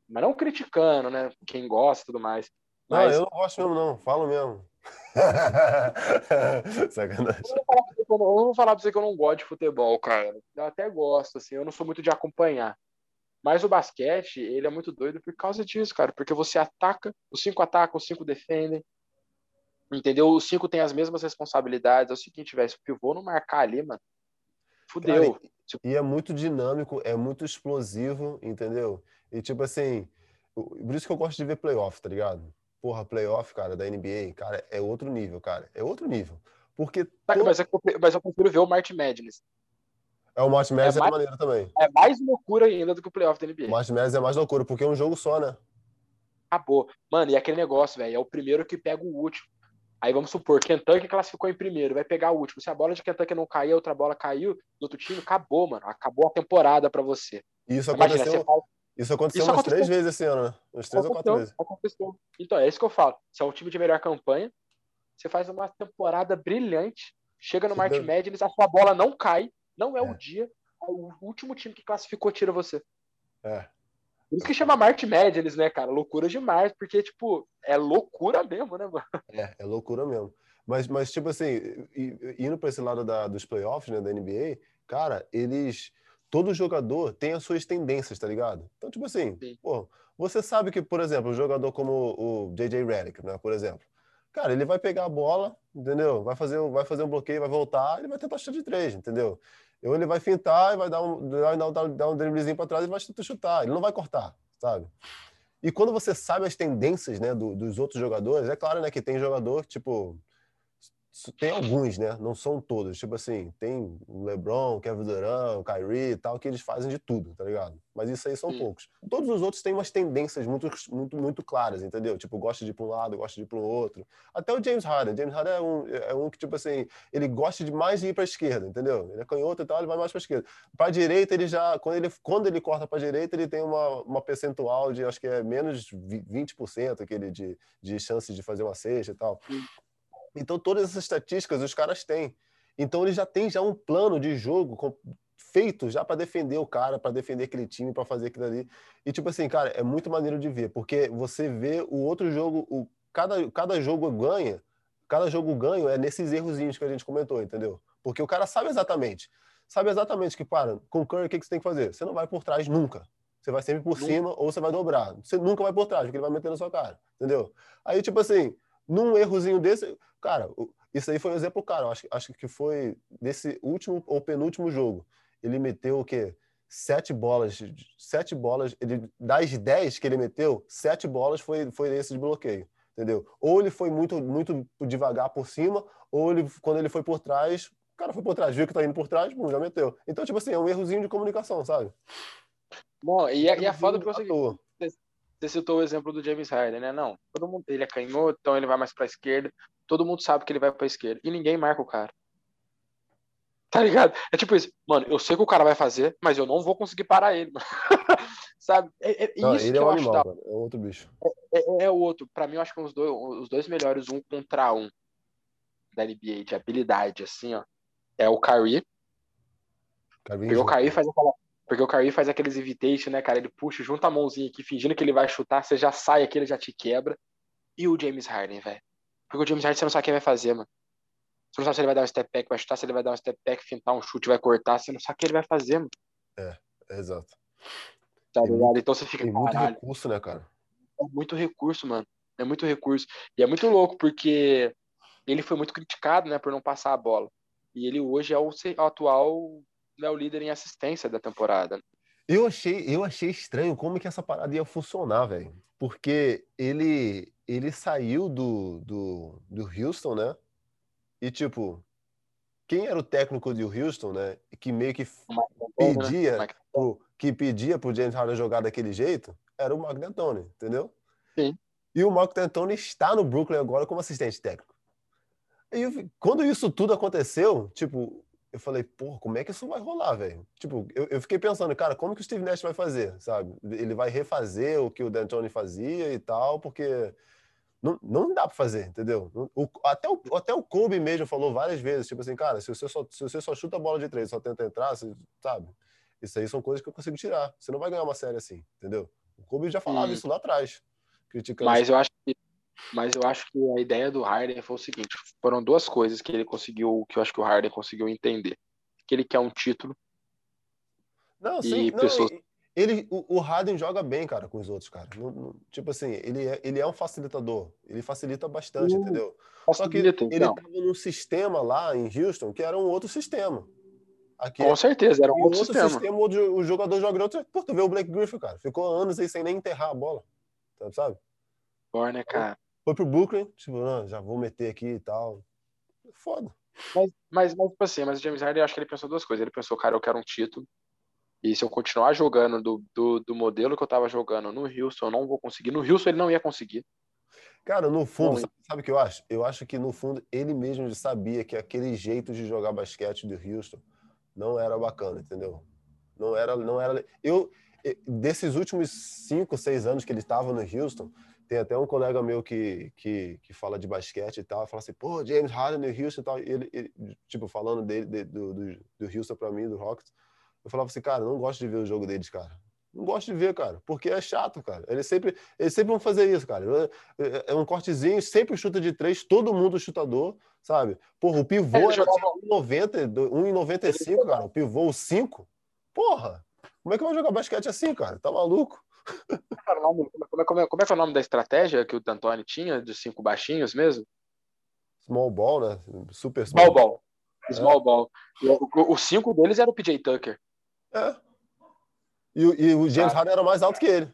B: Mas não criticando, né? Quem gosta e tudo mais.
A: Não,
B: Mas
A: eu não gosto mesmo, não. Falo mesmo. <laughs> Sacanagem.
B: não não- eu não vou falar pra você que eu não gosto de futebol, cara. Eu até gosto, assim, eu não sou muito de acompanhar. Mas o basquete, ele é muito doido por causa disso, cara. Porque você ataca, os cinco atacam, os cinco defendem. Entendeu? Os cinco têm as mesmas responsabilidades. É o seguinte, velho, se o pivô não marcar ali, mano, fudeu.
A: Cara, e é muito dinâmico, é muito explosivo, entendeu? E tipo assim, o- por isso que eu gosto de ver playoff, tá ligado? Porra, playoff, cara, da NBA, cara, é outro nível, cara. É outro nível. Porque
B: Tá,
A: to-
B: Mas, eu, mas eu prefiro ver o March Madness.
A: é o March Madness é,
B: mais-
A: maneiro também.
B: É mais loucura ainda do que o playoff da
A: O
B: NBA.
A: March Madness é mais loucura, porque é um jogo só, né?
B: Acabou. Mano, e aquele negócio, velho, é o primeiro que pega o último. Aí vamos supor, Kentucky classificou em primeiro, vai pegar o último. Se a bola de Kentucky não cair, a outra bola caiu do outro time, acabou, mano. Acabou a temporada pra você.
A: Isso
B: Imagina,
A: aconteceu,
B: faz
A: isso aconteceu
B: Isso
A: umas
B: aconteceu.
A: três vezes esse ano, né? Umas três ou quatro
B: Aconteceu,
A: vezes.
B: aconteceu. Então, é isso que eu falo. Se é um time de melhor campanha, você faz uma temporada brilhante, chega no March
A: Entendeu?
B: Madness, a sua bola não cai, não é,
A: É.
B: o dia, o último time que classificou tira você.
A: É.
B: Por isso que chama March Madness, né, cara? Loucura demais, porque, tipo, é loucura mesmo, né, mano?
A: É, é loucura mesmo. Mas, mas tipo assim, indo para esse lado da, dos playoffs, né, da NBA, cara, eles. Todo jogador tem as suas tendências, tá ligado? Então, tipo assim,
B: Sim.
A: pô, você sabe que, por exemplo, um jogador como o J.J. Redick, né, por exemplo, cara, ele vai pegar a bola, entendeu? Vai fazer, vai fazer um bloqueio, vai voltar, ele vai tentar chutar de três, entendeu? Ou ele vai fintar e vai dar um, vai dar, dar um driblezinho para trás e vai chutar. Ele não vai cortar, sabe? E quando você sabe as tendências né, do, dos outros jogadores, é claro né, que tem jogador, tipo, tem alguns, né? Não são todos. Tipo assim, tem o LeBron, Kevin Durant, o Kyrie e tal, que eles fazem de tudo, tá ligado? Mas isso aí são Sim. poucos. Todos os outros têm umas tendências muito, muito, muito claras, entendeu? Tipo, gosta de ir para um lado, gosta de ir para o outro. Até o James Harden. James Harden é um, é um que, tipo assim, ele gosta de mais de ir para a esquerda, entendeu? Ele é canhoto e tal, ele vai mais para a esquerda. Para a direita, ele já, quando ele, quando ele corta para a direita, ele tem uma, uma percentual de, acho que é menos de 20% aquele de, de chance de fazer uma cesta e tal. Então, todas essas estatísticas os caras têm. Então, eles já têm já um plano de jogo feito já para defender o cara, para defender aquele time, para fazer aquilo ali. E, tipo assim, cara, é muito maneiro de ver, porque você vê o outro jogo, o, cada, cada jogo ganha, cada jogo ganho é nesses errozinhos que a gente comentou, entendeu? Porque o cara sabe exatamente. Sabe exatamente que, para, com o Curry, o que, que você tem que fazer? Você não vai por trás nunca. Você vai sempre por nunca. cima ou você vai dobrar. Você nunca vai por trás, porque ele vai meter na sua cara, entendeu? Aí, tipo assim, num errozinho desse, cara, isso aí foi um exemplo, cara. Acho, acho que foi desse último ou penúltimo jogo. Ele meteu o quê? Sete bolas, sete bolas, ele, das dez que ele meteu, sete bolas foi, foi esse de bloqueio, entendeu? Ou ele foi muito, muito devagar por cima, ou ele, quando ele foi por trás, o cara foi por trás, viu que tá indo por trás, bom, já meteu. Então, tipo assim, é um errozinho de comunicação, sabe?
B: Bom, e, a, e a foda que você, você citou o exemplo do James Harden, né? Não, todo mundo, ele é canhoto, então ele vai mais para a esquerda. Todo mundo sabe que ele vai para a esquerda e ninguém marca o cara. Tá ligado? É tipo isso, mano, eu sei que o cara vai fazer, mas eu não vou conseguir parar ele, <laughs> sabe? É, é não, isso
A: ele
B: que
A: é
B: um
A: animal, da... é outro bicho.
B: É, é, é, o outro. Para mim, eu acho que os dois, os dois melhores um contra um da NBA de habilidade, assim, ó, é o Kyrie. Porque o Kyrie faz aquela porque o Kyrie faz aqueles invitation, né, cara? Ele puxa, junta a mãozinha aqui, fingindo que ele vai chutar, você já sai aqui, ele já te quebra. E o James Harden, velho? Porque o James Harden você não sabe o que ele vai fazer, mano. Você não sabe se ele vai dar um step back, vai chutar, se ele vai dar um step back, fintar um chute, vai cortar, você não sabe o que ele vai fazer, mano.
A: É, é exato.
B: Tá ligado? Então você fica.
A: Tem muito caralho. recurso, né, cara?
B: É muito recurso, mano. É muito recurso. E é muito louco, porque ele foi muito criticado, né, por não passar a bola. E ele hoje é o atual é o líder em assistência da temporada.
A: Eu achei, eu achei estranho como que essa parada ia funcionar, velho. Porque ele, ele saiu do, do, do Houston, né? E, tipo, quem era o técnico do Houston, né? Que meio que pedia, né? pro, que pedia pro James Harden jogar daquele jeito, era o Mark D'Antoni, entendeu?
B: Sim.
A: E o Mark D'Antoni está no Brooklyn agora como assistente técnico. E quando isso tudo aconteceu, tipo, eu falei, porra, como é que isso vai rolar, velho? Tipo, eu, eu, fiquei pensando, cara, como que o Steve Nash vai fazer, sabe? Ele vai refazer o que o D'Antoni fazia e tal, porque não, não dá para fazer, entendeu? O, até, o, até o Kobe mesmo falou várias vezes, tipo assim, cara, se você só, se você só chuta a bola de três, só tenta entrar, você, sabe? Isso aí são coisas que eu consigo tirar. Você não vai ganhar uma série assim, entendeu? O Kobe já falava hum. isso lá atrás.
B: Criticando Mas eu acho que mas eu acho que a ideia do Harden foi o seguinte: foram duas coisas que ele conseguiu, que eu acho que o Harden conseguiu entender. Que ele quer um título.
A: Não, sim, não, pessoas... ele, o, o, Harden joga bem, cara, com os outros, cara. Não, não, tipo assim, ele é, ele é um facilitador. Ele facilita bastante, uh, entendeu? Só que ele estava num sistema lá em Houston que era um outro sistema.
B: Aqui, com certeza, era um outro, outro sistema. sistema
A: onde o jogador joga outro. Pô, tu vê o Blake Griffin, cara. Ficou anos aí sem nem enterrar a bola. Sabe?
B: Bom, né, cara?
A: Foi pro Brooklyn, tipo, não, já vou meter aqui e tal. Foda.
B: Mas, mas, mas tipo assim, mas o James Harden, eu acho que ele pensou duas coisas. Ele pensou, cara, eu quero um título. E se eu continuar jogando do, do, do modelo que eu tava jogando no Houston, eu não vou conseguir. No Houston ele não ia conseguir.
A: Cara, no fundo, sabe, sabe o que eu acho? Eu acho que no fundo ele mesmo sabia que aquele jeito de jogar basquete do Houston não era bacana, entendeu? Não era, não era. Eu desses últimos cinco, seis anos que ele estava no Houston, tem até um colega meu que, que, que fala de basquete e tal, fala assim, pô, James Harden no Houston e tal, e ele, ele, tipo, falando dele, de, do, do, do Houston pra mim, do Rockets, eu falava assim, cara, não gosto de ver o jogo deles, cara. Não gosto de ver, cara, porque é chato, cara. Eles sempre, eles sempre vão fazer isso, cara. É, um cortezinho, sempre chuta de três, todo mundo chutador, sabe? Porra, o pivô era jogava... 1,90, 1,95, cara. O pivô, o 5. Porra, como é que eu vou jogar basquete assim, cara? Tá maluco?
B: Como, é, como, é, como é que é o nome da estratégia que o D'Antoni tinha, dos cinco baixinhos mesmo?
A: small ball, né? Super
B: small,
A: small
B: ball. Small é. ball. Os cinco deles era o PJ Tucker.
A: É. E, e o James Harden era mais alto que ele.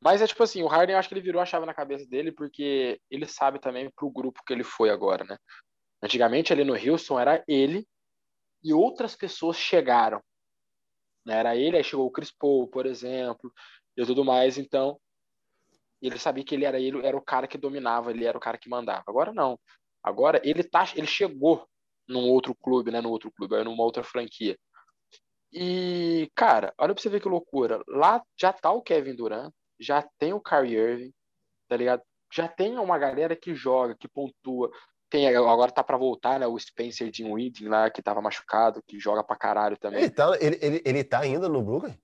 B: Mas é tipo assim, o Harden eu acho que ele virou a chave na cabeça dele porque ele sabe também pro grupo que ele foi agora, né? Antigamente ali no Houston era ele e outras pessoas chegaram. Né? Era ele, aí chegou o Chris Paul, por exemplo, e tudo mais. Então, ele sabia que ele era ele, era o cara que dominava, ele era o cara que mandava. Agora não. Agora ele tá, ele chegou num outro clube, né? No outro clube, numa outra franquia. E, cara, olha pra você ver que loucura. Lá já tá o Kevin Durant, já tem o Kyrie Irving, tá ligado? Já tem uma galera que joga, que pontua. Tem, agora tá para voltar, né? O Spencer Dinwiddie lá, que tava machucado, que joga pra caralho também.
A: Ele tá, ele, ele, ele tá ainda no Brooklyn?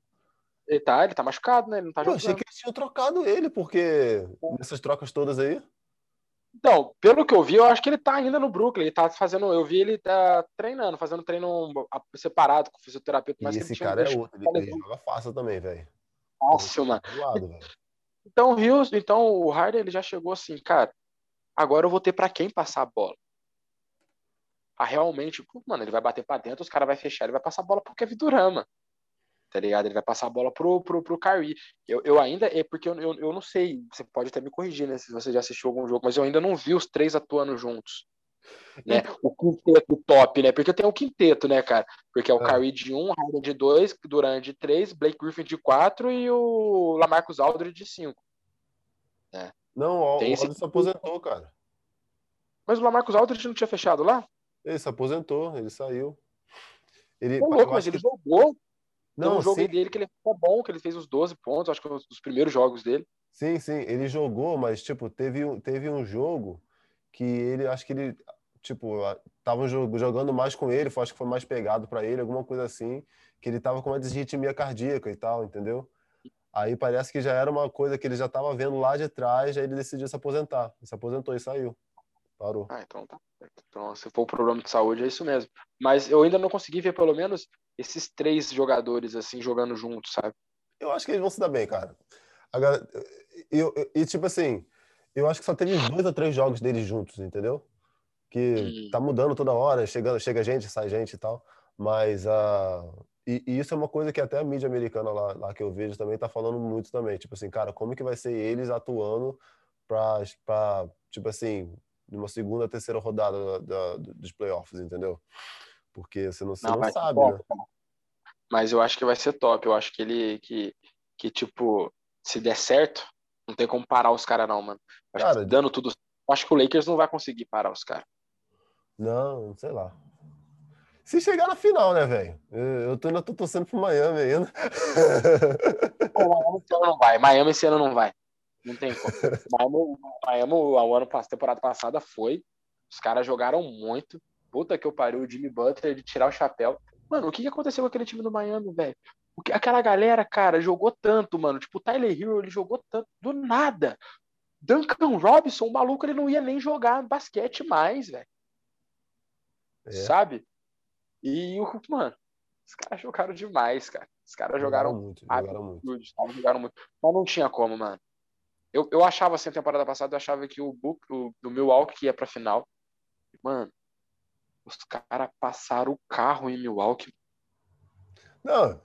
B: Ele tá, ele tá machucado, né? Ele não tá
A: Pô, jogando. achei que eles tinham trocado ele, porque nessas trocas todas aí.
B: Então, pelo que eu vi, eu acho que ele tá ainda no Brooklyn. Ele tá fazendo. Eu vi ele tá treinando, fazendo treino separado com o fisioterapeuta.
A: Mas
B: e
A: esse cara é outro. Ele, ele joga fácil também, velho.
B: Fácil, mano. Lado, então, o Houston, então o Harden ele já chegou assim, cara. Agora eu vou ter para quem passar a bola. A realmente, mano, ele vai bater para dentro, os caras vai fechar, ele vai passar a bola pro Kevin Durant, tá ligado? Ele vai passar a bola pro, pro, pro Kyrie. Eu, eu ainda, é porque eu, eu, eu não sei, você pode até me corrigir, né, se você já assistiu algum jogo, mas eu ainda não vi os três atuando juntos. Né? O quinteto top, né? Porque tem o quinteto, né, cara? Porque é o é. Kyrie de 1, um, Harden de 2, Durant de 3, Blake Griffin de 4 e o Lamarcus Aldridge de 5.
A: Né? Não, o Aldridge esse... se aposentou, cara.
B: Mas o Lamarcus Aldridge não tinha fechado lá?
A: Ele se aposentou, ele saiu.
B: Ele, Pô, louco, mas ele que... jogou. Não, um jogo sim. dele que ele foi bom, que ele fez os 12 pontos, acho que foi os primeiros jogos dele.
A: Sim, sim, ele jogou, mas tipo, teve, teve um jogo que ele, acho que ele, tipo, tava jogando mais com ele, acho que foi mais pegado para ele, alguma coisa assim, que ele tava com uma desritmia cardíaca e tal, entendeu? Aí parece que já era uma coisa que ele já tava vendo lá de trás, aí ele decidiu se aposentar. Se aposentou e saiu. Parou.
B: Ah, então tá. Então, se for um problema de saúde, é isso mesmo. Mas eu ainda não consegui ver pelo menos esses três jogadores assim jogando juntos, sabe?
A: Eu acho que eles vão se dar bem, cara. Agora, eu, eu, e tipo assim, eu acho que só teve dois ou três jogos deles juntos, entendeu? Que hum. tá mudando toda hora, chegando, chega gente, sai gente e tal. Mas uh, e, e, isso é uma coisa que até a mídia americana lá, lá que eu vejo também tá falando muito também. Tipo assim, cara, como que vai ser eles atuando pra, pra tipo assim, numa segunda, terceira rodada da, da, dos playoffs, entendeu? Porque você não, você não, não sabe, né?
B: Mas eu acho que vai ser top. Eu acho que ele, que, que tipo, se der certo, não tem como parar os caras, não, mano. Cara, dando tudo. Acho que o Lakers não vai conseguir parar os caras.
A: Não, sei lá. Se chegar na final, né, velho? Eu tô, ainda tô torcendo pro Miami ainda.
B: Miami esse ano não vai. Miami esse ano não vai. Não tem como. Miami, Miami o ano, a temporada passada foi. Os caras jogaram muito. Puta que eu pariu, o Jimmy Butler de tirar o chapéu. Mano, o que aconteceu com aquele time do Miami, velho? Aquela galera, cara, jogou tanto, mano. Tipo, o Tyler Hero, ele jogou tanto do nada. Duncan Robinson, o maluco, ele não ia nem jogar basquete mais, velho. É. Sabe? E, mano, os caras jogaram demais, cara. Os caras jogaram, jogaram muito, jogaram muito. jogaram muito. Mas não tinha como, mano. Eu, eu achava assim, a temporada passada, eu achava que o Book, o, do Milwaukee ia pra final. Mano, os caras passaram o carro em Milwaukee.
A: Não,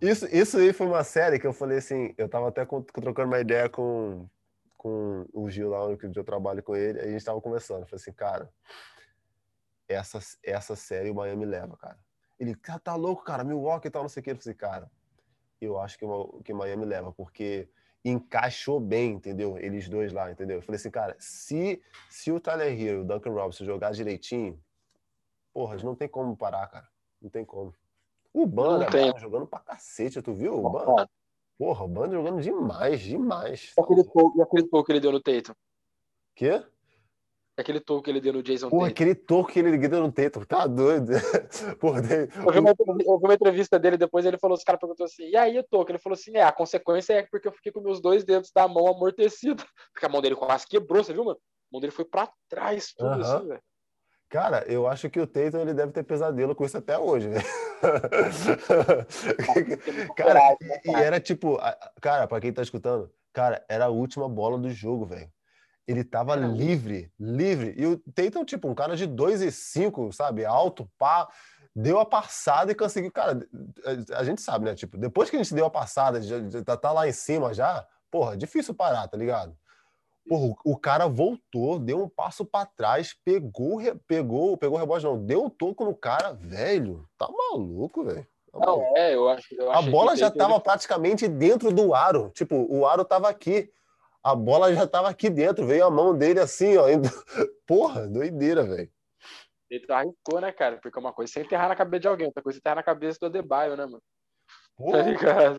A: isso, isso aí foi uma série que eu falei assim, eu tava até trocando uma ideia com, com o Gil lá, onde eu trabalho com ele, aí a gente tava conversando, eu falei assim, cara, essa, essa série o Miami leva, cara. Ele, cara, tá louco, cara, Milwaukee e tal, não sei o que. Eu falei cara, eu acho que, que Miami leva, porque encaixou bem, entendeu? Eles dois lá, entendeu? Eu falei assim, cara, se, se o Tyler Hero e o Duncan Robinson jogar direitinho, porra, não tem como parar, cara. Não tem como. O Banda tá jogando pra cacete, tu viu? O Banda? Porra, o Banda jogando demais, demais.
B: E aquele pouco, e aquele pouco que ele deu no Tatum?
A: Quê?
B: Aquele toco que ele deu no Jason
A: Pô, aquele toco que ele deu no Tatum, tá doido. <laughs> Porra,
B: eu, vi uma, eu, vi uma, entrevista dele depois, ele falou, os caras perguntou assim, e aí o toco? Ele falou assim, é, a consequência é porque eu fiquei com meus dois dedos da mão amortecidos. <laughs> Porque a mão dele quase quebrou, você viu, mano? A mão dele foi pra trás, tudo uh -huh. assim, velho.
A: Cara, eu acho que o Tatum ele deve ter pesadelo com isso até hoje, velho. cara, <laughs> e era tipo, cara, para quem tá escutando, cara, era a última bola do jogo, velho Ele tava livre, livre. E o Tatum, tipo, um cara de 2 e 5, sabe? Alto, pá. Deu a passada e conseguiu. Cara, a gente sabe, né? Tipo, depois que a gente deu a passada, já, já tá lá em cima já, porra, difícil parar, tá ligado? Porra, o cara voltou, deu um passo para trás, pegou, pegou, pegou o rebote, não, deu um toco no cara, velho. Tá maluco, velho.
B: Tá não, é, eu acho. Eu
A: a bola já estava praticamente dentro do aro. Tipo, o aro estava aqui. A bola já estava aqui dentro. Veio a mão dele assim, ó. Indo... <laughs> Porra, doideira, velho.
B: Ele arriscou, né, cara? Porque uma coisa é você enterrar na cabeça de alguém, outra coisa é enterrar na cabeça do Adebayo, né, mano? Porra. Tá ligado?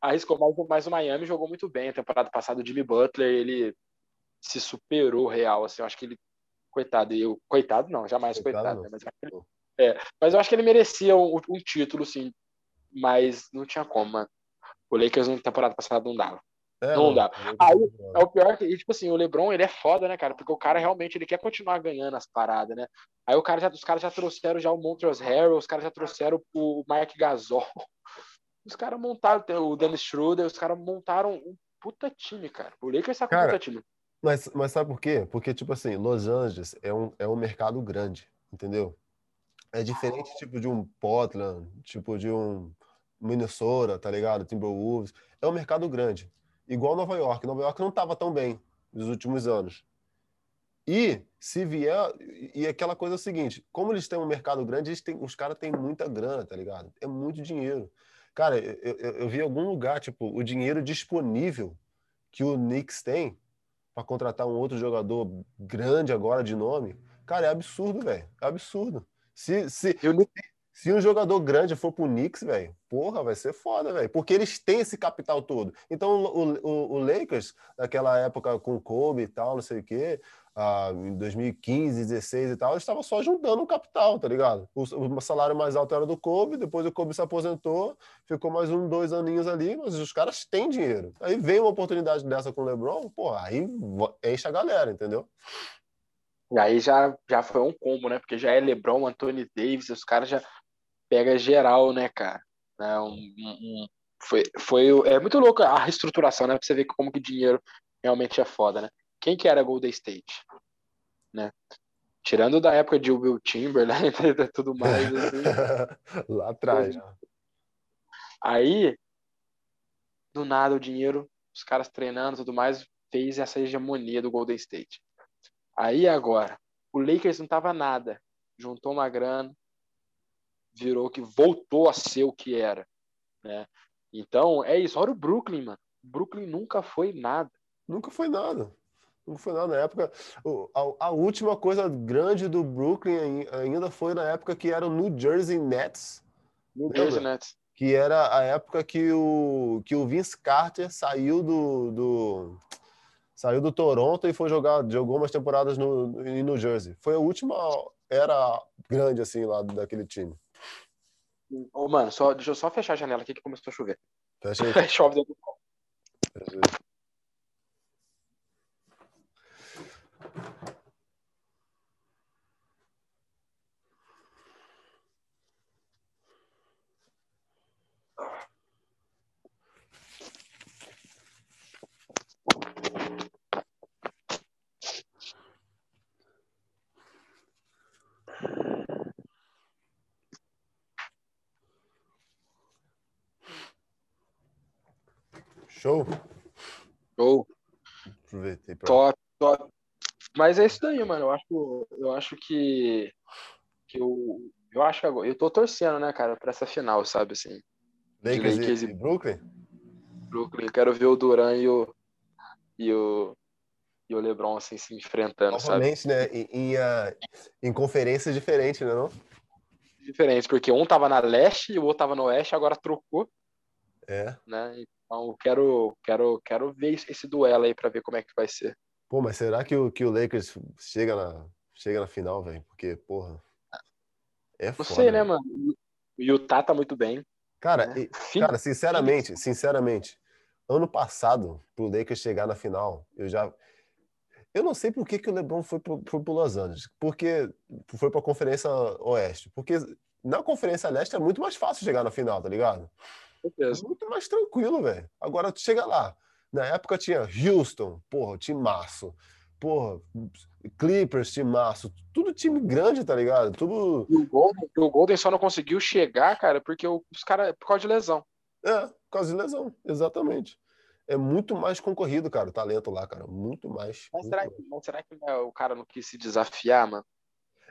B: Arriscou, mas, mas o Miami jogou muito bem. A temporada passada, o Jimmy Butler, ele se superou real, assim. Eu acho que ele, coitado, eu, coitado não, jamais coitado, coitado né? mas, ele, é, mas eu acho que ele merecia um, um, título, sim, mas não tinha como, mano. O Lakers na temporada passada não dava. É, não dá. Aí, é o pior que, tipo assim, o LeBron, ele é foda, né, cara? Porque o cara realmente, ele quer continuar ganhando as paradas, né? Aí o cara já, os caras já trouxeram já o Montrezl Harrell, os caras já trouxeram o Mark Gasol. <laughs> Os caras montaram o Dennis Schroeder, os caras montaram um puta time, cara. O Lakers tá com cara, um puta time.
A: Mas, mas sabe por quê? Porque, tipo assim, Los Angeles é um, é um mercado grande, entendeu? É diferente, tipo, de um Portland, tipo, de um Minnesota, tá ligado? Timberwolves. É um mercado grande. Igual Nova York. Nova York não tava tão bem nos últimos anos. E se vier. E aquela coisa é o seguinte: como eles têm um mercado grande, eles têm, os caras têm muita grana, tá ligado? É muito dinheiro. Cara, eu, eu, eu vi algum lugar, tipo, o dinheiro disponível que o Knicks tem para contratar um outro jogador grande agora de nome, cara, é absurdo, velho. É absurdo. Se, se. Se um jogador grande for pro Knicks, velho, porra, vai ser foda, velho. Porque eles têm esse capital todo. Então, o, o, o Lakers, naquela época com o Kobe e tal, não sei o quê, ah, em 2015, 16 e tal, eles estavam só juntando o capital, tá ligado? O, o, salário mais alto era do Kobe, depois o Kobe se aposentou, ficou mais um, dois aninhos ali, mas os caras têm dinheiro. Aí vem uma oportunidade dessa com o LeBron, pô, aí enche a galera, entendeu?
B: E aí já, já foi um combo, né? Porque já é LeBron, Anthony Davis, os caras já pega geral, né, cara? É um, um, foi, foi, é muito louco a reestruturação, né? Pra você ver como que dinheiro realmente é foda, né? quem que era Golden State, né? Tirando da época de Will Timberland <laughs> e tudo mais. Assim, <laughs>
A: Lá atrás.
B: Aí, do nada, o dinheiro, os caras treinando tudo mais, fez essa hegemonia do Golden State. Aí agora, o Lakers não tava nada. Juntou uma grana, virou que voltou a ser o que era, né? Então, é isso. Olha o Brooklyn, mano. Brooklyn nunca foi nada.
A: Nunca foi nada. Não foi nada na época. A, a, última coisa grande do Brooklyn ainda foi na época que era o New Jersey Nets.
B: New Jersey Nets.
A: Que era a época que o, que o Vince Carter saiu do, do saiu do Toronto e foi jogar, jogou umas temporadas no, em New Jersey. Foi a última era grande assim lá daquele time.
B: Ô, mano, só, deixa eu só fechar a janela aqui que começou a chover.
A: Fecha aí. <laughs>
B: Chove dentro do
A: Show?
B: Show.
A: Aproveitei pra...
B: Top, top. Mas é isso daí, mano. Eu acho, eu acho que, que eu, eu acho que agora, eu tô torcendo, né, cara, pra essa final, sabe, assim.
A: Lakers, Lakers e, e Brooklyn?
B: Brooklyn. Quero ver o Duran e o, e o, e o LeBron, assim, se enfrentando,
A: Novamente,
B: sabe?
A: né, em, em, uh, em conferências diferentes, né, não?
B: Diferente, porque um tava na leste e o outro tava no oeste, agora trocou.
A: É.
B: Né? Então, quero, quero, quero ver esse duelo aí para ver como é que vai ser.
A: Pô, mas será que o, que o Lakers chega na, chega na final, velho? Porque, porra. É
B: foda. Não sei, né, mano? O Utah tá muito bem.
A: Cara, né? e, cara, sinceramente, sinceramente, ano passado, pro Lakers chegar na final, eu já. Eu não sei por que, que o LeBron foi pro, foi pro Los Angeles. Porque foi pra Conferência Oeste. Porque na Conferência Leste é muito mais fácil chegar na final, tá ligado?
B: Certeza.
A: Muito mais tranquilo, velho. Agora tu chega lá, Na época tinha Houston, porra, time maço. Porra, Clippers, time maço. Tudo time grande, tá ligado? Tudo.
B: E o Golden, o Golden só não conseguiu chegar, cara, porque os caras. por causa de lesão.
A: É, por causa de lesão, exatamente. É muito mais concorrido, cara, o talento lá, cara. Muito mais.
B: Mas
A: muito
B: será,
A: mais.
B: que, mas será que o cara não quis se desafiar, mano?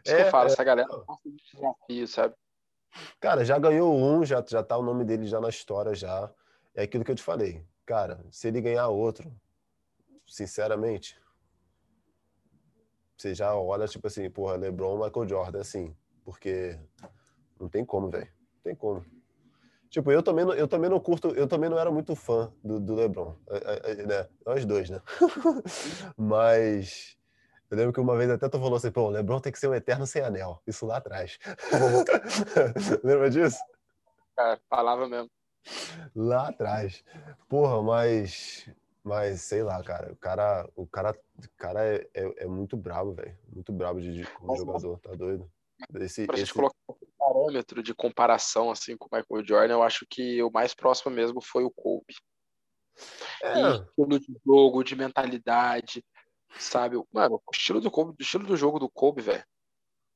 B: Isso
A: É,
B: que eu falo,
A: é.
B: essa galera não gosta de desafio, sabe?
A: Cara, já ganhou um, já, já tá o nome dele já na história já. É aquilo que eu te falei. Cara, se ele ganhar outro, sinceramente, você já olha, tipo assim, porra, LeBron, Michael Jordan, assim, porque não tem como, velho. Não tem como. Tipo, eu também, não, eu também não curto, eu também não era muito fã do, do LeBron, é, é, é, né? Nós dois, né? <laughs> Mas eu lembro que uma vez até tu falou assim, pô, o LeBron tem que ser um eterno sem anel. Isso lá atrás. <laughs> Lembra disso?
B: Cara, falava mesmo.
A: Lá atrás. Porra, mas. Mas sei lá, cara. O cara, o cara, o cara é, é, é muito brabo, velho. Muito brabo de, de- como jogador, tá doido? Esse,
B: Pra gente
A: esse-
B: colocar um parâmetro de comparação, assim, com o Michael Jordan, eu acho que o mais próximo mesmo foi o Kobe. E
A: É,
B: estilo de jogo, de mentalidade, sabe? Mano, o estilo do Kobe, o estilo do jogo do Kobe, velho.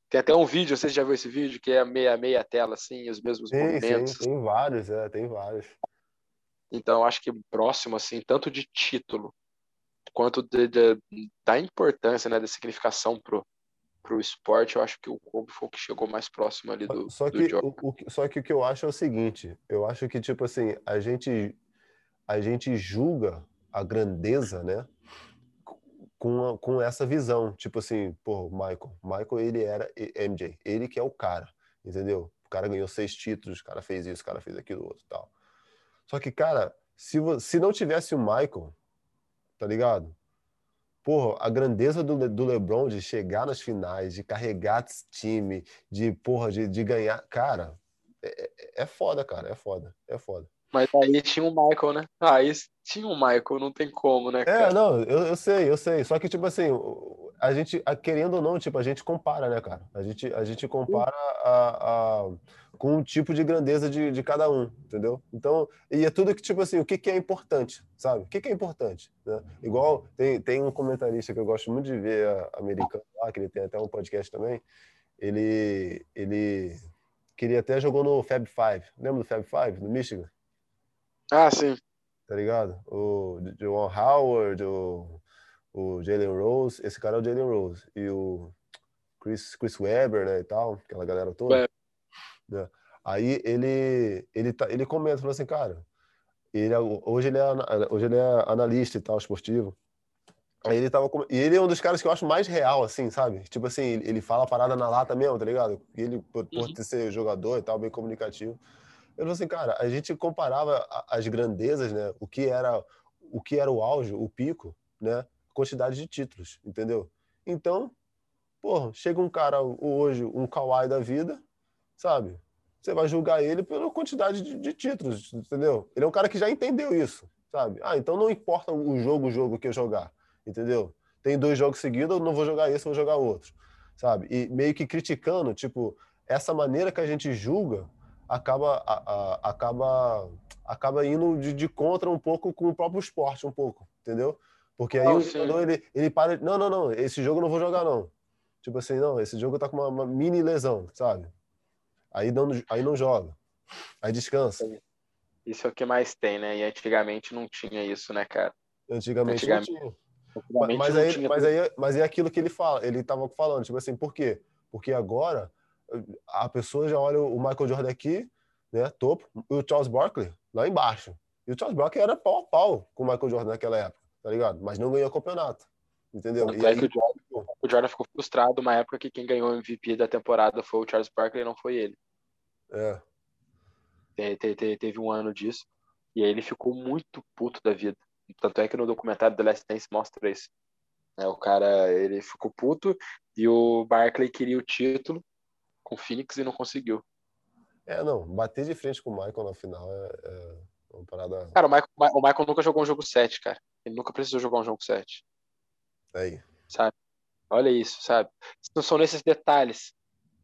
B: Tem até um vídeo, você já viu esse vídeo, que é meia meia tela, assim, os mesmos
A: sim,
B: movimentos.
A: sim, tem vários, é, tem vários.
B: Então, eu acho que próximo, assim, tanto de título quanto de- de- da importância, né, da significação pro, pro esporte, eu acho que o Kobe foi o que chegou mais próximo ali do,
A: Só
B: do
A: que,
B: Jordan.
A: o, o que- só que o que eu acho é o seguinte, eu acho que, tipo assim, a gente, a gente julga a grandeza, né, com, a- com essa visão, tipo assim, pô, Michael, Michael, ele era MJ, ele que é o cara, entendeu? O cara ganhou seis títulos, o cara fez isso, o cara fez aquilo, outro tal. Só que, cara, se, se não tivesse o Michael, tá ligado? Porra, a grandeza do, Le- do LeBron de chegar nas finais, de carregar esse time, de, porra, de, de ganhar. Cara, é, é- é foda, cara. É foda. É foda.
B: Mas aí tinha o Michael, né? Ah, aí tinha o Michael, não tem como, né,
A: É,
B: cara?
A: não, eu, eu sei, eu sei. Só que, tipo assim, a gente, querendo ou não, tipo, a gente compara, né, cara? A gente, a gente compara a, a- com o tipo de grandeza de, de cada um, entendeu? Então, e é tudo que, tipo assim, o que, que é importante, sabe? O que, que é importante, né? Igual, tem, tem um comentarista que eu gosto muito de ver, americano lá, que ele tem até um podcast também, ele, ele, que ele até jogou no Fab Five. Lembra do Fab Five, no Michigan?
B: Ah, sim.
A: tá ligado? O João Howard, o, o Jalen Rose, esse cara é o Jalen Rose, e o Chris, Chris Webber, né, e tal, aquela galera toda. Né? Aí ele, ele, tá, ele comenta, falou assim, cara, ele, é hoje, ele é, hoje ele é analista e tal, esportivo. Aí ele tava, e ele é um dos caras que eu acho mais real, assim, sabe? Tipo assim, ele, fala a parada na lata mesmo, tá ligado? E ele, por, por
B: Uhum.
A: ser jogador e tal, bem comunicativo. Eu falei assim, cara, a gente comparava as grandezas, né? O que era o que era o auge, o pico, né? Quantidade de títulos, entendeu? Então, porra, chega um cara hoje, um Kawhi da vida, sabe? Você vai julgar ele pela quantidade de, de títulos, entendeu? Ele é um cara que já entendeu isso, sabe? Ah, então não importa o jogo, o jogo que eu jogar, entendeu? Tem dois jogos seguidos, eu não vou jogar esse, eu vou jogar outro, sabe? E meio que criticando, tipo, essa maneira que a gente julga acaba, a- a- acaba, acaba indo de, de contra um pouco com o próprio esporte, um pouco, entendeu? Porque aí
B: Não,
A: o jogador, ele, ele para, não, não, não, esse jogo eu não vou jogar, não. Tipo assim, não, esse jogo tá com uma, uma mini lesão, sabe? Aí não, aí não joga. Aí descansa.
B: Isso é o que mais tem, né? E antigamente não tinha isso, né, cara?
A: Antigamente, não
B: Antigamente
A: tinha.
B: Antigamente
A: Mas
B: não
A: aí,
B: tinha
A: mas, aí, mas é aquilo que ele fala, ele tava falando, tipo assim, por quê? Porque agora a pessoa já olha o Michael Jordan aqui, né, topo, e o Charles Barkley lá embaixo. E o Charles Barkley era pau a pau com o Michael Jordan naquela época, tá ligado? Mas não ganhou campeonato, entendeu?
B: Tanto
A: E
B: é
A: aí,
B: que o Jordan, o Jordan ficou frustrado uma época que quem ganhou o MVP da temporada foi o Charles Barkley e não foi ele.
A: é,
B: Te- te- te- Teve um ano disso. E aí ele ficou muito puto da vida. Tanto é que no documentário The Last Dance mostra isso. É, o cara, ele ficou puto e o Barkley queria o título com o Phoenix e não conseguiu.
A: é, não, bater de frente com o Michael na final é, é uma parada
B: Cara, o Michael, o Michael nunca jogou um jogo 7, cara. Ele nunca precisou jogar um jogo 7.
A: aí.
B: sabe? Olha isso, sabe? Não são nesses detalhes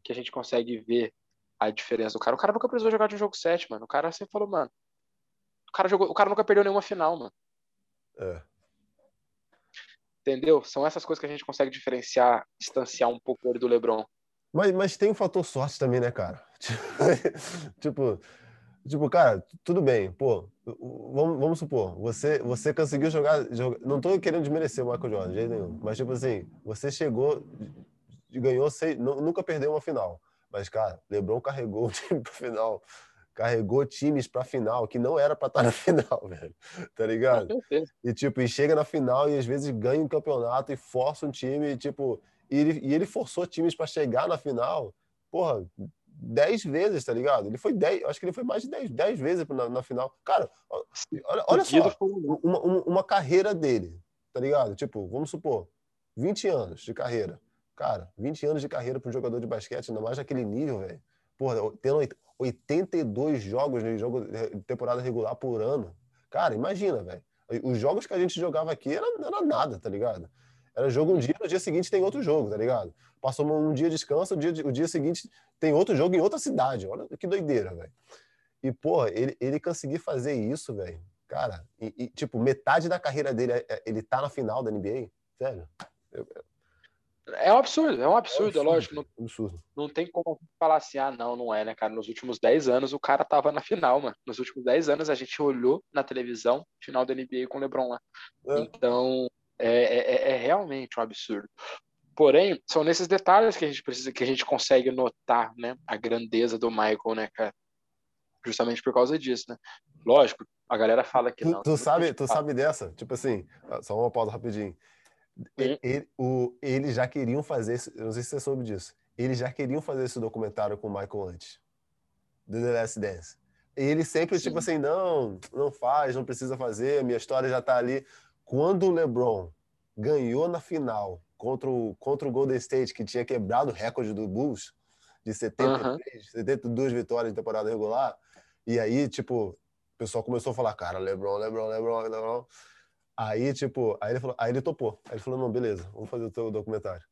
B: que a gente consegue ver a diferença do cara. O cara nunca precisou jogar de um jogo 7, mano. O cara sempre falou, mano. O cara, jogou, o cara nunca perdeu nenhuma final, mano.
A: É.
B: Entendeu? São essas coisas que a gente consegue diferenciar, distanciar um pouco ele do LeBron.
A: Mas, mas tem um fator sorte também, né, cara? <laughs> tipo, tipo, cara, tudo bem, pô, vamos, vamos supor, você, você conseguiu jogar, jogar, Não tô querendo desmerecer o Michael Jordan, de jeito nenhum, mas, tipo assim, você chegou, ganhou, seis, nunca perdeu uma final. Mas, cara, LeBron carregou o time pra final carregou times para final que não era para estar na <laughs> final, velho. Tá ligado? E tipo, e chega na final e às vezes ganha um campeonato e força um time, e, tipo, e ele, e ele forçou times para chegar na final, porra, dez vezes, tá ligado? Ele foi dez, acho que ele foi mais de dez, dez vezes na, na final. Cara, olha, olha só, uma, uma, uma carreira dele, tá ligado? Tipo, vamos supor, 20 anos de carreira. Cara, 20 anos de carreira para um jogador de basquete, ainda mais naquele nível, velho. Porra, tendo 82 jogos de jogo de temporada regular por ano. Cara, imagina, velho. Os jogos que a gente jogava aqui era, era nada, tá ligado? Era jogo um dia, no dia seguinte tem outro jogo, tá ligado? Passou um dia de descanso, o dia, o dia seguinte tem outro jogo em outra cidade. Olha que doideira, velho. E, porra, ele, ele conseguir fazer isso, velho. Cara, e, e, tipo, metade da carreira dele, é, é, ele tá na final da NBA, sério. Eu,
B: é um absurdo, é um absurdo, é, um absurdo, é lógico. Não,
A: absurdo.
B: não tem como falar assim, ah, não, não é, né, cara? Nos últimos 10 anos o cara tava na final, mano. Nos últimos 10 anos a gente olhou na televisão final da NBA com o LeBron lá. É. Então, é, é, é, é, realmente um absurdo. Porém, são nesses detalhes que a gente precisa, que a gente consegue notar, né, a grandeza do Michael, né, cara? Justamente por causa disso, né? Lógico, a galera fala que
A: tu,
B: não.
A: Tu, sabe, tu sabe dessa? Tipo assim, só uma pausa rapidinho ele, ele, o, eles já queriam fazer, não sei se você soube disso, eles já queriam fazer esse documentário com o Michael antes, do The Last Dance. E ele sempre, tipo Sim. tipo assim, não, não faz, não precisa fazer, minha história já tá ali. Quando o LeBron ganhou na final contra o, contra o Golden State, que tinha quebrado o recorde do Bulls, de 73, 72 vitórias em temporada regular, e aí, tipo, o pessoal começou a falar, cara, LeBron, LeBron, LeBron, LeBron. Aí, tipo, aí ele falou, aí ele topou. Aí ele falou, não, beleza, vamos fazer o teu documentário.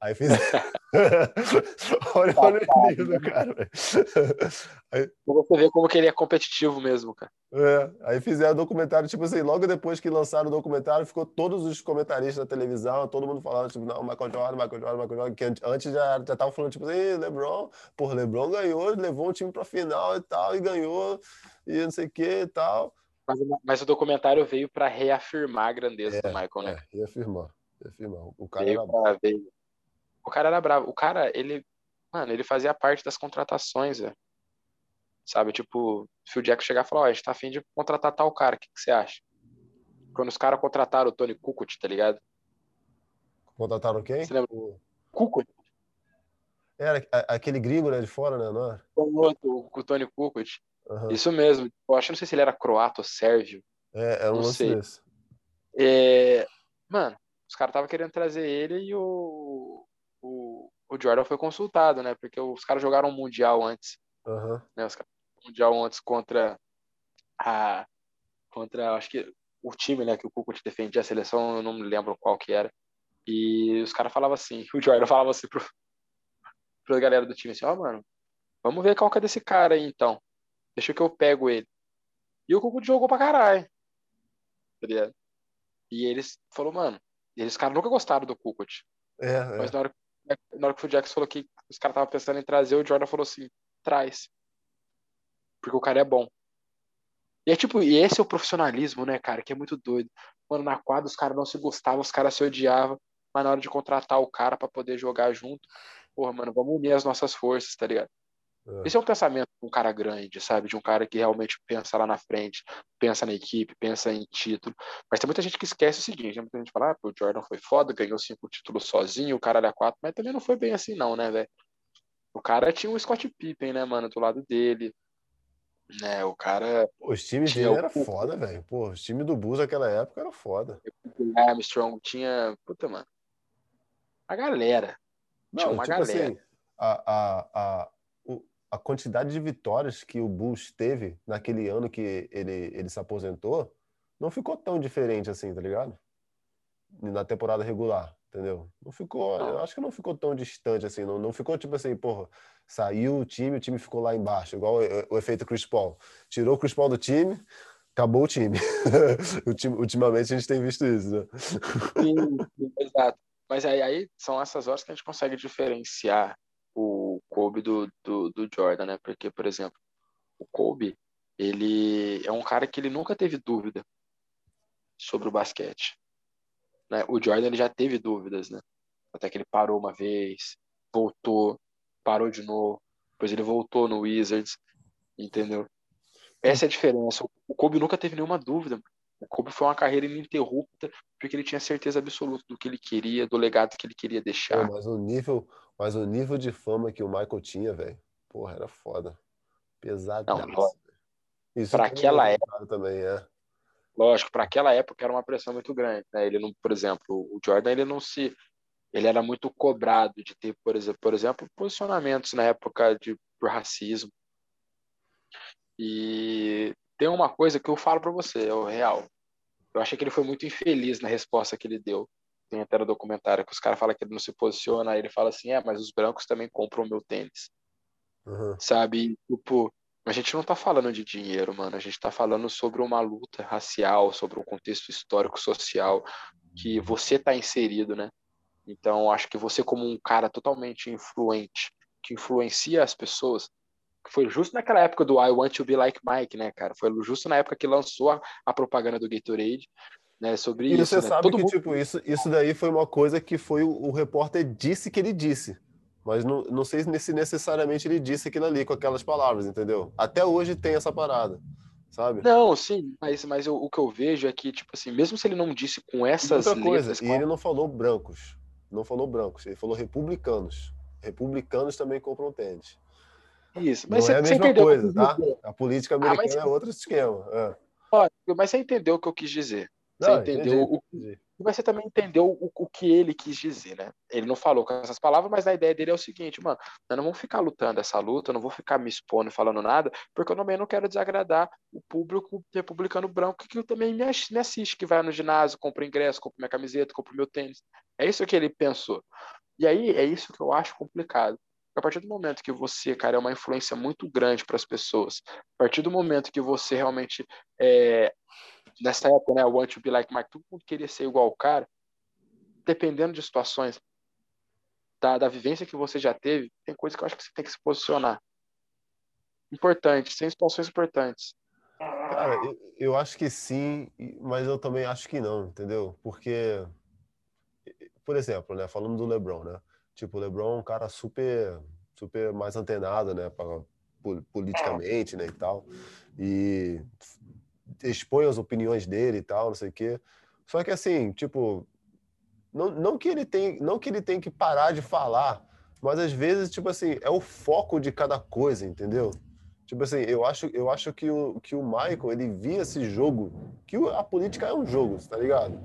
A: Aí fiz. <laughs> <laughs> olha, olha o nível cara. <laughs>
B: Aí... Você vê como que ele é competitivo mesmo, cara.
A: É, aí fizeram o documentário, tipo assim, logo depois que lançaram o documentário, ficou todos os comentaristas da televisão, todo mundo falando, tipo, não, Michael Jordan, Michael Jordan, Michael Jordan, que antes já, já tava falando, tipo assim, LeBron, porra, LeBron ganhou, levou o time pra final e tal, e ganhou, e não sei o que e tal.
B: Mas, mas, o documentário veio para reafirmar a grandeza
A: é,
B: do Michael, né?
A: É, reafirmar, reafirmar. O cara veio era
B: bravo. Veio. O cara era bravo. O cara, ele, mano, ele fazia parte das contratações, velho. Sabe, tipo, se o Jack chegar e falar, ó, oh, a gente tá afim de contratar tal cara, o que, que você acha? Quando os caras contrataram o Tony Kukoc, tá ligado?
A: Contrataram quem?
B: Você lembra? O Kukoc.
A: Era aquele gringo, né, de fora, né, não era?
B: O outro, o Tony Kukoc. Uhum. Isso mesmo. Eu acho, não sei se ele era croata ou sérvio.
A: É, é um lance desse.
B: É, mano, os caras estavam querendo trazer ele e o, o, Jordan foi consultado, né? Porque os caras jogaram um Mundial antes.
A: Uhum.
B: Né, os caras Mundial antes contra a. Contra, acho que o time, né? Que o Cuco defendia a seleção, eu não me lembro qual que era. E os caras falavam assim, <laughs> o Jordan falava assim pro, pra galera do time assim, ó, oh, mano, vamos ver qual que é desse cara aí então. Deixa que eu pego ele. E o Cuco jogou pra caralho. Tá ligado? E eles falou, mano, eles caras nunca gostaram do Kukoc.
A: É, é.
B: Mas na hora, na hora que o Jackson falou que os caras estavam pensando em trazer, o Jordan falou assim, traz. Porque o cara é bom. E é tipo, e esse é o profissionalismo, né, cara, que é muito doido. Mano, na quadra os caras não se gostavam, os caras se odiavam, mas na hora de contratar o cara para poder jogar junto, porra, mano, vamos unir as nossas forças, tá ligado? É. Esse é o pensamento de um cara grande, sabe? De um cara que realmente pensa lá na frente, pensa na equipe, pensa em título. Mas tem muita gente que esquece o seguinte: né? muita gente fala, ah, o Jordan foi foda, ganhou cinco títulos sozinho, o cara era quatro, mas também não foi bem assim, não, né, velho? O cara tinha o Scott Pippen, né, mano, do lado dele. Né, o cara.
A: Os times dele era foda, velho. Pô, os times do Bulls naquela época era foda.
B: Armstrong tinha. Puta, mano. A galera. Não, tinha uma tipo galera. Assim,
A: a, a, a, a quantidade de vitórias que o Bulls teve naquele ano que ele, ele se aposentou não ficou tão diferente assim, tá ligado? Na temporada regular, entendeu? Não ficou, eu acho que não ficou tão distante assim, não, não ficou tipo assim, porra, saiu o time, o time ficou lá embaixo, igual o, o efeito Chris Paul. Tirou o Chris Paul do time, acabou o time. <laughs> Ultimamente a gente tem visto isso, né?
B: Sim, exato. Mas aí, aí são essas horas que a gente consegue diferenciar Kobe do, do, do Jordan, né? Porque, por exemplo, o Kobe, ele é um cara que ele nunca teve dúvida sobre o basquete. Né? O Jordan ele já teve dúvidas, né? Até que ele parou uma vez, voltou, parou de novo, depois ele voltou no Wizards, entendeu? Essa é a diferença. O Kobe nunca teve nenhuma dúvida. O Kobe foi uma carreira ininterrupta porque ele tinha certeza absoluta do que ele queria, do legado que ele queria deixar.
A: Pô, mas o nível, mas o nível de fama que o Michael tinha, velho, porra, era foda. Pesado.
B: Isso para aquela época
A: também é.
B: Lógico, para aquela época era uma pressão muito grande, né? Ele não, por exemplo, o Jordan ele não se ele era muito cobrado de ter, por exemplo, por exemplo posicionamentos na época de por racismo. E tem uma coisa que eu falo para você, é o real. Eu achei que ele foi muito infeliz na resposta que ele deu. Tem até no documentário que os caras falam que ele não se posiciona, aí ele fala assim: é, mas os brancos também compram meu tênis. Uhum. Sabe? Tipo, a gente não tá falando de dinheiro, mano. A gente tá falando sobre uma luta racial, sobre um contexto histórico, social que você tá inserido, né? Então, acho que você, como um cara totalmente influente, que influencia as pessoas, foi justo naquela época do I Want to Be Like Mike, né, cara? Foi justo na época que lançou a, a propaganda do Gatorade, né, sobre
A: e
B: isso.
A: E você
B: né?
A: sabe Todo que, mundo... tipo, isso, isso daí foi uma coisa que foi o, o repórter disse que ele disse. Mas não, não sei se necessariamente ele disse aquilo ali com aquelas palavras, entendeu? Até hoje tem essa parada, sabe?
B: Não, sim, mas, mas eu, o que eu vejo é que, tipo assim, mesmo se ele não disse com essas
A: e outra coisa,
B: letras...
A: E ele não falou brancos, não falou brancos, ele falou republicanos. Republicanos também compram tênis.
B: Isso, mas
A: não
B: você,
A: é a mesma
B: entendeu
A: coisa, tá? A política americana ah, é outro esquema. É.
B: mas você entendeu o que eu quis dizer. Você não, entendeu entendi, o... entendi. Mas você também entendeu o, o, que ele quis dizer, né? Ele não falou com essas palavras, mas a ideia dele é o seguinte, mano, eu não vou ficar lutando essa luta, eu não vou ficar me expondo e falando nada, porque eu também não quero desagradar o público republicano branco que também me assiste, que vai no ginásio, compra ingresso, compra minha camiseta, compra meu tênis. É isso que ele pensou. E aí é isso que eu acho complicado. A partir do momento que você, cara, é uma influência muito grande para as pessoas, a partir do momento que você realmente, é, nessa época, né, want to be like Mike, todo mundo queria ser igual ao cara, dependendo de situações, da, da vivência que você já teve, tem coisa que eu acho que você tem que se posicionar. Importante, tem situações importantes.
A: Cara, eu, eu acho que sim, mas eu também acho que não, entendeu? Porque, por exemplo, né, falando do LeBron, né? Tipo, o LeBron é um cara super, super mais antenado, né, pra, politicamente, né, e tal. E expõe as opiniões dele e tal, não sei o quê. Só que assim, tipo, não, não que ele tem, não que ele tem que parar de falar, mas às vezes, tipo assim, é o foco de cada coisa, entendeu? Tipo assim, eu acho, eu acho que o, que o Michael, ele via esse jogo, que a política é um jogo, tá ligado?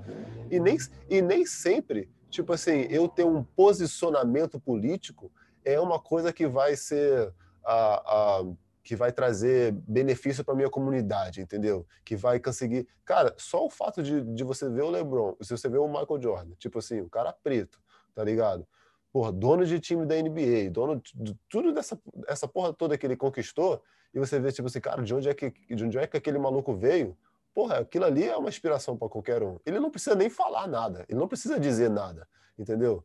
A: E nem, e nem sempre tipo assim, eu ter um posicionamento político é uma coisa que vai ser a, a que vai trazer benefício para minha comunidade, entendeu? Que vai conseguir. Cara, só o fato de, de você ver o LeBron, se você ver o Michael Jordan, tipo assim, o cara preto, tá ligado? Porra, dono de time da NBA, dono de tudo dessa essa porra toda que ele conquistou, e você vê, tipo assim, cara, de onde é que, de onde é que aquele maluco veio? Porra, aquilo ali é uma inspiração para qualquer um. Ele não precisa nem falar nada, ele não precisa dizer nada, entendeu?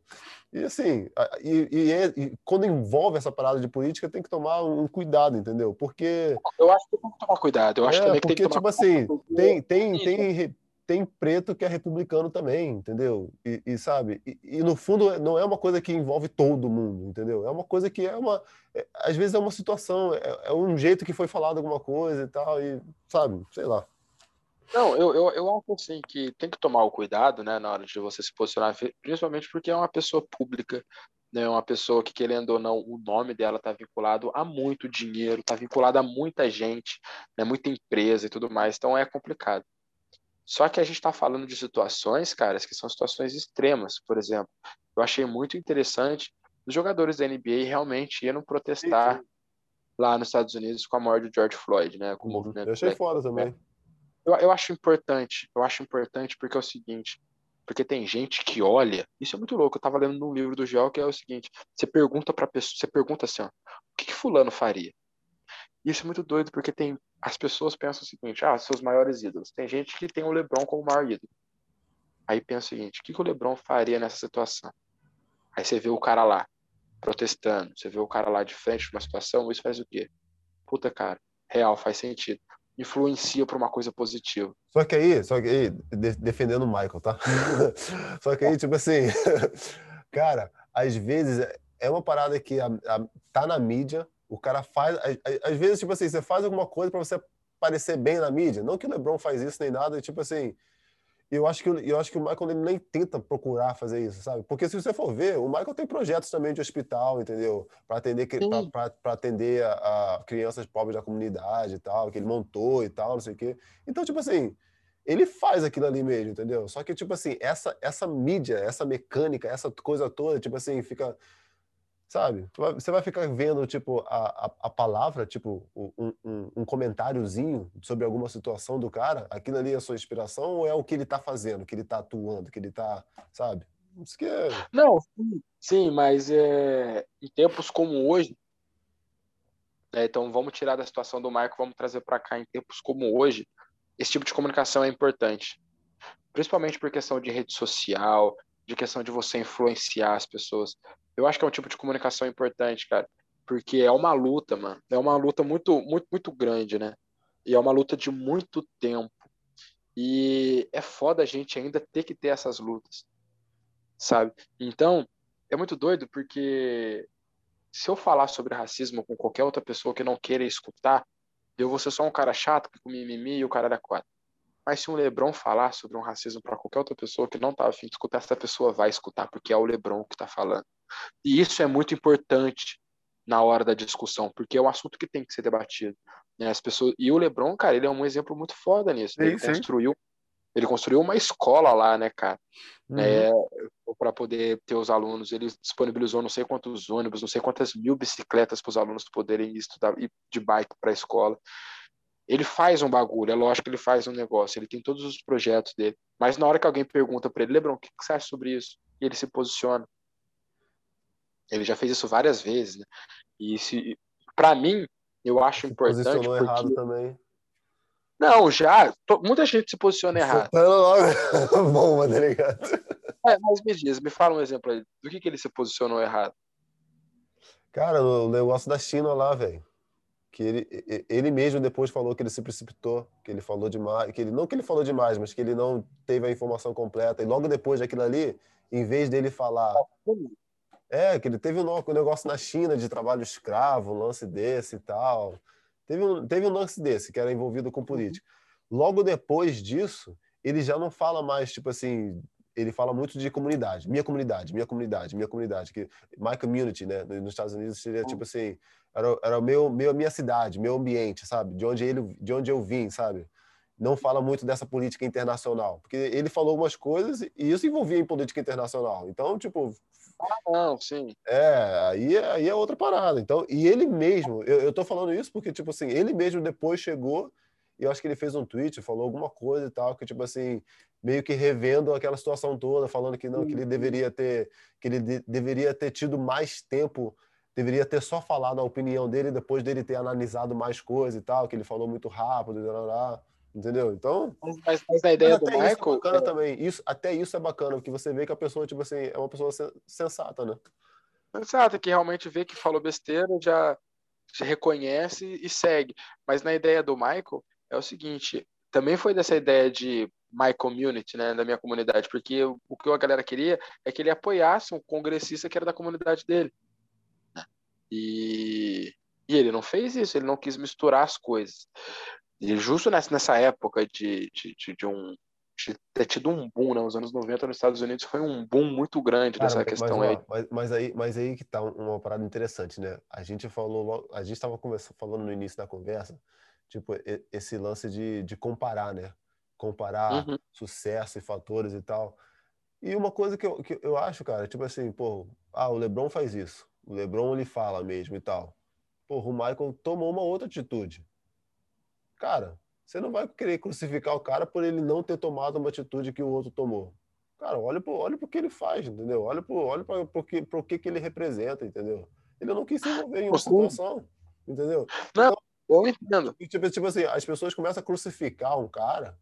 A: E assim, e, e, é, e, quando envolve essa parada de política, tem que tomar um cuidado, entendeu? Porque.
B: Eu acho que tem que tomar cuidado. Eu acho é, também que
A: porque,
B: tem que
A: tomar tipo assim, tem, tem, tem, tem preto que é republicano também, entendeu? E, e sabe? E, e, no fundo não é uma coisa que envolve todo mundo, entendeu? É uma coisa que é uma. É, às vezes é uma situação, é, é um jeito que foi falado alguma coisa e tal, e sabe, sei lá.
B: Não, eu, eu, eu acho assim que tem que tomar o cuidado, né, na hora de você se posicionar, principalmente porque é uma pessoa pública, né, uma pessoa que, querendo ou não, o nome dela está vinculado a muito dinheiro, está vinculado a muita gente, né, muita empresa e tudo mais, então é complicado. Só que a gente está falando de situações, caras, que são situações extremas. Por exemplo, eu achei muito interessante os jogadores da NBA realmente iam protestar sim, sim. lá nos Estados Unidos com a morte de George Floyd, né? Com o
A: uhum. movimento. Eu achei Black, foda também.
B: Eu, eu acho importante, eu acho importante porque é o seguinte, porque tem gente que olha, isso é muito louco, eu tava lendo num livro do Gel que é o seguinte, você pergunta pra pessoa, você pergunta assim, ó, o que, que fulano faria? Isso é muito doido, porque tem as pessoas pensam o seguinte: ah, seus maiores ídolos. Tem gente que tem o LeBron como maior ídolo. Aí pensa o seguinte: o que, que o LeBron faria nessa situação? Aí você vê o cara lá protestando, você vê o cara lá de frente de uma situação, isso faz o quê? Puta, cara, real, faz sentido. Influencia para uma coisa positiva.
A: Só que aí, só que aí, defendendo o Michael, tá? <laughs> só que aí, tipo assim, <laughs> cara, às vezes é uma parada que a, a, tá na mídia, o cara faz. Às vezes, tipo assim, você faz alguma coisa para você parecer bem na mídia. Não que o LeBron faz isso nem nada, tipo assim. Eu acho que eu acho que o Michael ele nem tenta procurar fazer isso, sabe? Porque se você for ver, o Michael tem projetos também de hospital, entendeu? Para atender para atender a, a, crianças pobres da comunidade e tal, que ele montou e tal, não sei o quê. Então, tipo assim, ele faz aquilo ali mesmo, entendeu? Só que tipo assim, essa essa mídia, essa mecânica, essa coisa toda, tipo assim, fica sabe? Você vai ficar vendo, tipo, a, a, a palavra, tipo, um, um, um, comentáriozinho sobre alguma situação do cara, aquilo ali é a sua inspiração ou é o que ele tá fazendo, que ele tá atuando, que ele tá, sabe? Isso que é...
B: Não, sim, mas é, em tempos como hoje, é, então vamos tirar da situação do Marco, vamos trazer para cá, em tempos como hoje, esse tipo de comunicação é importante. Principalmente por questão de rede social, de questão de você influenciar as pessoas. Eu acho que é um tipo de comunicação importante, cara, porque é uma luta, mano. É uma luta muito, muito, muito grande, né? E é uma luta de muito tempo. E é foda a gente ainda ter que ter essas lutas, sabe? Então, é muito doido porque se eu falar sobre racismo com qualquer outra pessoa que não queira escutar, eu vou ser só um cara chato com mimimi e o cara da quatro. Mas se um Lebron falar sobre um racismo para qualquer outra pessoa que não tá afim de escutar, essa pessoa vai escutar, porque é o Lebron que está falando. E isso é muito importante na hora da discussão, porque é um assunto que tem que ser debatido. Né? As pessoas... E o Lebron, cara, ele é um exemplo muito foda nisso. Sim, ele sim. construiu ele construiu uma escola lá, né, cara? Uhum. É, para poder ter os alunos. Ele disponibilizou não sei quantos ônibus, não sei quantas mil bicicletas para os alunos poderem estudar ir de bike para a escola ele faz um bagulho, é lógico que ele faz um negócio, ele tem todos os projetos dele. Mas na hora que alguém pergunta para ele, Lebron, o que você acha sobre isso? E ele se posiciona. Ele já fez isso várias vezes, né? E se, para mim, eu acho se importante. Posicionou porque... errado também. Não, já. Muita gente se posiciona errado. <laughs> Bom, tá ligado? É, mas me diz, me fala um exemplo aí. Do que, que ele se posicionou errado?
A: Cara, o negócio da China lá, velho que ele, ele mesmo depois falou que ele se precipitou, que ele falou demais, que ele não que ele falou demais, mas que ele não teve a informação completa. E logo depois daquilo ali, em vez dele falar, é que ele teve um negócio na China de trabalho escravo, um lance desse e tal. Teve um, teve um lance desse que era envolvido com política. Logo depois disso, ele já não fala mais tipo assim, ele fala muito de comunidade, minha comunidade, minha comunidade, minha comunidade, que my community, né, nos Estados Unidos seria tipo assim, era, era o meu, meu, minha cidade, meu ambiente, sabe? De onde ele, de onde eu vim, sabe? Não fala muito dessa política internacional, porque ele falou algumas coisas e isso envolvia em política internacional. Então, tipo,
B: ah, não, sim.
A: É, aí, aí é outra parada. Então, e ele mesmo, eu, eu tô falando isso porque, tipo assim, ele mesmo depois chegou e eu acho que ele fez um tweet, falou alguma coisa e tal, que, tipo assim, meio que revendo aquela situação toda, falando que não, que ele deveria ter, que ele de, deveria ter tido mais tempo deveria ter só falado a opinião dele depois dele ter analisado mais coisas e tal, que ele falou muito rápido, entendeu? Então.
B: Mas, mas, a ideia do Michael. Isso
A: é bacana é... também. Isso, até isso é bacana, porque você vê que a pessoa, tipo assim, é uma pessoa sensata, né?
B: Sensata, que realmente vê que falou besteira, já, já reconhece e segue. Mas na ideia do Michael é o seguinte: também foi dessa ideia de my community, né, da minha comunidade, porque o, que a galera queria é que ele apoiasse um congressista que era da comunidade dele. E, e ele não fez isso, ele não quis misturar as coisas. E justo nessa, nessa época de, de, de, de um de ter tido um boom, né? Os anos 90 nos Estados Unidos foi um boom muito grande Cara, dessa questão
A: mas,
B: aí.
A: Mas, mas, aí. Mas aí que tá uma parada interessante, né? A gente falou, a gente estava falando no início da conversa, tipo, esse lance de, de comparar, né? Comparar uhum. sucesso e fatores e tal. E uma coisa que eu, que eu acho, cara, tipo assim, pô, ah, o LeBron faz isso. O LeBron ele fala mesmo e tal. Porra, o Michael tomou uma outra atitude. Cara, você não vai querer crucificar o cara por ele não ter tomado uma atitude que o outro tomou. Cara, olha pro, olha pro que ele faz, entendeu? Olha pro, olha pro, que, pro que, que ele representa, entendeu? Ele não quis se envolver em uma situação, entendeu?
B: Não,
A: então,
B: Eu entendo.
A: Tipo, tipo assim, as pessoas começam a crucificar um cara,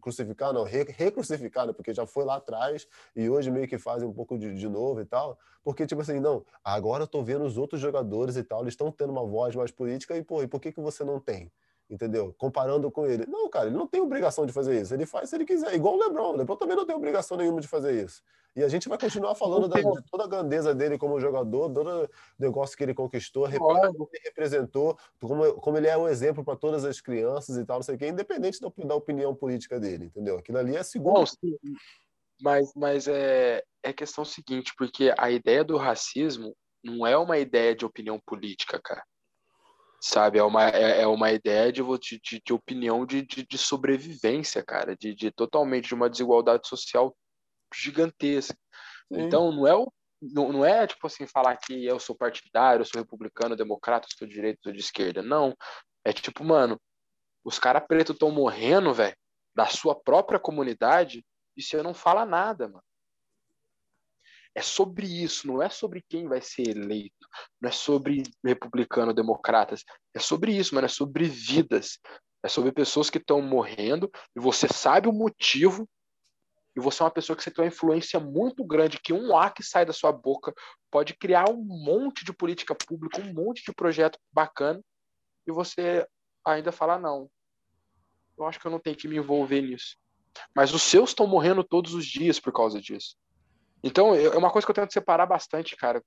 A: crucificar não, recrucificar, né? Porque já foi lá atrás e hoje meio que fazem um pouco de, de novo e tal. Porque, tipo assim, não, agora eu tô vendo os outros jogadores e tal, eles estão tendo uma voz mais política e, pô, e por que, que você não tem? Entendeu? Comparando com ele. Não, cara, ele não tem obrigação de fazer isso. Ele faz se ele quiser. Igual o Lebron. O Lebron também não tem obrigação nenhuma de fazer isso. E a gente vai continuar falando da, de toda a grandeza dele como jogador, todo o negócio que ele conquistou, que ele representou, como, como ele é um exemplo para todas as crianças e tal, não sei o quê, independente da, da opinião política dele, entendeu? Aquilo ali é segundo.
B: mas, mas é, é questão seguinte, porque a ideia do racismo não é uma ideia de opinião política, cara sabe? É uma, é, é uma ideia de, de, de opinião de, de, de, sobrevivência, cara, de, de totalmente de uma desigualdade social gigantesca. Sim. Então, não é o não, não é tipo assim falar que eu sou partidário, eu sou republicano, democrata, sou de direita, sou de esquerda. Não. É tipo, mano, os caras pretos estão morrendo, velho, da sua própria comunidade e você não fala nada, mano. É sobre isso, não é sobre quem vai ser eleito, não é sobre republicano, democratas, é sobre isso, mano, é sobre vidas, é sobre pessoas que estão morrendo e você sabe o motivo e você é uma pessoa que você tem uma influência muito grande, que um A que sai da sua boca pode criar um monte de política pública, um monte de projeto bacana, e você ainda fala, não, eu acho que eu não tenho que me envolver nisso. Mas os seus estão morrendo todos os dias por causa disso. Então, é uma coisa que eu tento separar bastante, cara,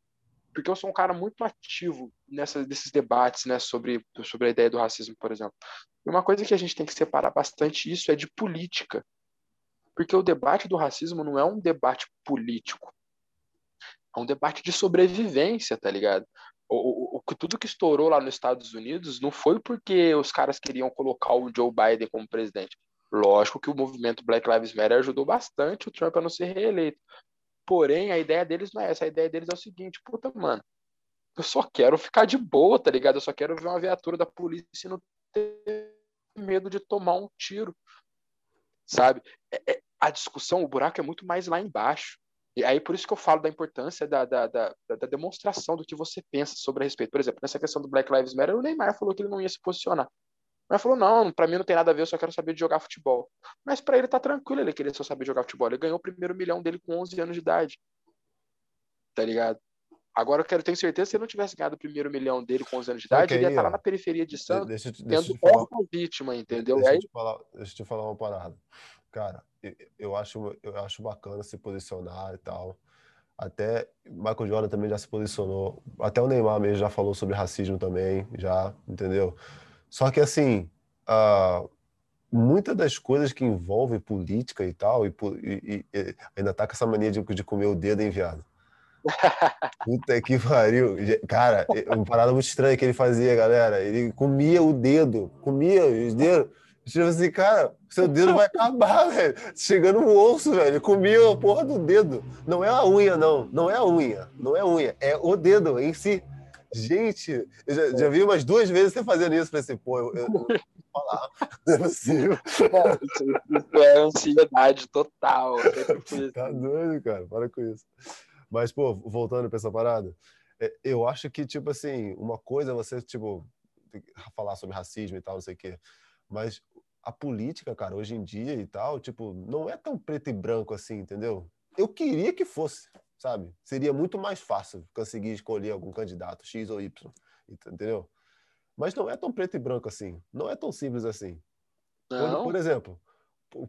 B: porque eu sou um cara muito ativo nessa, nesses debates, né, sobre, sobre a ideia do racismo, por exemplo. E uma coisa que a gente tem que separar bastante isso é de política. Porque o debate do racismo não é um debate político. É um debate de sobrevivência, tá ligado? O, o, tudo que estourou lá nos Estados Unidos não foi porque os caras queriam colocar o Joe Biden como presidente. Lógico que o movimento Black Lives Matter ajudou bastante o Trump a não ser reeleito. Porém, a ideia deles não é essa. A ideia deles é o seguinte: puta, mano, eu só quero ficar de boa, tá ligado? Eu só quero ver uma viatura da polícia e não ter medo de tomar um tiro, sabe? É, é, a discussão, o buraco é muito mais lá embaixo. E aí, por isso que eu falo da importância da, da, da, da demonstração do que você pensa sobre a respeito. Por exemplo, nessa questão do Black Lives Matter, o Neymar falou que ele não ia se posicionar. Mas falou: não, para mim não tem nada a ver, eu só quero saber de jogar futebol. Mas para ele tá tranquilo, ele queria só saber jogar futebol. Ele ganhou o primeiro milhão dele com 11 anos de idade. Tá ligado? Agora eu quero ter certeza que se ele não tivesse ganhado o primeiro milhão dele com 11 anos de idade, okay, ele ia estar tá lá na periferia de Santos, deixa, deixa tendo falar, vítima, entendeu?
A: Deixa, aí... eu te falar, deixa eu te falar uma parada. Cara, eu acho, eu acho bacana se posicionar e tal. Até Michael Jordan também já se posicionou. Até o Neymar mesmo já falou sobre racismo também, já, entendeu? Só que, assim, uh, muitas das coisas que envolvem política e tal, e, e, e ainda tá com essa mania de, de comer o dedo enviado. <laughs> Puta que pariu. Cara, uma parada muito estranha que ele fazia, galera. Ele comia o dedo, comia os dedos. Tipo assim, cara, seu dedo vai acabar, velho. Chegando no osso, velho. Comia a porra do dedo. Não é a unha, não. Não é a unha. Não é a unha. É o dedo em si. Gente, eu já, já, vi umas duas vezes você fazendo isso. Falei assim, pô, eu, eu, não falar. <laughs> Não é possível.
B: Isso é ansiedade total.
A: Tá doido, cara. Para com isso. Mas, pô, voltando pra essa parada, é, eu acho que, tipo assim, uma coisa é você, tipo, falar sobre racismo e tal, não sei o quê. Mas a política, cara, hoje em dia e tal, tipo, não é tão preto e branco assim, entendeu? Eu queria que fosse sabe? Seria muito mais fácil conseguir escolher algum candidato X ou Y, entendeu? Mas não é tão preto e branco assim, não é tão simples assim. Quando, por exemplo,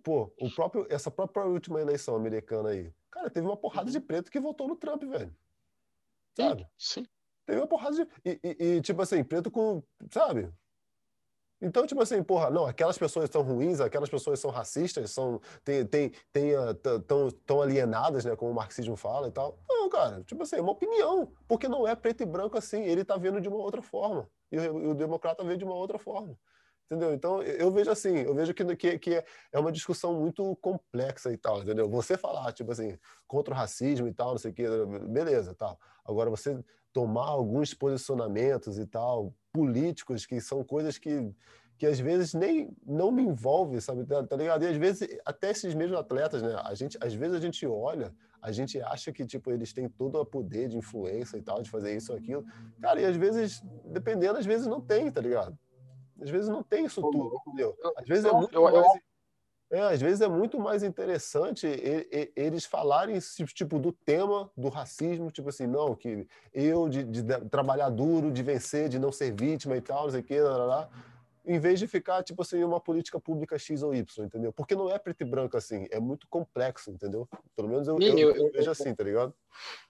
A: pô, o próprio, essa própria última eleição americana aí, cara, teve uma porrada de preto que votou no Trump, velho. Sabe?
B: Sim. sim.
A: Teve uma porrada de. E, e, e, tipo assim, preto com. Sabe? Então, tipo assim, porra, não, aquelas pessoas são ruins, aquelas pessoas são racistas, são tem, tem, tem, uh, tão, tão alienadas, né, como o marxismo fala e tal. Não, cara, tipo assim, é uma opinião, porque não é preto e branco assim, ele tá vendo de uma outra forma, e o, o democrata vê de uma outra forma. Entendeu? Então, eu vejo assim, eu vejo que, que, que é uma discussão muito complexa e tal, entendeu? Você falar, tipo assim, contra o racismo e tal, não sei o que, beleza, tal. Agora, você tomar alguns posicionamentos e tal, políticos, que são coisas que, que às vezes nem não me envolvem, sabe? Tá, tá ligado? E às vezes, até esses mesmos atletas, né? A gente, às vezes a gente olha, a gente acha que, tipo, eles têm todo o poder de influência e tal, de fazer isso ou aquilo. Cara, e às vezes, dependendo, às vezes não tem, tá ligado? Às vezes não tem isso tudo, entendeu? Às vezes é muito mais... É, às vezes é muito mais interessante eles falarem tipo do tema do racismo, tipo assim, não, que eu de, de trabalhar duro, de vencer, de não ser vítima e tal, não sei o que, lá, lá, lá em vez de ficar, tipo assim, uma política pública X ou Y, entendeu? Porque não é preto e branco assim, é muito complexo, entendeu? Pelo menos eu, Sim, eu, eu, eu vejo assim, tá ligado?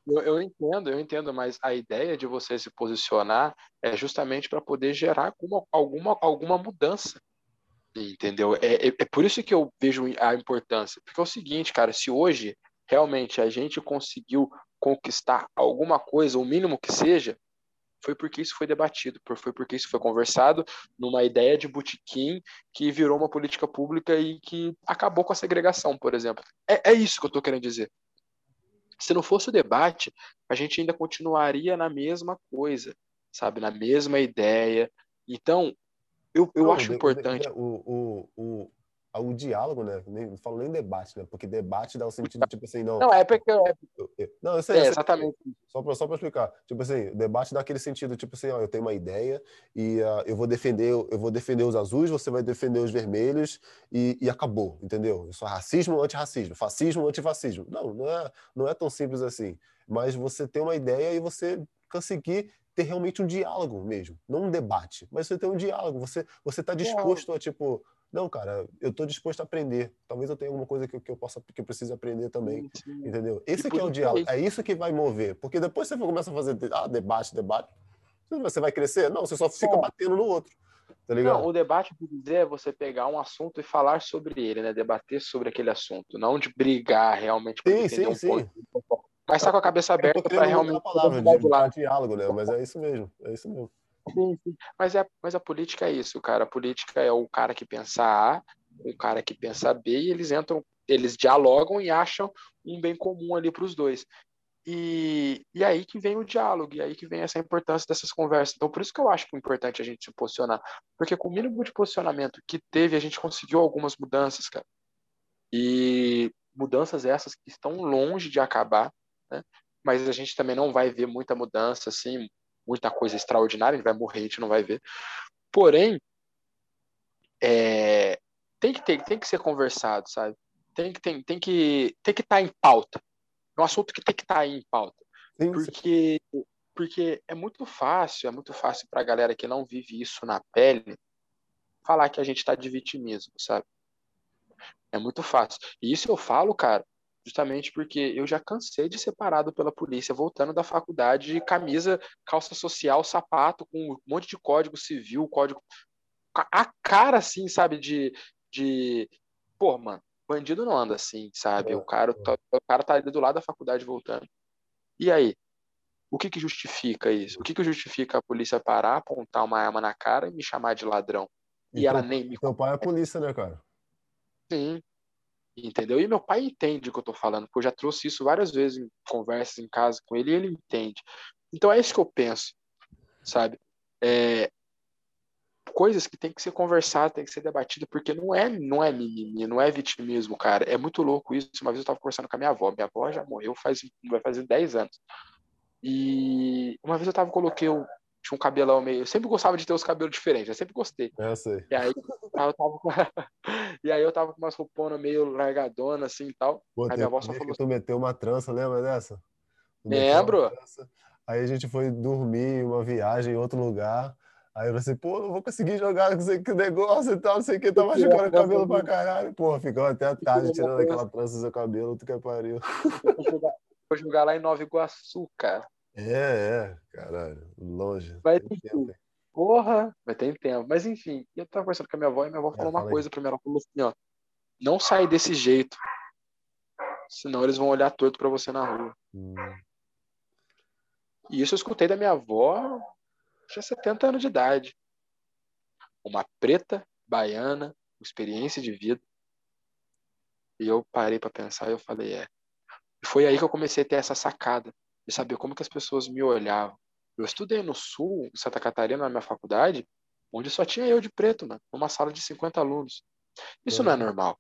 B: Eu, entendo, eu entendo, mas a ideia de você se posicionar é justamente para poder gerar alguma, alguma, alguma mudança, entendeu? É, é, é por isso que eu vejo a importância, porque é o seguinte, cara, se hoje realmente a gente conseguiu conquistar alguma coisa, o mínimo que seja, foi porque isso foi debatido, foi porque isso foi conversado numa ideia de botequim que virou uma política pública e que acabou com a segregação, por exemplo. É, é isso que eu estou querendo dizer. Se não fosse o debate, a gente ainda continuaria na mesma coisa, sabe? Na mesma ideia. Então, eu, eu não, acho importante.
A: O, o, o diálogo, né? Nem, não falo nem debate, né? Porque debate dá o sentido, tipo assim, não.
B: Não, é porque.
A: É... Não, eu sei, é, exatamente. Só para só explicar. Tipo assim, debate dá aquele sentido, tipo assim, ó, eu tenho uma ideia e uh, eu vou defender, eu vou defender os azuis, você vai defender os vermelhos e, e acabou, entendeu? Isso é racismo, antirracismo, fascismo, antifascismo. Não, não é, não é tão simples assim. Mas você tem uma ideia e você conseguir ter realmente um diálogo mesmo, não um debate, mas você tem um diálogo, você você está disposto a tipo não, cara, eu estou disposto a aprender. Talvez eu tenha alguma coisa que, que eu possa, que eu precise aprender também, sim, entendeu? Esse aqui é o diálogo, é isso que vai mover. Porque depois você começa a fazer ah, debate, debate, você vai crescer? Não, você só fica batendo no outro. Tá ligado?
B: Não, o debate, por dizer, é você pegar um assunto e falar sobre ele, né? Debater sobre aquele assunto, não de brigar realmente.
A: Sim, sim, um sim. Ponto.
B: Mas tá com a cabeça aberta para realmente.
A: palavra de, de diálogo, né? Mas é isso mesmo, é isso mesmo.
B: Sim, sim. Mas, é, mas a política é isso, cara. A política é o cara que pensa A, o cara que pensa B, e eles entram, eles dialogam e acham um bem comum ali para os dois. E, e aí que vem o diálogo, e aí que vem essa importância dessas conversas. Então, por isso que eu acho que é importante a gente se posicionar. Porque com o mínimo de posicionamento que teve, a gente conseguiu algumas mudanças, cara. E mudanças essas que estão longe de acabar, né? Mas a gente também não vai ver muita mudança, assim, muita coisa extraordinária, a gente vai morrer, a gente não vai ver. Porém, é, tem que ter, tem que ser conversado, sabe? Tem que tem, tem que tem que estar tá em pauta. É um assunto que tem que estar tá em pauta. Sim, porque sim. porque é muito fácil, é muito fácil para a galera que não vive isso na pele falar que a gente está de vitimismo, sabe? É muito fácil. E isso eu falo, cara, justamente porque eu já cansei de ser parado pela polícia voltando da faculdade de camisa, calça social, sapato com um monte de código civil, código a cara assim, sabe, de de pô, mano, bandido não anda assim, sabe? É, o cara tá, o cara tá ali do lado da faculdade voltando. E aí? O que que justifica isso? O que que justifica a polícia parar, apontar uma arma na cara e me chamar de ladrão? E, e ela nem me
A: Seu pai é polícia, né, cara?
B: Sim, entendeu? E meu pai entende o que eu tô falando, porque eu já trouxe isso várias vezes em conversas em casa com ele e ele entende. Então é isso que eu penso, sabe? É, coisas que tem que ser conversado, tem que ser debatido, porque não é, não é mimimi, não é vitimismo, cara. É muito louco isso. Uma vez eu tava conversando com a minha avó, minha avó já morreu faz, vai fazer 10 anos. E uma vez eu tava, coloquei tinha um cabelão meio. Eu sempre gostava de ter os cabelos diferentes, eu sempre gostei.
A: É, eu sei.
B: E aí eu tava com, e aí eu tava com umas rouponas meio largadona assim e tal.
A: Pô,
B: aí
A: minha avó só falou. Tu meteu uma trança, lembra dessa?
B: Lembro.
A: Aí a gente foi dormir uma viagem em outro lugar. Aí eu falei assim, pô, não vou conseguir jogar com esse negócio e tal, não sei o que, tá machucando o cabelo pra caralho. Pô, ficou até a tarde tirando aquela trança do seu cabelo, tu que pariu.
B: Vou jogar lá em Nova Iguaçu, cara.
A: É, é, caralho, longe.
B: Vai ter tempo. Porra, vai ter tempo. Mas enfim, eu tava conversando com a minha avó e minha avó falou é, uma coisa pra mim. Ela falou assim, ó, não sai desse jeito. Senão eles vão olhar torto pra você na rua. Hum. E isso eu escutei da minha avó, tinha 70 anos de idade. Uma preta, baiana, experiência de vida. E eu parei para pensar e eu falei, é. E foi aí que eu comecei a ter essa sacada de saber como que as pessoas me olhavam. Eu estudei no Sul, em Santa Catarina, na minha faculdade, onde só tinha eu de preto, mano, numa sala de 50 alunos. Isso não é normal.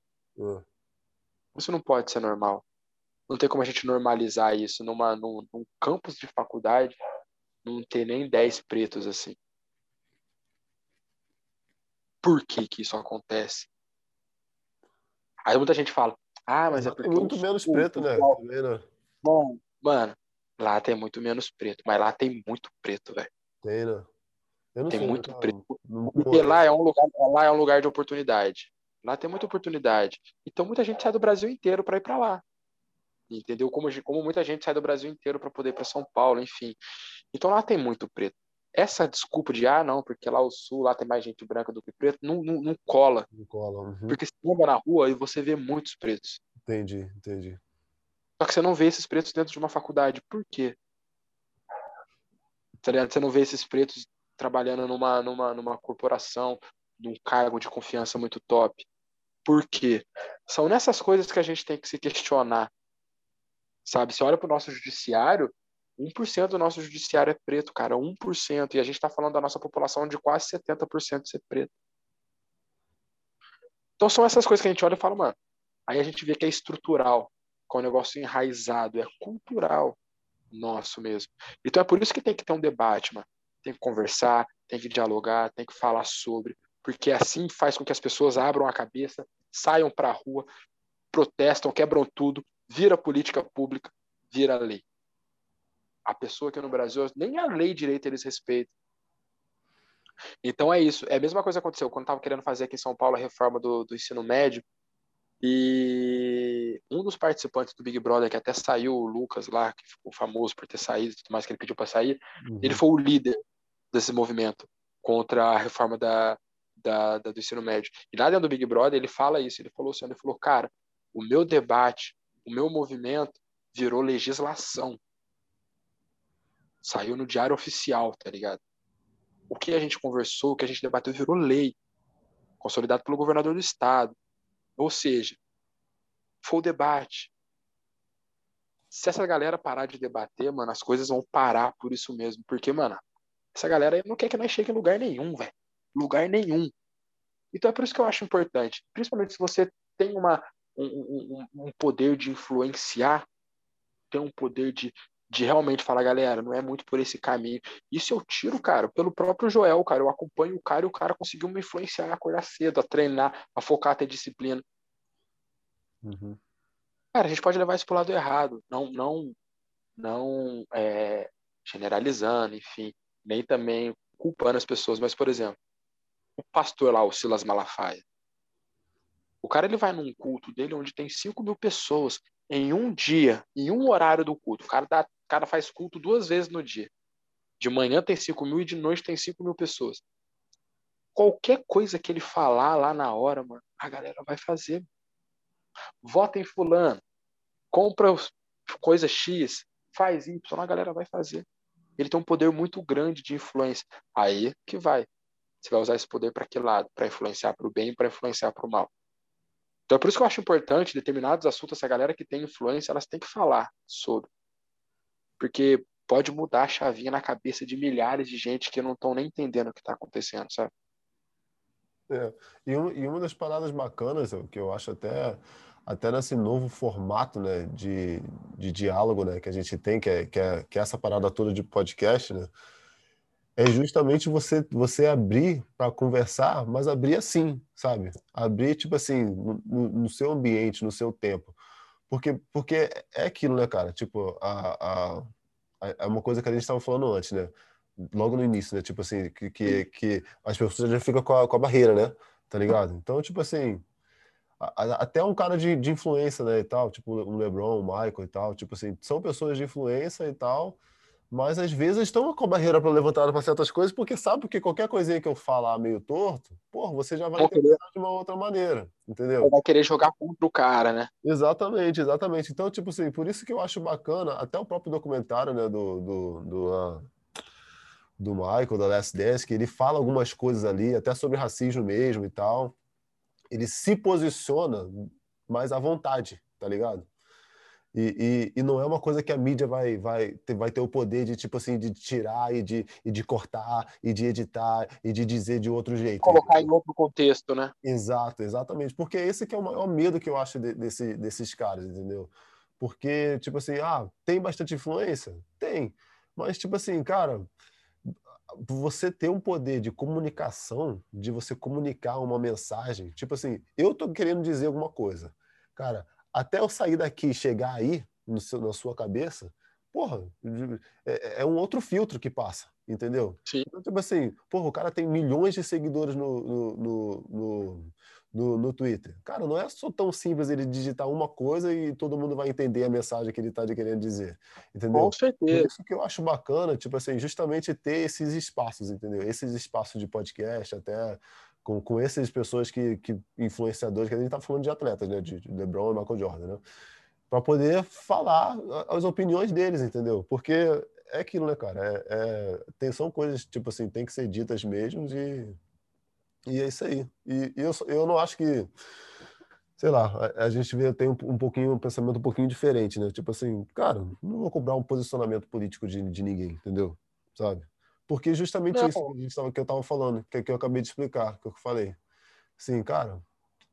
B: Isso não pode ser normal. Não tem como a gente normalizar isso numa, num, num campus de faculdade, não ter nem 10 pretos assim. por que que isso acontece. Aí muita gente fala, ah, mas é porque...
A: Muito menos preto, né?
B: Bom, mano, lá tem muito menos preto, mas lá tem muito preto, velho.
A: Tem, né?
B: tem sei, muito preto. Porque lá é um lugar, lá é um lugar de oportunidade. Lá tem muita oportunidade. Então muita gente sai do Brasil inteiro para ir para lá. Entendeu? Como, como muita gente sai do Brasil inteiro para poder ir para São Paulo, enfim. Então lá tem muito preto. Essa desculpa de, ah, não, porque lá o sul, lá tem mais gente branca do que preto, não, não, não cola.
A: Não cola. Uhum.
B: Porque você anda na rua e você vê muitos pretos.
A: Entendi, entendi.
B: Só que você não vê esses pretos dentro de uma faculdade. Por quê? Tá Você não vê esses pretos trabalhando numa, numa, numa corporação, num cargo de confiança muito top. Por quê? São nessas coisas que a gente tem que se questionar. Sabe? Você olha para o nosso judiciário, 1% do nosso judiciário é preto, cara, 1%. E a gente está falando da nossa população de quase 70% ser preto. Então são essas coisas que a gente olha e fala, mano. Aí a gente vê que é estrutural, é um negócio enraizado, é cultural nosso mesmo. Então é por isso que tem que ter um debate, mano. Tem que conversar, tem que dialogar, tem que falar sobre, porque assim faz com que as pessoas abram a cabeça, saiam para a rua, protestam, quebram tudo, vira política pública, vira lei. A pessoa que no Brasil, nem a lei direito eles respeitam. Então é isso. É a mesma coisa que aconteceu quando estava querendo fazer aqui em São Paulo a reforma do, do ensino médio. E um dos participantes do Big Brother, que até saiu, o Lucas lá, que ficou famoso por ter saído e tudo mais que ele pediu para sair, uhum. ele foi o líder desse movimento contra a reforma da, da, da, do ensino médio. E lá dentro do Big Brother, ele fala isso, ele falou assim, ele falou, cara, o meu debate, o meu movimento virou legislação. Saiu no diário oficial, tá ligado? O que a gente conversou, o que a gente debateu virou lei, consolidado pelo governador do estado. Ou seja, foi o debate. Se essa galera parar de debater, mano, as coisas vão parar por isso mesmo. Porque, mano, essa galera não quer que nós chegue em lugar nenhum, velho. Lugar nenhum. Então é por isso que eu acho importante. Principalmente se você tem uma, um, um, um poder de influenciar, tem um poder de, de realmente falar, galera, não é muito por esse caminho. Isso eu tiro, cara, pelo próprio Joel, cara. Eu acompanho o cara e o cara conseguiu me influenciar a acordar cedo, a treinar, a focar, a ter disciplina.
A: Uhum.
B: Cara, a gente pode levar isso pro lado errado, não, não, não é, generalizando, enfim, nem também culpando as pessoas, mas, por exemplo, o pastor lá, o Silas Malafaia, o cara ele vai num culto dele onde tem 5 mil pessoas em um dia, em um horário do culto. O cara, dá, o cara faz culto duas vezes no dia. De manhã tem 5 mil e de noite tem 5 mil pessoas. Qualquer coisa que ele falar lá na hora, mano, a galera vai fazer vota em fulano, compra coisa X, faz Y, a galera vai fazer. Ele tem um poder muito grande de influência. Aí que vai. Você vai usar esse poder para que lado? Para influenciar para o bem para influenciar para o mal. Então é por isso que eu acho importante determinados assuntos, essa galera que tem influência, elas têm que falar sobre. Porque pode mudar a chavinha na cabeça de milhares de gente que não estão nem entendendo o que está acontecendo, sabe?
A: É. E, um, e uma das paradas bacanas, que eu acho até até nesse novo formato né, de, de diálogo né, que a gente tem, que é, que, é, que é essa parada toda de podcast, né, é justamente você você abrir para conversar, mas abrir assim, sabe? Abrir, tipo assim, no, no, seu ambiente, no seu tempo. Porque, porque é aquilo, né, cara? Tipo, a, a, a é uma coisa que a gente estava falando antes, né? Logo no início, né? Tipo assim, que, que, que as pessoas já ficam com a, com a barreira, né? Tá ligado? Então, tipo assim, até um cara de, de influência, né, e tal, tipo o LeBron, o Michael e tal, tipo assim, são pessoas de influência e tal, mas às vezes estão com a barreira para levantar para certas coisas, porque sabe que qualquer coisinha que eu falar meio torto, pô, você já vai entender de uma outra maneira, entendeu?
B: Vai querer jogar contra o cara, né?
A: Exatamente, exatamente. Então, tipo assim, por isso que eu acho bacana, até o próprio documentário, né, do, do, do, uh, do Michael, da Last Dance, que ele fala algumas coisas ali, até sobre racismo mesmo e tal, ele se posiciona mais à vontade, tá ligado? E, e, e, não é uma coisa que a mídia vai, vai, ter, vai ter o poder de, tipo assim, de tirar e de, e de cortar e de editar e de dizer de outro jeito.
B: Colocar em outro contexto, né?
A: Exato, exatamente. Porque esse que é o maior medo que eu acho de, desse, desses caras, entendeu? Porque, tipo assim, ah, tem bastante influência? Tem. Mas, tipo assim, cara, você ter um poder de comunicação, de você comunicar uma mensagem, tipo assim, eu tô querendo dizer alguma coisa. Cara, até eu sair daqui e chegar aí, no seu, na sua cabeça, porra, é, é, um outro filtro que passa, entendeu?
B: Sim.
A: Então, tipo assim, porra, o cara tem milhões de seguidores no, no, no, no no, no Twitter. Cara, não é só tão simples ele digitar uma coisa e todo mundo vai entender a mensagem que ele está querendo dizer, entendeu?
B: Com certeza.
A: Por isso que eu acho bacana, tipo assim, justamente ter esses espaços, entendeu? Esses espaços de podcast, até com, com essas pessoas que, que influenciadores, que a gente tá falando de atletas, né? De, de LeBron e Michael Jordan, né? Para poder falar as opiniões deles, entendeu? Porque é aquilo, né, cara? É, é, tem, são coisas, tipo assim, tem que ser ditas mesmo e e é isso aí. E, e eu, eu não acho que, sei lá, a, a gente vê, tem um, um, pouquinho, um pensamento um pouquinho diferente, né? Tipo assim, cara, não vou cobrar um posicionamento político de, de ninguém, entendeu? Sabe? Porque justamente não. isso que, a gente tava, que eu estava falando, que, que eu acabei de explicar, que eu falei. Assim, cara,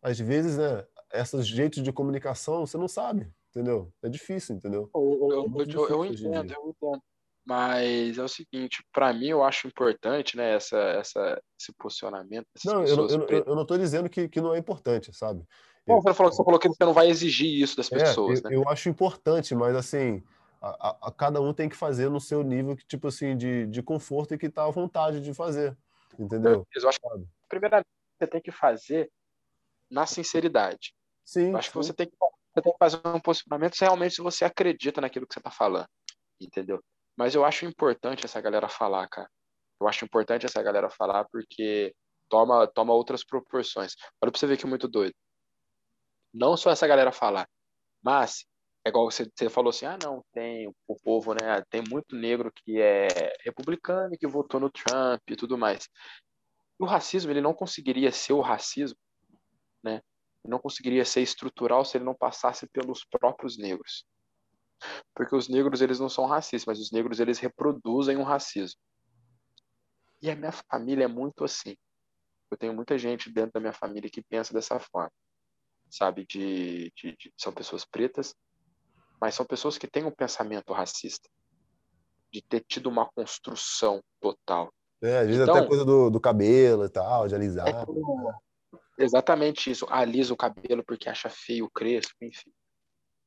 A: às vezes, né, esses jeitos de comunicação, você não sabe, entendeu? É difícil, entendeu?
B: Eu, eu, é eu, eu entendo, eu entendo. Mas é o seguinte, para mim eu acho importante, né, essa, essa, esse posicionamento.
A: Não, eu, eu, eu, não estou dizendo que, que não é importante, sabe?
B: Bom, você, falou, você falou que você não vai exigir isso das é, pessoas,
A: é, né? Eu acho importante, mas assim, a, a, a, cada um tem que fazer no seu nível, tipo assim, de, de conforto e que está à vontade de fazer, entendeu?
B: Eu acho que, primeiramente, você tem que fazer na sinceridade.
A: Sim.
B: Eu acho
A: sim.
B: que você tem que, você tem que fazer um posicionamento se realmente você acredita naquilo que você está falando, entendeu? Mas eu acho importante essa galera falar, cara. Eu acho importante essa galera falar porque toma, toma outras proporções. Olha pra você ver que é muito doido. Não só essa galera falar, mas é igual você, você falou assim, ah, não, tem o povo, né? Tem muito negro que é republicano e que votou no Trump e tudo mais. o racismo, ele não conseguiria ser o racismo, né? Ele não conseguiria ser estrutural se ele não passasse pelos próprios negros. Porque os negros, eles não são racistas, mas os negros, eles reproduzem um racismo. E a minha família é muito assim. Eu tenho muita gente dentro da minha família que pensa dessa forma. Sabe? De, de, de são pessoas pretas, mas são pessoas que têm um pensamento racista. De ter tido uma construção total.
A: É, às vezes então, até coisa do, do cabelo e tal, de alisar. É,
B: exatamente isso. Alisa o cabelo porque acha feio o crespo, enfim.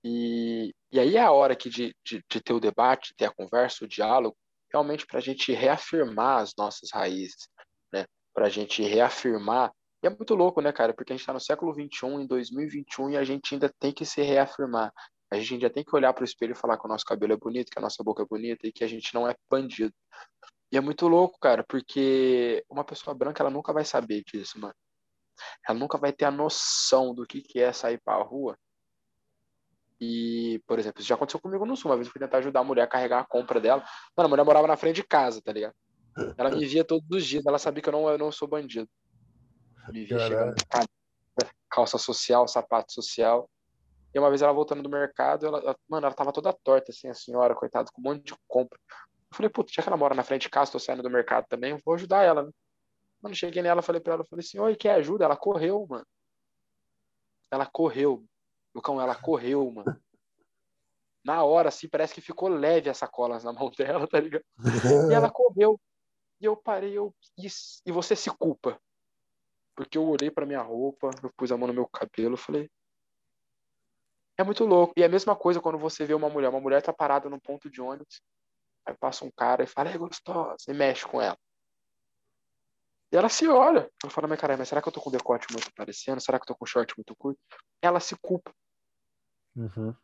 B: E, e aí é a hora aqui de, de, de ter o debate, ter a conversa, o diálogo, realmente para a gente reafirmar as nossas raízes, né? para a gente reafirmar. E é muito louco, né, cara? Porque a gente está no século XXI, em 2021, e a gente ainda tem que se reafirmar. A gente ainda tem que olhar para o espelho e falar que o nosso cabelo é bonito, que a nossa boca é bonita e que a gente não é bandido. E é muito louco, cara, porque uma pessoa branca, ela nunca vai saber disso, mano. Ela nunca vai ter a noção do que, que é sair para a rua e, por exemplo, isso já aconteceu comigo no sul. Uma vez eu fui tentar ajudar a mulher a carregar a compra dela. Mano, a mulher morava na frente de casa, tá ligado? Ela me via todos os dias, ela sabia que eu não, eu não sou bandido. Me via chegando calça social, sapato social. E uma vez ela voltando do mercado, ela, mano, ela tava toda torta, assim, a senhora, coitada, com um monte de compra. Eu falei, putz, já que ela mora na frente de casa, tô saindo do mercado também, vou ajudar ela, né? Mano, cheguei nela, falei pra ela, falei assim, oi, quer ajuda? Ela correu, mano. Ela correu. Lucão, ela correu, mano. Na hora, assim, parece que ficou leve as sacolas na mão <laughs> dela, tá ligado? E ela correu. E eu parei, eu. E você se culpa. Porque eu olhei pra minha roupa, eu pus a mão no meu cabelo, falei. É muito louco. E é a mesma coisa quando você vê uma mulher. Uma mulher tá parada num ponto de ônibus. Aí passa um cara e fala, é gostosa. E mexe com ela. E ela se olha. Ela fala, mas caralho, mas será que eu tô com decote muito aparecendo? Será que eu tô com short muito curto? Ela se culpa.
A: Uhum.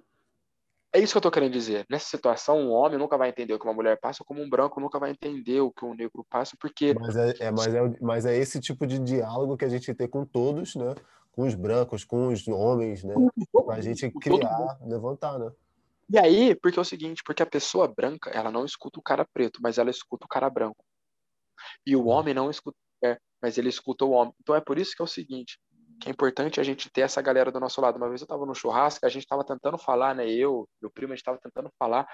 B: É isso que eu tô querendo dizer. Nessa situação, um homem nunca vai entender o que uma mulher passa, como um branco nunca vai entender o que um negro passa, porque.
A: Mas é, é, mas é, mas é esse tipo de diálogo que a gente tem com todos, né? Com os brancos, com os homens, né? Pra gente criar, levantar, né?
B: E aí, porque é o seguinte, porque a pessoa branca, ela não escuta o cara preto, mas ela escuta o cara branco. E o uhum. homem não escuta mas ele escuta o homem. Então é por isso que é o seguinte, que é importante a gente ter essa galera do nosso lado. Uma vez eu estava no churrasco, a gente estava tentando falar, né? Eu, meu primo, a gente estava tentando falar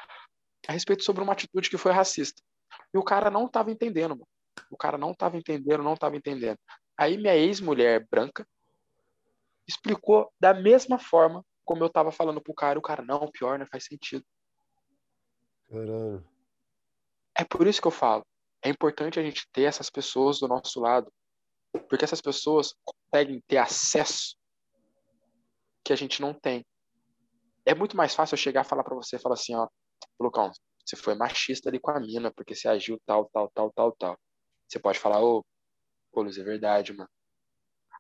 B: a respeito sobre uma atitude que foi racista. E o cara não estava entendendo, mano. O cara não estava entendendo, não estava entendendo. Aí minha ex-mulher branca explicou da mesma forma como eu estava falando pro cara. O cara, não, pior, não faz sentido.
A: Caramba.
B: É por isso que eu falo. é importante a gente ter essas pessoas do nosso lado, porque essas pessoas conseguem ter acesso que a gente não tem. É muito mais fácil eu chegar e falar para você, falar assim, ó, Lucão, você foi machista ali com a mina, porque você agiu tal, tal, tal, tal, tal. Você pode falar, ô, pô, Luiz, é verdade, mano.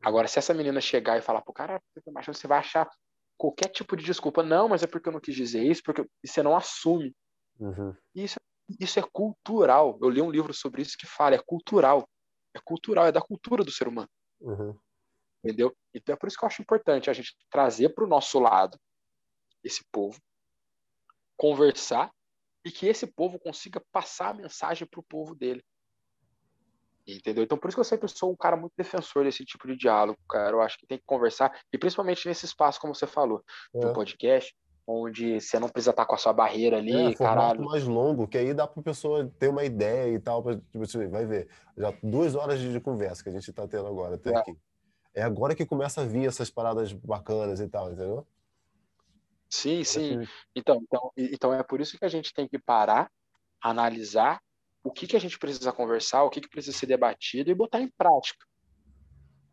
B: Agora, se essa menina chegar e falar pro cara, você vai achar qualquer tipo de desculpa. Não, mas é porque eu não quis dizer isso, porque você não assume.
A: Uhum.
B: Isso, isso é cultural. Eu li um livro sobre isso que fala, é cultural. É cultural, é da cultura do ser humano.
A: Uhum.
B: Entendeu? Então é por isso que eu acho importante a gente trazer para o nosso lado esse povo, conversar e que esse povo consiga passar a mensagem para o povo dele. Entendeu? Então, por isso que eu sempre sou um cara muito defensor desse tipo de diálogo, cara. Eu acho que tem que conversar, e principalmente nesse espaço, como você falou, é. do podcast, onde você não precisa estar com a sua barreira ali, é, caralho.
A: mais longo, que aí dá para a pessoa ter uma ideia e tal, pra, tipo, vai ver, já duas horas de, conversa que a gente está tendo agora, até é. aqui. É agora que começa a vir essas paradas bacanas e tal, entendeu?
B: Sim, sim. Então, então, então é por isso que a gente tem que parar, analisar o que, que a gente precisa conversar, o que, que precisa ser debatido e botar em prática.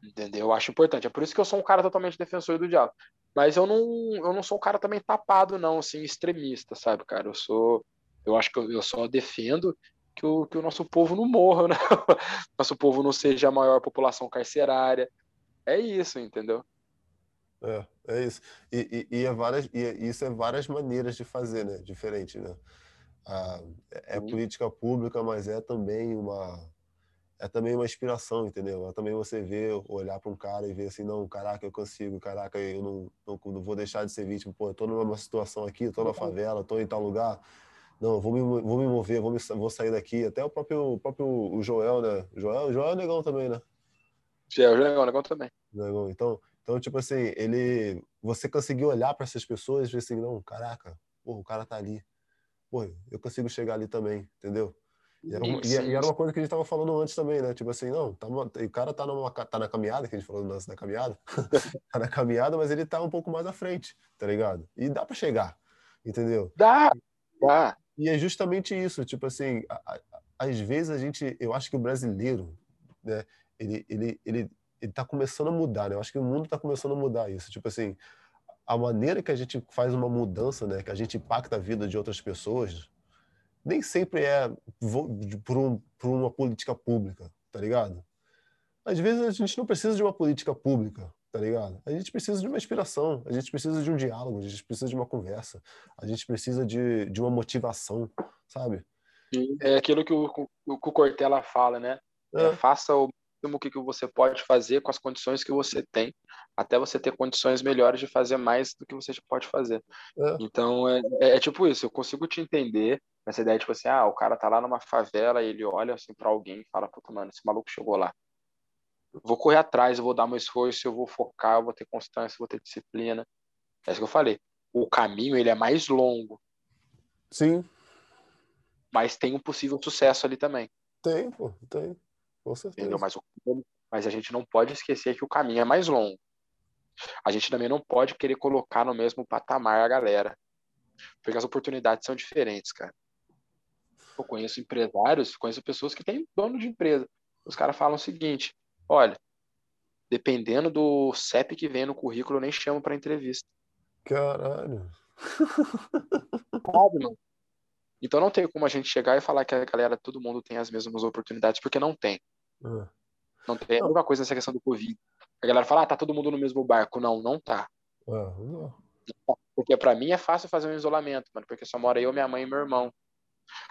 B: Entendeu? Eu acho importante. É por isso que eu sou um cara totalmente defensor do diálogo. Mas eu não, eu não sou um cara também tapado, não, assim, extremista, sabe, cara? Eu sou. Eu acho que eu, eu só defendo que o, que o nosso povo não morra, né? <laughs> nosso povo não seja a maior população carcerária. É isso, entendeu?
A: É, é isso. E, e, e, é várias, e isso é várias maneiras de fazer, né? Diferente, né? Ah, é Sim. política pública, mas é também uma é também uma inspiração, entendeu? É também você ver, olhar para um cara e ver assim, não, caraca, eu consigo, caraca, eu não, não, não vou deixar de ser vítima, pô, eu tô numa situação aqui, tô na favela, tô em tal lugar, não, vou me, vou me mover, vou, me, vou sair daqui. Até o próprio, o próprio o Joel, né? Joel, Joel é negão também, né?
B: É, o Joel é negão também.
A: Negão. Então, então, tipo assim, ele, você conseguiu olhar para essas pessoas e ver assim, não, caraca, pô, o cara tá ali pô, eu consigo chegar ali também, entendeu? E era, uma, e, e era, uma, coisa que a gente tava falando antes também, né? Tipo assim, não, tá uma, o cara tá, numa, tá na caminhada, que a gente falou no lance da caminhada, <laughs> tá na caminhada, mas ele tá um pouco mais à frente, tá ligado? E dá para chegar, entendeu?
B: Dá, dá.
A: E é justamente isso, tipo assim, a, a, às vezes a gente, eu acho que o brasileiro, né, ele, ele, ele, ele tá começando a mudar, né? Eu acho que o mundo tá começando a mudar isso, tipo assim, a maneira que a gente faz uma mudança, né, que a gente impacta a vida de outras pessoas, nem sempre é por, um, por uma política pública, tá ligado? Às vezes a gente não precisa de uma política pública, tá ligado? A gente precisa de uma inspiração, a gente precisa de um diálogo, a gente precisa de uma conversa, a gente precisa de, de uma motivação, sabe?
B: É aquilo que o, que o Cortella fala, né? É. É, faça o o que, que você pode fazer com as condições que você tem, até você ter condições melhores de fazer mais do que você pode fazer. É. Então, é, é, é, tipo isso, eu consigo te entender essa ideia, tipo assim, ah, o cara tá lá numa favela e ele olha assim para alguém e fala, puta, mano, esse maluco chegou lá. Eu vou correr atrás, eu vou dar meu esforço, eu vou focar, eu vou ter constância, eu vou ter disciplina. É isso que eu falei. O caminho, ele é mais longo.
A: Sim.
B: Mas tem um possível sucesso ali também.
A: Tem, pô, tem. Com certeza.
B: Mas, mas a gente não pode esquecer que o caminho é mais longo. A gente também não pode querer colocar no mesmo patamar a galera. Porque as oportunidades são diferentes, cara. Eu conheço empresários, conheço pessoas que têm dono de empresa. Os caras falam o seguinte: olha, dependendo do CEP que vem no currículo, eu nem chamo para entrevista.
A: Caralho. <laughs>
B: Sabe, mano? Então não tem como a gente chegar e falar que a galera, todo mundo tem as mesmas oportunidades, porque não tem.
A: Uhum.
B: Não tem. É a mesma coisa nessa questão do Covid. A galera fala, ah, tá todo mundo no mesmo barco. Não, não tá.
A: Uhum.
B: Porque para mim é fácil fazer um isolamento, mano, porque só mora eu, minha mãe e meu irmão.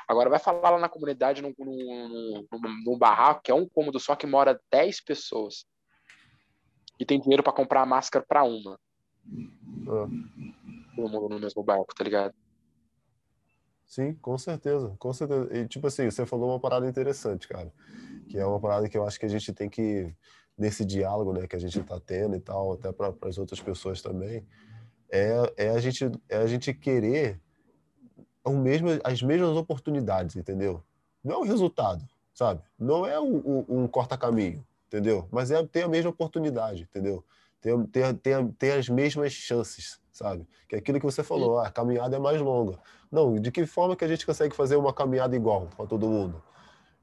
B: Agora vai falar lá na comunidade, num, num, num, num barraco, que é um cômodo só que mora 10 pessoas. E tem dinheiro para comprar máscara para uma.
A: Uhum.
B: Todo mundo no mesmo barco, tá ligado?
A: Sim, com certeza, com certeza. E tipo assim, você falou uma parada interessante, cara, que é uma parada que eu acho que a gente tem que nesse diálogo, né, que a gente está tendo e tal, até para as outras pessoas também, é, é a gente é a gente querer mesmo, as mesmas oportunidades, entendeu? Não é o resultado, sabe? Não é um, um, um corta-caminho, entendeu? Mas é ter a mesma oportunidade, entendeu? Ter, ter, ter, ter as mesmas chances, sabe? Que é aquilo que você falou, ah, a caminhada é mais longa. Não, de que forma que a gente consegue fazer uma caminhada igual para todo mundo?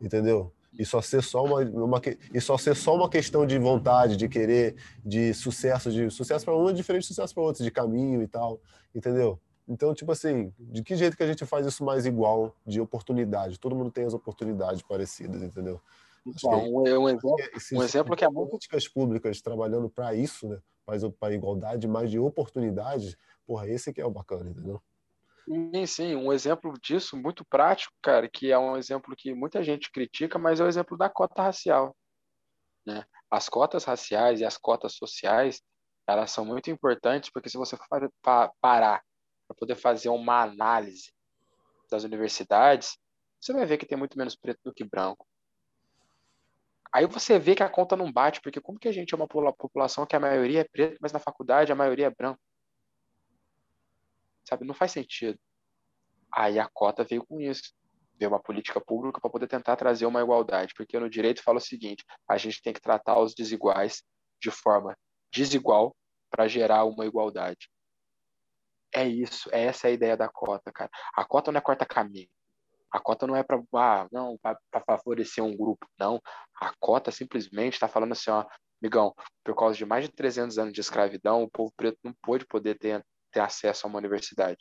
A: entendeu? E só ser só uma, uma e só ser só uma questão de vontade, de querer, de sucesso, de sucesso para um é diferente de sucesso para outro, de caminho e tal, entendeu? Então, tipo assim, de que jeito que a gente faz isso mais igual de oportunidade? Todo mundo tem as oportunidades parecidas, entendeu?
B: Então, um, um, exemplo, um exemplo que é muito...
A: Políticas públicas trabalhando para isso, né? Para igualdade, mais de oportunidades, porra, esse que é o bacana, entendeu?
B: Sim, sim, um exemplo disso muito prático, cara, que é um exemplo que muita gente critica, mas é o exemplo da cota racial. Né? As cotas raciais e as cotas sociais, elas são muito importantes, porque se você parar para poder fazer uma análise das universidades, você vai ver que tem muito menos preto do que branco. Aí você vê que a conta não bate, porque como que a gente é uma população que a maioria é preta, mas na faculdade a maioria é branco? Sabe, não faz sentido. Aí a cota veio com isso. Veio uma política pública para poder tentar trazer uma igualdade, porque no direito fala o seguinte: a gente tem que tratar os desiguais de forma desigual para gerar uma igualdade. É isso, é essa a ideia da cota, cara. A cota não é corta caminho. A cota não é para ah, não para favorecer um grupo, não. A cota simplesmente está falando assim, ó, migão, por causa de mais de 300 anos de escravidão, o povo preto não pôde poder ter, ter acesso a uma universidade.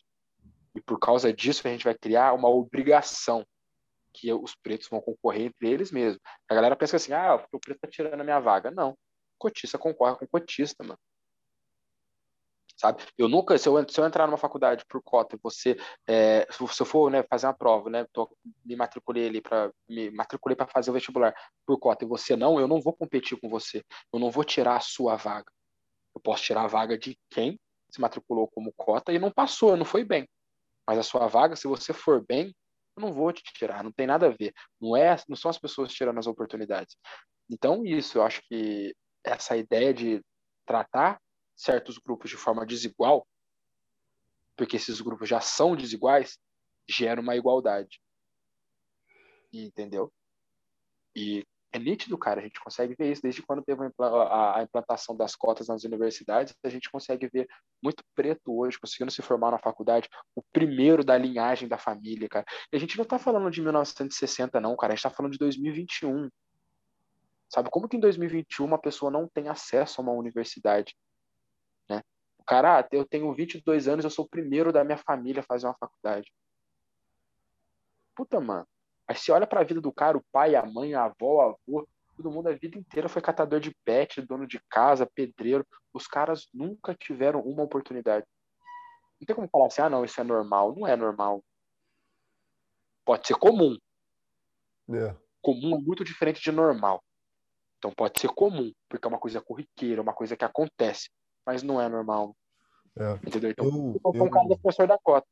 B: E por causa disso a gente vai criar uma obrigação que os pretos vão concorrer entre eles mesmos. A galera pensa assim, ah, o preto tá tirando a minha vaga. Não. Cotista concorre com cotista, mano sabe? Eu nunca, se eu, se eu entrar numa faculdade por cota, você, é, se eu for né, fazer uma prova, né, tô, me matriculei ali para me matriculei para fazer o vestibular por cota e você não, eu não vou competir com você, eu não vou tirar a sua vaga. Eu posso tirar a vaga de quem se matriculou como cota e não passou, não foi bem. Mas a sua vaga, se você for bem, eu não vou te tirar, não tem nada a ver. Não é, não são as pessoas tirando as oportunidades. Então, isso, eu acho que essa ideia de tratar certos grupos de forma desigual, porque esses grupos já são desiguais, gera uma igualdade. Entendeu? E é nítido, cara, a gente consegue ver isso desde quando teve a implantação das cotas nas universidades, a gente consegue ver muito preto hoje conseguindo se formar na faculdade, o primeiro da linhagem da família, cara. E a gente não tá falando de 1960 não, cara, a gente tá falando de 2021. Sabe como que em 2021 uma pessoa não tem acesso a uma universidade? Cara, ah, eu tenho 22 anos, eu sou o primeiro da minha família a fazer uma faculdade. Puta, mano. Aí você olha pra vida do cara, o pai, a mãe, a avó, o avô, todo mundo a vida inteira foi catador de pet, dono de casa, pedreiro. Os caras nunca tiveram uma oportunidade. Não tem como falar assim, ah, não, isso é normal. Não é normal. Pode ser comum.
A: É.
B: Comum é muito diferente de normal. Então pode ser comum, porque é uma coisa corriqueira, uma coisa que acontece, mas não é normal.
A: É.
B: Entendeu? Então, eu, eu, defensor da cota.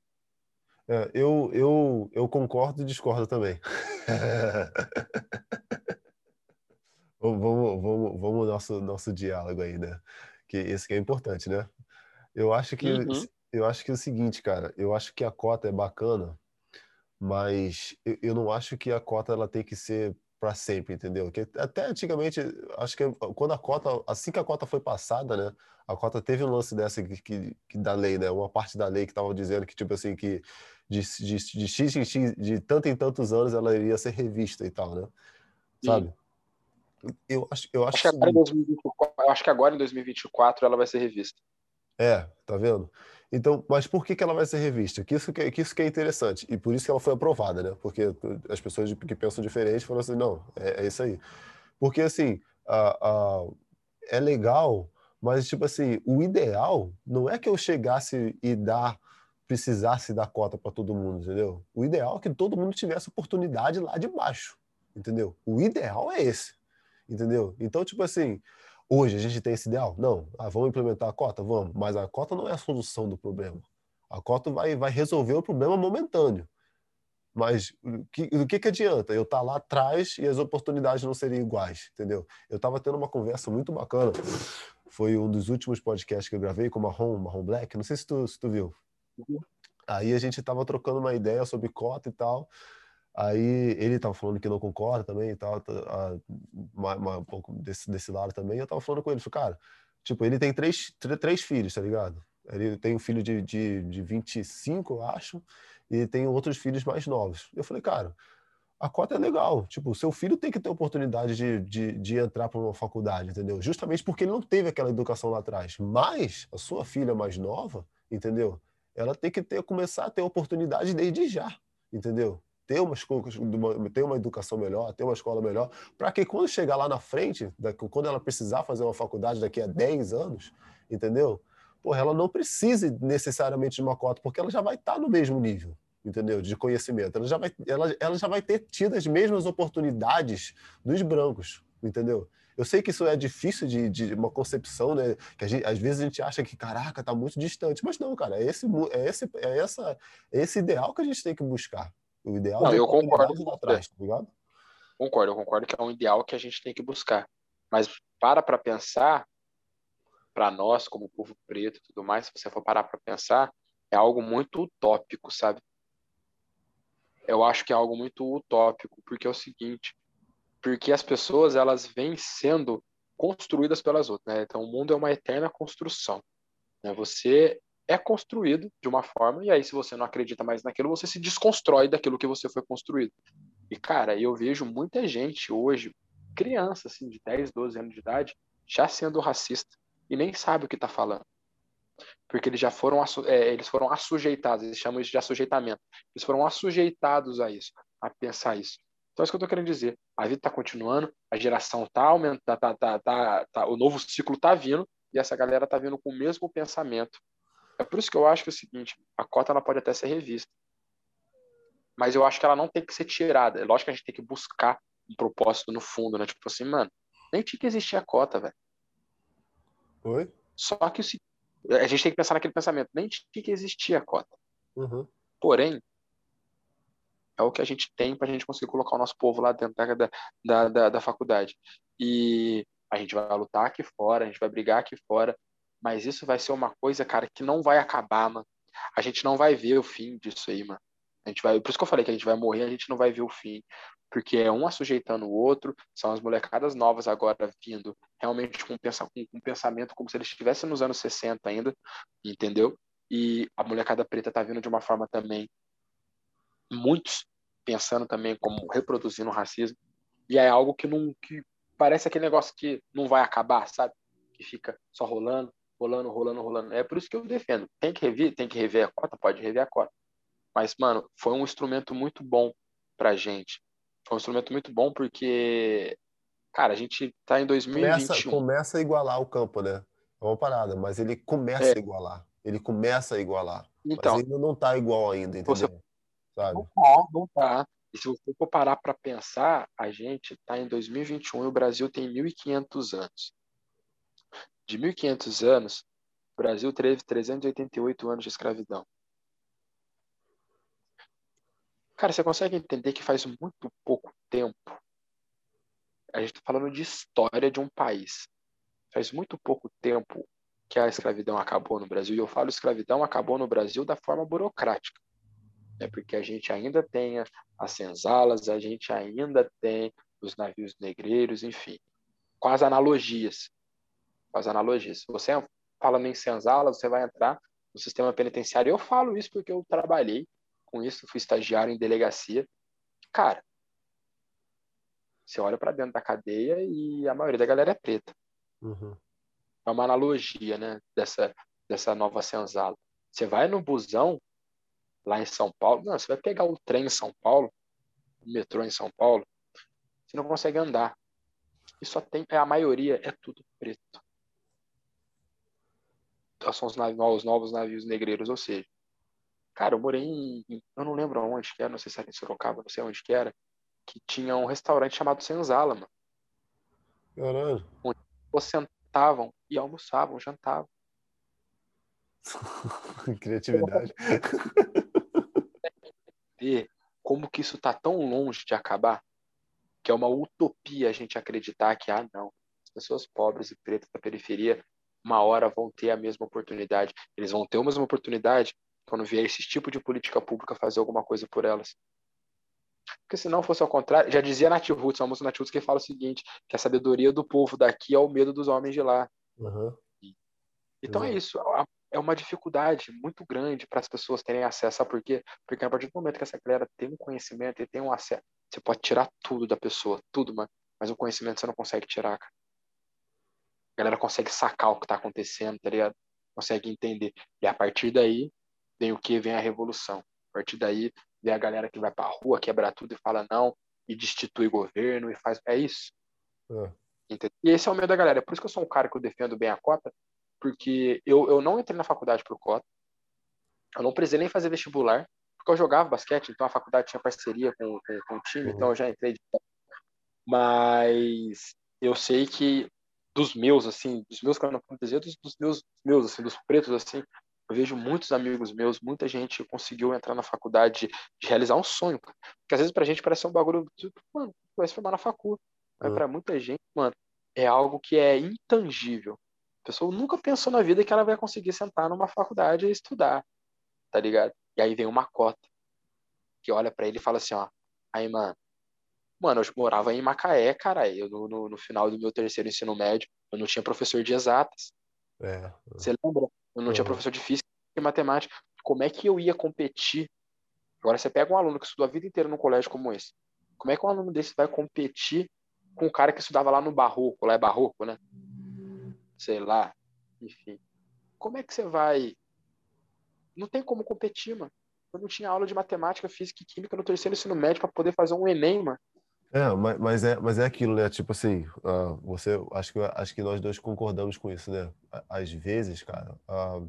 A: É, eu, eu, eu concordo e discordo também. <laughs> vamos, vamos, vamos nosso nosso diálogo aí, né? Que esse que é importante, né? Eu acho que uhum. eu acho que é o seguinte, cara. Eu acho que a cota é bacana, mas eu, eu não acho que a cota ela tem que ser para sempre, entendeu? Que até antigamente, acho que quando a cota, assim que a cota foi passada, né? A cota teve um lance dessa que, que, que da lei, né? Uma parte da lei que estava dizendo que tipo assim que de, de, de x em x, de tanto em tantos anos ela iria ser revista e tal, né? Sabe? Eu acho, eu acho,
B: acho que agora em 2024, acho que agora em 2024 ela vai ser revista.
A: É, tá vendo? Então, mas por que, que ela vai ser revista? Que isso que, é, que isso que é interessante. E por isso que ela foi aprovada, né? Porque as pessoas que pensam diferente falaram assim, não, é, é isso aí. Porque, assim, a, a, é legal, mas, tipo assim, o ideal não é que eu chegasse e dar, precisasse dar cota para todo mundo, entendeu? O ideal é que todo mundo tivesse oportunidade lá de baixo, entendeu? O ideal é esse, entendeu? Então, tipo assim, Hoje a gente tem esse ideal? Não. Ah, vamos implementar a cota? Vamos. Mas a cota não é a solução do problema. A cota vai, vai resolver o problema momentâneo. Mas o que, que, que adianta eu estar tá lá atrás e as oportunidades não serem iguais, entendeu? Eu estava tendo uma conversa muito bacana. Foi um dos últimos podcasts que eu gravei com o Marrom, Marrom Black. Não sei se tu, se tu viu. Uhum. Aí a gente estava trocando uma ideia sobre cota e tal. Aí ele tava falando que não concorda também e tal, tá, uma, um pouco desse, desse lado também. Eu tava falando com ele, falei, cara, tipo, ele tem três, três filhos, tá ligado? Ele tem um filho de, de, de 25, eu acho, e tem outros filhos mais novos. Eu falei, cara, a cota é legal. Tipo, seu filho tem que ter oportunidade de, de, de entrar para uma faculdade, entendeu? Justamente porque ele não teve aquela educação lá atrás. Mas a sua filha mais nova, entendeu? Ela tem que ter, começar a ter oportunidade desde já, entendeu? Ter uma, ter uma educação melhor, ter uma escola melhor, para que quando chegar lá na frente, quando ela precisar fazer uma faculdade daqui a 10 anos, entendeu? Porra, ela não precise necessariamente de uma cota, porque ela já vai estar tá no mesmo nível, entendeu? De conhecimento. Ela já vai, ela, ela já vai ter tido as mesmas oportunidades dos brancos, entendeu? Eu sei que isso é difícil de, de uma concepção, né? Que gente, às vezes a gente acha que, caraca, tá muito distante. Mas não, cara, é esse, é esse, é essa, é esse ideal que a gente tem que buscar. O ideal
B: não, eu concordo lá atrás, tá ligado? Concordo, eu concordo que é um ideal que a gente tem que buscar. Mas para para pensar, para nós, como povo preto e tudo mais, se você for parar para pensar, é algo muito utópico, sabe? Eu acho que é algo muito utópico, porque é o seguinte, porque as pessoas elas vêm sendo construídas pelas outras, né? Então o mundo é uma eterna construção. Né? Você é construído de uma forma e aí se você não acredita mais naquilo, você se desconstrói daquilo que você foi construído. E cara, eu vejo muita gente hoje, criança assim de 10, 12 anos de idade, já sendo racista e nem sabe o que está falando. Porque eles já foram, é, eles foram assujeitados, eles chamam isso de assujeitamento. Eles foram assujeitados a isso, a pensar isso. Então, é isso que eu estou querendo dizer. A vida está continuando, a geração está aumentando, tá, tá, tá, tá, tá, o novo ciclo está vindo e essa galera está vindo com o mesmo pensamento. É por isso que eu acho que é o seguinte: a cota ela pode até ser revista, mas eu acho que ela não tem que ser tirada. É lógico que a gente tem que buscar um propósito no fundo, né? Tipo assim, mano, nem tinha que existir a cota, velho.
A: Oi?
B: Só que o, a gente tem que pensar naquele pensamento, nem tinha que existir a cota.
A: Uhum.
B: Porém, é o que a gente tem para a gente conseguir colocar o nosso povo lá dentro da, da, da, da faculdade. E a gente vai lutar aqui fora, a gente vai brigar aqui fora, mas isso vai ser uma coisa, cara, que não vai acabar, mano. A gente não vai ver o fim disso aí, mano. A gente vai, por isso que eu falei que a gente vai morrer, a gente não vai ver o fim, porque é um assujeitando o outro, são as molecadas novas agora vindo realmente com um pensamento como se eles estivessem nos anos 60 ainda, entendeu? E a molecada preta tá vindo de uma forma também muitos pensando também como reproduzindo o racismo. E é algo que não que parece aquele negócio que não vai acabar, sabe? Que fica só rolando, rolando, rolando, rolando. É por isso que eu defendo. Tem que rever, tem que rever a cota, pode rever a cota. Mas, mano, foi um instrumento muito bom pra gente. Foi um instrumento muito bom porque, cara, a gente tá em 2021.
A: Começa, começa a igualar o campo, né? É uma parada, mas ele começa é. a igualar. Ele começa a igualar. Então, mas ainda não tá igual ainda, entendeu? Você sabe?
B: Não tá, não tá. E se você for parar para pensar, a gente está em 2021 e o Brasil tem 1.500 anos. De 1.500 anos, o Brasil teve 388 anos de escravidão. Cara, você consegue entender que faz muito pouco tempo a gente está falando de história de um país. Faz muito pouco tempo que a escravidão acabou no Brasil. E eu falo escravidão acabou no Brasil da forma burocrática né? porque a gente ainda tem as senzalas, a gente ainda tem os navios negreiros, enfim, com as analogias. As analogias. Se você falando em senzala, você vai entrar no sistema penitenciário. Eu falo isso porque eu trabalhei com isso, fui estagiário em delegacia. Cara, você olha para dentro da cadeia e a maioria da galera é preta.
A: Uhum.
B: É uma analogia, né, dessa, dessa nova senzala. Você vai no busão, lá em São Paulo. Não, você vai pegar o trem em São Paulo, o metrô em São Paulo, você não consegue andar. E só tem, é, a maioria é tudo preto. São os, navios, os novos navios negreiros, ou seja, cara, eu morei em, eu não lembro onde que era, não sei se era em Sorocaba, não sei onde que era, que tinha um restaurante chamado Senzala, mano.
A: Caralho.
B: Onde sentavam e almoçavam, jantavam. <laughs>
A: Criatividade. <laughs>
B: ver como que isso está tão longe de acabar, que é uma utopia a gente acreditar que, ah, não, as pessoas pobres e pretas da periferia, uma hora vão ter a mesma oportunidade. Eles vão ter a mesma oportunidade quando vier esse tipo de política pública fazer alguma coisa por elas. Porque se não fosse ao contrário, já dizia Nath Roots, uma música Nath Roots que fala o seguinte, que a sabedoria do povo daqui é o medo dos homens de lá.
A: Uhum.
B: Então é isso, é uma dificuldade muito grande para as pessoas terem acesso. Sabe por quê? Porque a partir do momento que essa galera tem um conhecimento e tem um acesso, você pode tirar tudo da pessoa, tudo, mano. Mas o conhecimento você não consegue tirar, cara. A galera consegue sacar o que tá acontecendo, tá ligado? Consegue entender. E a partir daí, vem o que? Vem a revolução. A partir daí, vem a galera que vai pra rua, quebra tudo e fala não, e destitui governo e faz. É isso. É. E esse é o medo da galera. Por isso que eu sou um cara que eu defendo bem a cota, porque eu, eu não entrei na faculdade por cota. Eu não precisei nem fazer vestibular, porque eu jogava basquete, então a faculdade tinha parceria com, com, com o time, uhum. então eu já entrei de... Mas eu sei que dos meus, assim, dos meus dizer, dos, dos meus, meus, assim, dos pretos, assim, eu vejo muitos amigos meus, muita gente conseguiu entrar na faculdade de realizar um sonho, cara. Porque às vezes pra gente parece um bagulho, tipo, mano, vai se formar na faculdade. Mas uhum. pra muita gente, mano, é algo que é intangível. A pessoa nunca pensou na vida que ela vai conseguir sentar numa faculdade e estudar, tá ligado? E aí vem uma cota que olha para ele e fala assim, ó, aí, mano, mano, eu morava em Macaé, cara, eu no, no, no final do meu terceiro ensino médio, eu não tinha professor de exatas. É. Você lembra? Eu não uhum. tinha professor de física e matemática. Como é que eu ia competir? Agora você pega um aluno que estudou a vida inteira num colégio como esse. Como é que um aluno desse vai competir com um cara que estudava lá no Barroco, lá é Barroco, né? Sei lá, enfim. Como é que você vai? Não tem como competir, mano. Eu não tinha aula de matemática, física e química no terceiro ensino médio para poder fazer um Enem, mano.
A: É, mas, mas, é, mas é aquilo, né? Tipo assim, uh, você, acho que, acho que nós dois concordamos com isso, né? Às vezes, cara, uh,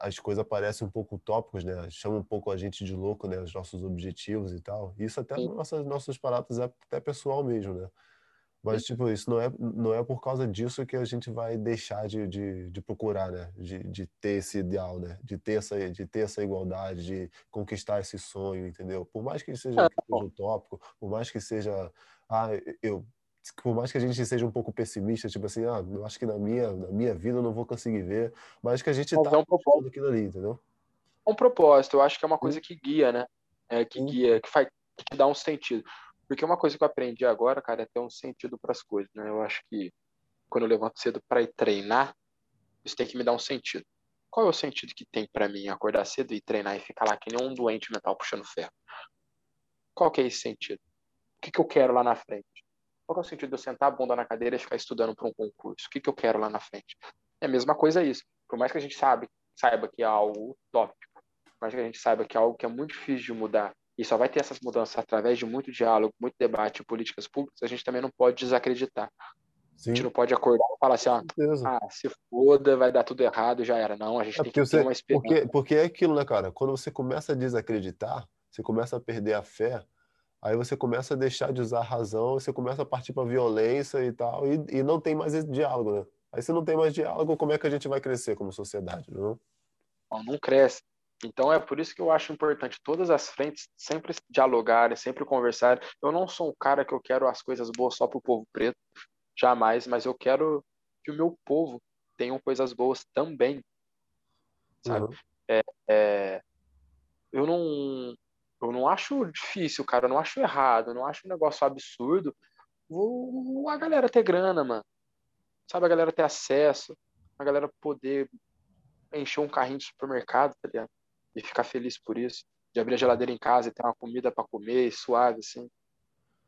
A: as coisas parecem um pouco utópicas, né? Chamam um pouco a gente de louco, né? Os nossos objetivos e tal. Isso até nossas, nossas paradas é até pessoal mesmo, né? Mas, tipo, isso não é, não é por causa disso que a gente vai deixar de, de, de procurar, né? De, de ter esse ideal, né? De ter, essa, de ter essa igualdade, de conquistar esse sonho, entendeu? Por mais que seja, que seja utópico, por mais que seja... Ah, eu... Por mais que a gente seja um pouco pessimista, tipo assim, ah, eu acho que na minha, na minha vida eu não vou conseguir ver, mas que a gente mas tá é um propósito aquilo ali, entendeu?
B: É um propósito, eu acho que é uma coisa que guia, né? É, que guia, que faz que dá um sentido. Porque uma coisa que eu aprendi agora, cara, é ter um sentido para as coisas, né? Eu acho que quando eu levanto cedo para ir treinar, isso tem que me dar um sentido. Qual é o sentido que tem para mim acordar cedo e treinar e ficar lá que nem um doente mental puxando ferro? Qual que é esse sentido? O que, que eu quero lá na frente? Qual é o sentido de eu sentar a bunda na cadeira e ficar estudando para um concurso? O que, que eu quero lá na frente? É a mesma coisa isso. Por mais que a gente sabe, saiba que é algo utópico, por mais que a gente saiba que é algo que é muito difícil de mudar, e só vai ter essas mudanças através de muito diálogo, muito debate, políticas públicas, a gente também não pode desacreditar. Sim. A gente não pode acordar e falar assim, ó, ah, se foda, vai dar tudo errado, já era. Não, a gente é tem que
A: você,
B: ter uma
A: esperança. Porque, porque é aquilo, né, cara? Quando você começa a desacreditar, você começa a perder a fé, aí você começa a deixar de usar a razão, você começa a partir para violência e tal, e, e não tem mais esse diálogo, né? Aí se não tem mais diálogo, como é que a gente vai crescer como sociedade, não?
B: Não, não cresce. Então é por isso que eu acho importante todas as frentes sempre dialogarem, sempre conversarem. Eu não sou um cara que eu quero as coisas boas só para o povo preto, jamais, mas eu quero que o meu povo tenha coisas boas também, sabe? Uhum. É, é, eu não eu não acho difícil, cara, eu não acho errado, eu não acho um negócio absurdo vou, a galera ter grana, mano. Sabe, a galera ter acesso, a galera poder encher um carrinho de supermercado, tá ligado? E ficar feliz por isso, de abrir a geladeira em casa e ter uma comida para comer, suave, assim,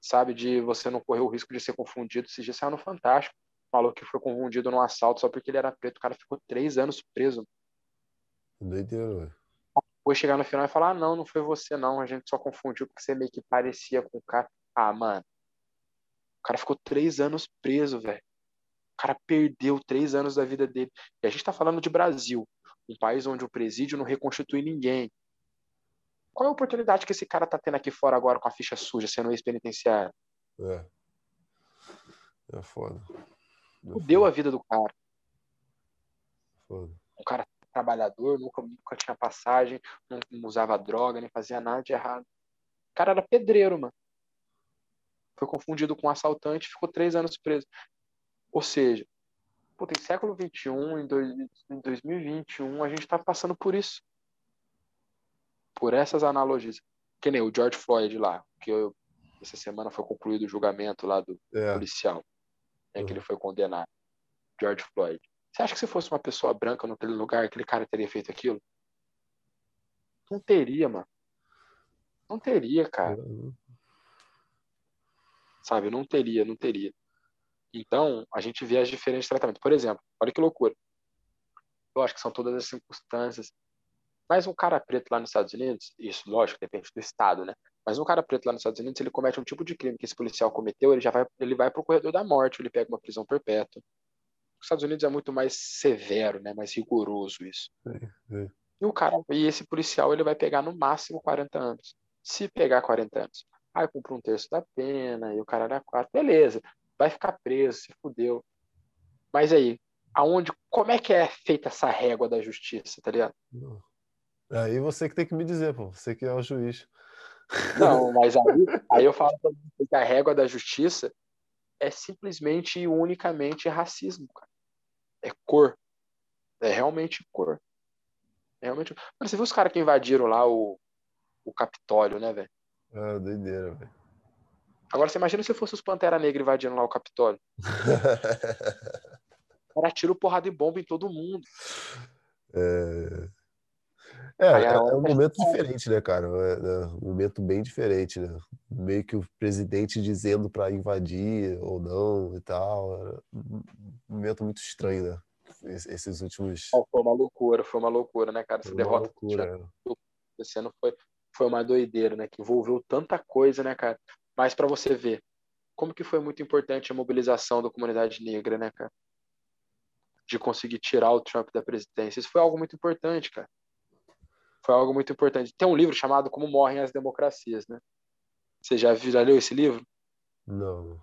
B: sabe? De você não correr o risco de ser confundido. Esses dias saiu no Fantástico, falou que foi confundido num assalto só porque ele era preto, o cara ficou três anos preso.
A: Doideira, velho.
B: Depois chegar no final e falar, ah, não, não foi você não, a gente só confundiu porque você meio que parecia com o cara. Ah, mano, o cara ficou três anos preso, velho. O cara perdeu três anos da vida dele. E a gente tá falando de Brasil um país onde o presídio não reconstitui ninguém. Qual é a oportunidade que esse cara tá tendo aqui fora agora com a ficha suja, sendo ex-penitenciário?
A: É. É foda.
B: É Deu a vida do cara.
A: Foda.
B: Um cara trabalhador, nunca, nunca tinha passagem, não usava droga, nem fazia nada de errado. O cara era pedreiro, mano. Foi confundido com um assaltante ficou três anos preso. Ou seja, Puta, em século XXI, em, dois, em 2021, a gente tá passando por isso. Por essas analogias. Que nem o George Floyd lá, que eu, essa semana foi concluído o julgamento lá do é. policial, né, uhum. que ele foi condenado. George Floyd. Você acha que se fosse uma pessoa branca naquele lugar, aquele cara teria feito aquilo? Não teria, mano. Não teria, cara. Uhum. Sabe? Não teria, não teria. Então, a gente vê as diferentes tratamentos. Por exemplo, olha que loucura. Eu acho que são todas as circunstâncias. Mas um cara preto lá nos Estados Unidos, isso, lógico, depende do estado, né? Mas um cara preto lá nos Estados Unidos, ele comete um tipo de crime que esse policial cometeu, ele já vai, ele vai pro corredor da morte, ele pega uma prisão perpétua. Os Estados Unidos é muito mais severo, né? Mais rigoroso isso. É, é. E o cara, e esse policial, ele vai pegar no máximo 40 anos. Se pegar 40 anos, aí cumpre um terço da pena, e o cara era quatro, beleza, vai ficar preso, se fudeu. Mas aí, aonde, como é que é feita essa régua da justiça, tá ligado?
A: Aí você que tem que me dizer, pô, você que é o juiz.
B: Não, <laughs> mas aí, aí eu falo que a régua da justiça é simplesmente e unicamente racismo, cara. É cor. É realmente cor. É realmente. Mano, você viu os caras que invadiram lá o, o Capitólio, né, velho?
A: Ah, doideira, velho.
B: Agora você imagina se fosse os Pantera Negra invadindo lá o Capitólio. <laughs> Era tiro, porrada e bomba em todo mundo.
A: É, é, é, é um momento diferente, né, cara? É, é, um momento bem diferente, né? Meio que o presidente dizendo para invadir ou não e tal. Um momento muito estranho, né? Esses últimos.
B: Foi uma loucura, foi uma loucura, né, cara? Essa derrota loucura, acontecendo foi, foi uma doideira, né? Que envolveu tanta coisa, né, cara? Mas para você ver como que foi muito importante a mobilização da comunidade negra, né, cara? De conseguir tirar o Trump da presidência. Isso foi algo muito importante, cara. Foi algo muito importante. Tem um livro chamado Como Morrem as Democracias, né? Você já, já leu esse livro?
A: Não.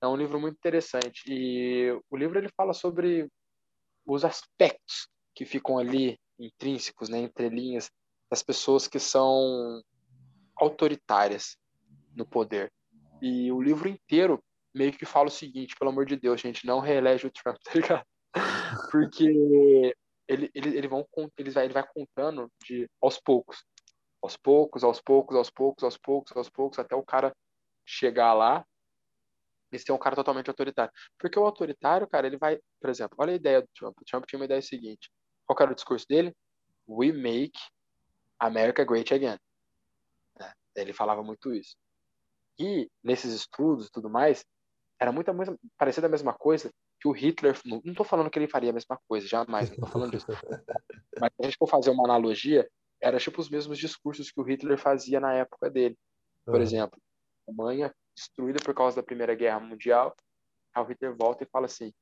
B: É um livro muito interessante. E o livro ele fala sobre os aspectos que ficam ali intrínsecos, né, entre linhas, das pessoas que são autoritárias no poder. E o livro inteiro meio que fala o seguinte, pelo amor de Deus, gente, não reelege o Trump, <laughs> tá ligado? Porque ele, ele, ele, vão, ele, vai, ele vai contando de aos poucos. Aos poucos, aos poucos, aos poucos, aos poucos, aos poucos, até o cara chegar lá e ser um cara totalmente autoritário. Porque o autoritário, cara, ele vai, por exemplo, olha a ideia do Trump. O Trump tinha uma ideia seguinte. Qual era o discurso dele? We make America great again. É, ele falava muito isso. E nesses estudos e tudo mais, era muito parecida a mesma coisa que o Hitler. Não estou falando que ele faria a mesma coisa, jamais, não estou falando disso. <laughs> Mas se a gente for fazer uma analogia, era tipo os mesmos discursos que o Hitler fazia na época dele. Por uhum. exemplo, a Alemanha destruída por causa da Primeira Guerra Mundial, aí o Hitler volta e fala assim: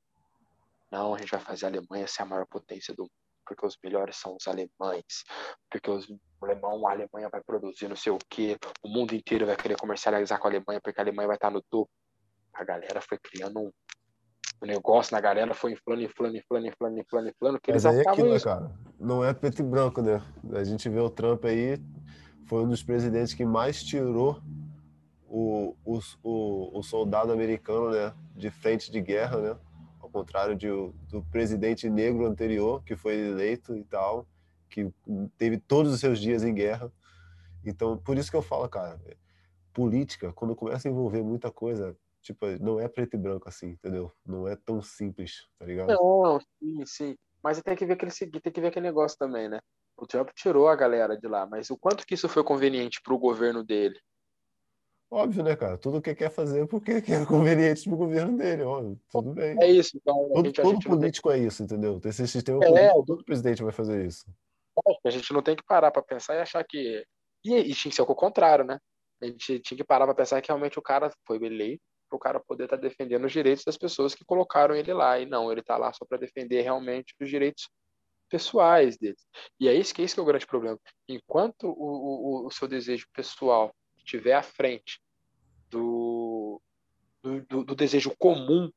B: não, a gente vai fazer a Alemanha ser a maior potência do mundo porque os melhores são os alemães, porque os o alemão, a Alemanha vai produzir não sei o que, o mundo inteiro vai querer comercializar com a Alemanha, porque a Alemanha vai estar no topo. A galera foi criando um, negócio na galera, foi inflando, inflando, inflando, inflando, inflando, inflando, que
A: eles Mas aí é aquilo, né, cara, não é preto e branco, né? A gente vê o Trump aí, foi um dos presidentes que mais tirou o, o, o, o soldado americano, né, de frente de guerra, né? Contrário de, do presidente negro anterior, que foi eleito e tal, que teve todos os seus dias em guerra. Então, por isso que eu falo, cara, política, quando começa a envolver muita coisa, tipo, não é preto e branco assim, entendeu? Não é tão simples, tá ligado?
B: Não, sim, sim. Mas tem que ver aquele tem que ver aquele negócio também, né? O Trump tirou a galera de lá, mas o quanto que isso foi conveniente para o governo dele?
A: Óbvio, né, cara? Tudo que quer fazer porque <laughs> é conveniente pro governo dele, óbvio. Tudo bem.
B: É isso. Então,
A: todo, gente, todo político tem... é isso, entendeu? Esse sistema é, político, todo presidente vai fazer isso.
B: A gente não tem que parar para pensar e achar que. E, e tinha que ser o contrário, né? A gente tinha que parar para pensar que realmente o cara foi eleito para o cara poder estar tá defendendo os direitos das pessoas que colocaram ele lá. E não, ele está lá só para defender realmente os direitos pessoais deles. E é isso que, é isso que é o grande problema. Enquanto o, o, o seu desejo pessoal estiver à frente do, do, do, desejo comum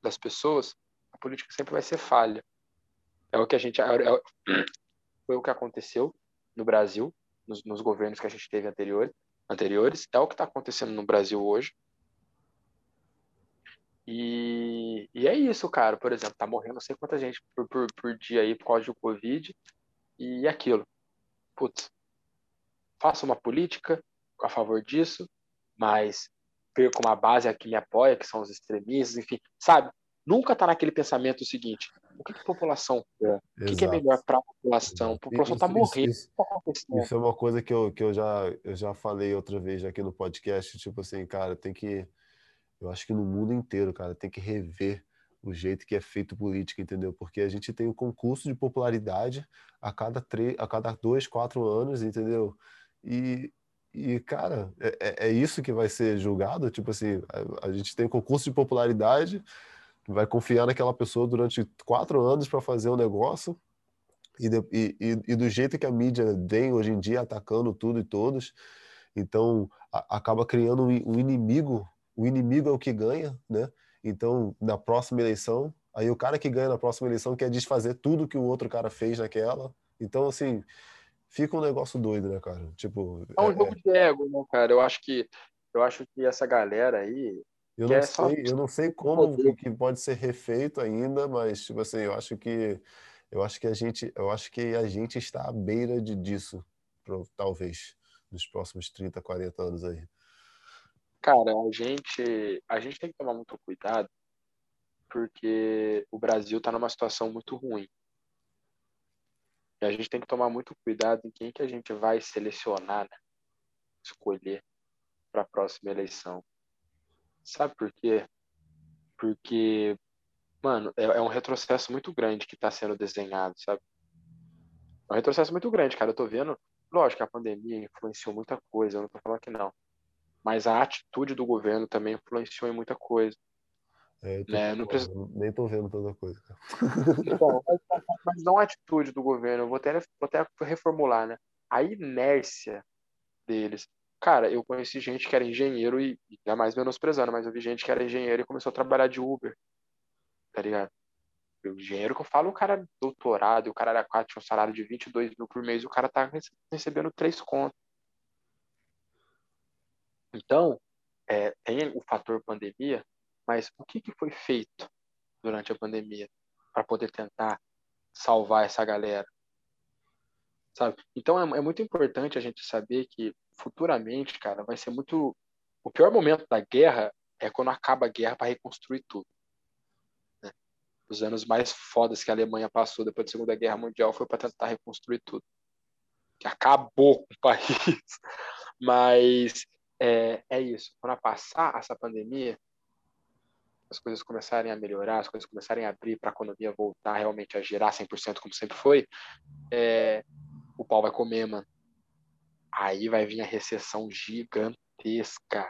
B: das pessoas, a política sempre vai ser falha. É o que a gente é, é, <clears throat> foi o que aconteceu no Brasil, nos, nos governos que a gente teve anterior, anteriores, é o que está acontecendo no Brasil hoje. E, e, é isso, cara. Por exemplo, tá morrendo não sei quanta gente por, por, por dia aí por causa do Covid e aquilo. Putz, faça uma política a favor disso, mas perco uma base que me apoia, que são os extremistas, enfim, sabe? Nunca tá naquele pensamento seguinte, o que, que a população quer? O que, que é melhor para a população? A população está morrendo.
A: Isso, tá isso, é uma coisa que, eu, que eu, já, eu já falei outra vez aqui no podcast. Tipo assim, cara, tem que. Eu acho que no mundo inteiro, cara, tem que rever o jeito que é feito política, entendeu? Porque a gente tem um concurso de popularidade a cada, três, a cada dois, quatro anos, entendeu? E, e cara, é, é, é isso que vai ser julgado? Tipo assim, a, a gente tem um concurso de popularidade vai confiar naquela pessoa durante quatro anos para fazer um negócio e, de, e, e, do jeito que a mídia vem hoje em dia atacando tudo e todos, então a, acaba criando um, um, inimigo. O inimigo é o que ganha, né? Então na próxima eleição, aí o cara que ganha na próxima eleição quer desfazer tudo que o outro cara fez naquela. Então assim fica um negócio doido, né, cara? Tipo
B: é um é, jogo de ego, né, cara? Eu acho que eu acho que essa galera aí
A: eu não, é sei, só... eu não sei como que pode ser refeito ainda, mas tipo assim, eu acho que eu acho que a gente, eu acho que a gente está à beira de disso, talvez nos próximos 30, 40 anos aí.
B: Cara, a gente, a gente tem que tomar muito cuidado porque o Brasil está numa situação muito ruim. E a gente tem que tomar muito cuidado em quem que a gente vai selecionar, né? escolher para a próxima eleição. Sabe por quê? Porque, mano, é, é um retrocesso muito grande que está sendo desenhado, sabe? É um retrocesso muito grande, cara. Eu tô vendo, lógico a pandemia influenciou muita coisa, eu não tô falando que não. Mas a atitude do governo também influenciou em muita coisa.
A: É, tô, né? não precisa... Nem tô vendo tanta coisa.
B: Então, mas, não a atitude do governo, eu vou até, vou até reformular, né? A inércia deles. Cara, eu conheci gente que era engenheiro e, e jamais menosprezando, mas eu vi gente que era engenheiro e começou a trabalhar de Uber. Tá ligado? O engenheiro que eu falo, o cara é doutorado, o cara era quatro, tinha um salário de 22 mil por mês, o cara tá recebendo três contos. Então, é, tem o fator pandemia, mas o que, que foi feito durante a pandemia para poder tentar salvar essa galera? Sabe? Então é, é muito importante a gente saber que futuramente, cara, vai ser muito. O pior momento da guerra é quando acaba a guerra para reconstruir tudo. Né? Os anos mais fodas que a Alemanha passou depois da Segunda Guerra Mundial foi para tentar reconstruir tudo. Que acabou o país. <laughs> Mas é, é isso. Quando passar essa pandemia, as coisas começarem a melhorar, as coisas começarem a abrir para a economia voltar realmente a girar 100% como sempre foi, é, o pau vai comer, mano. Aí vai vir a recessão gigantesca,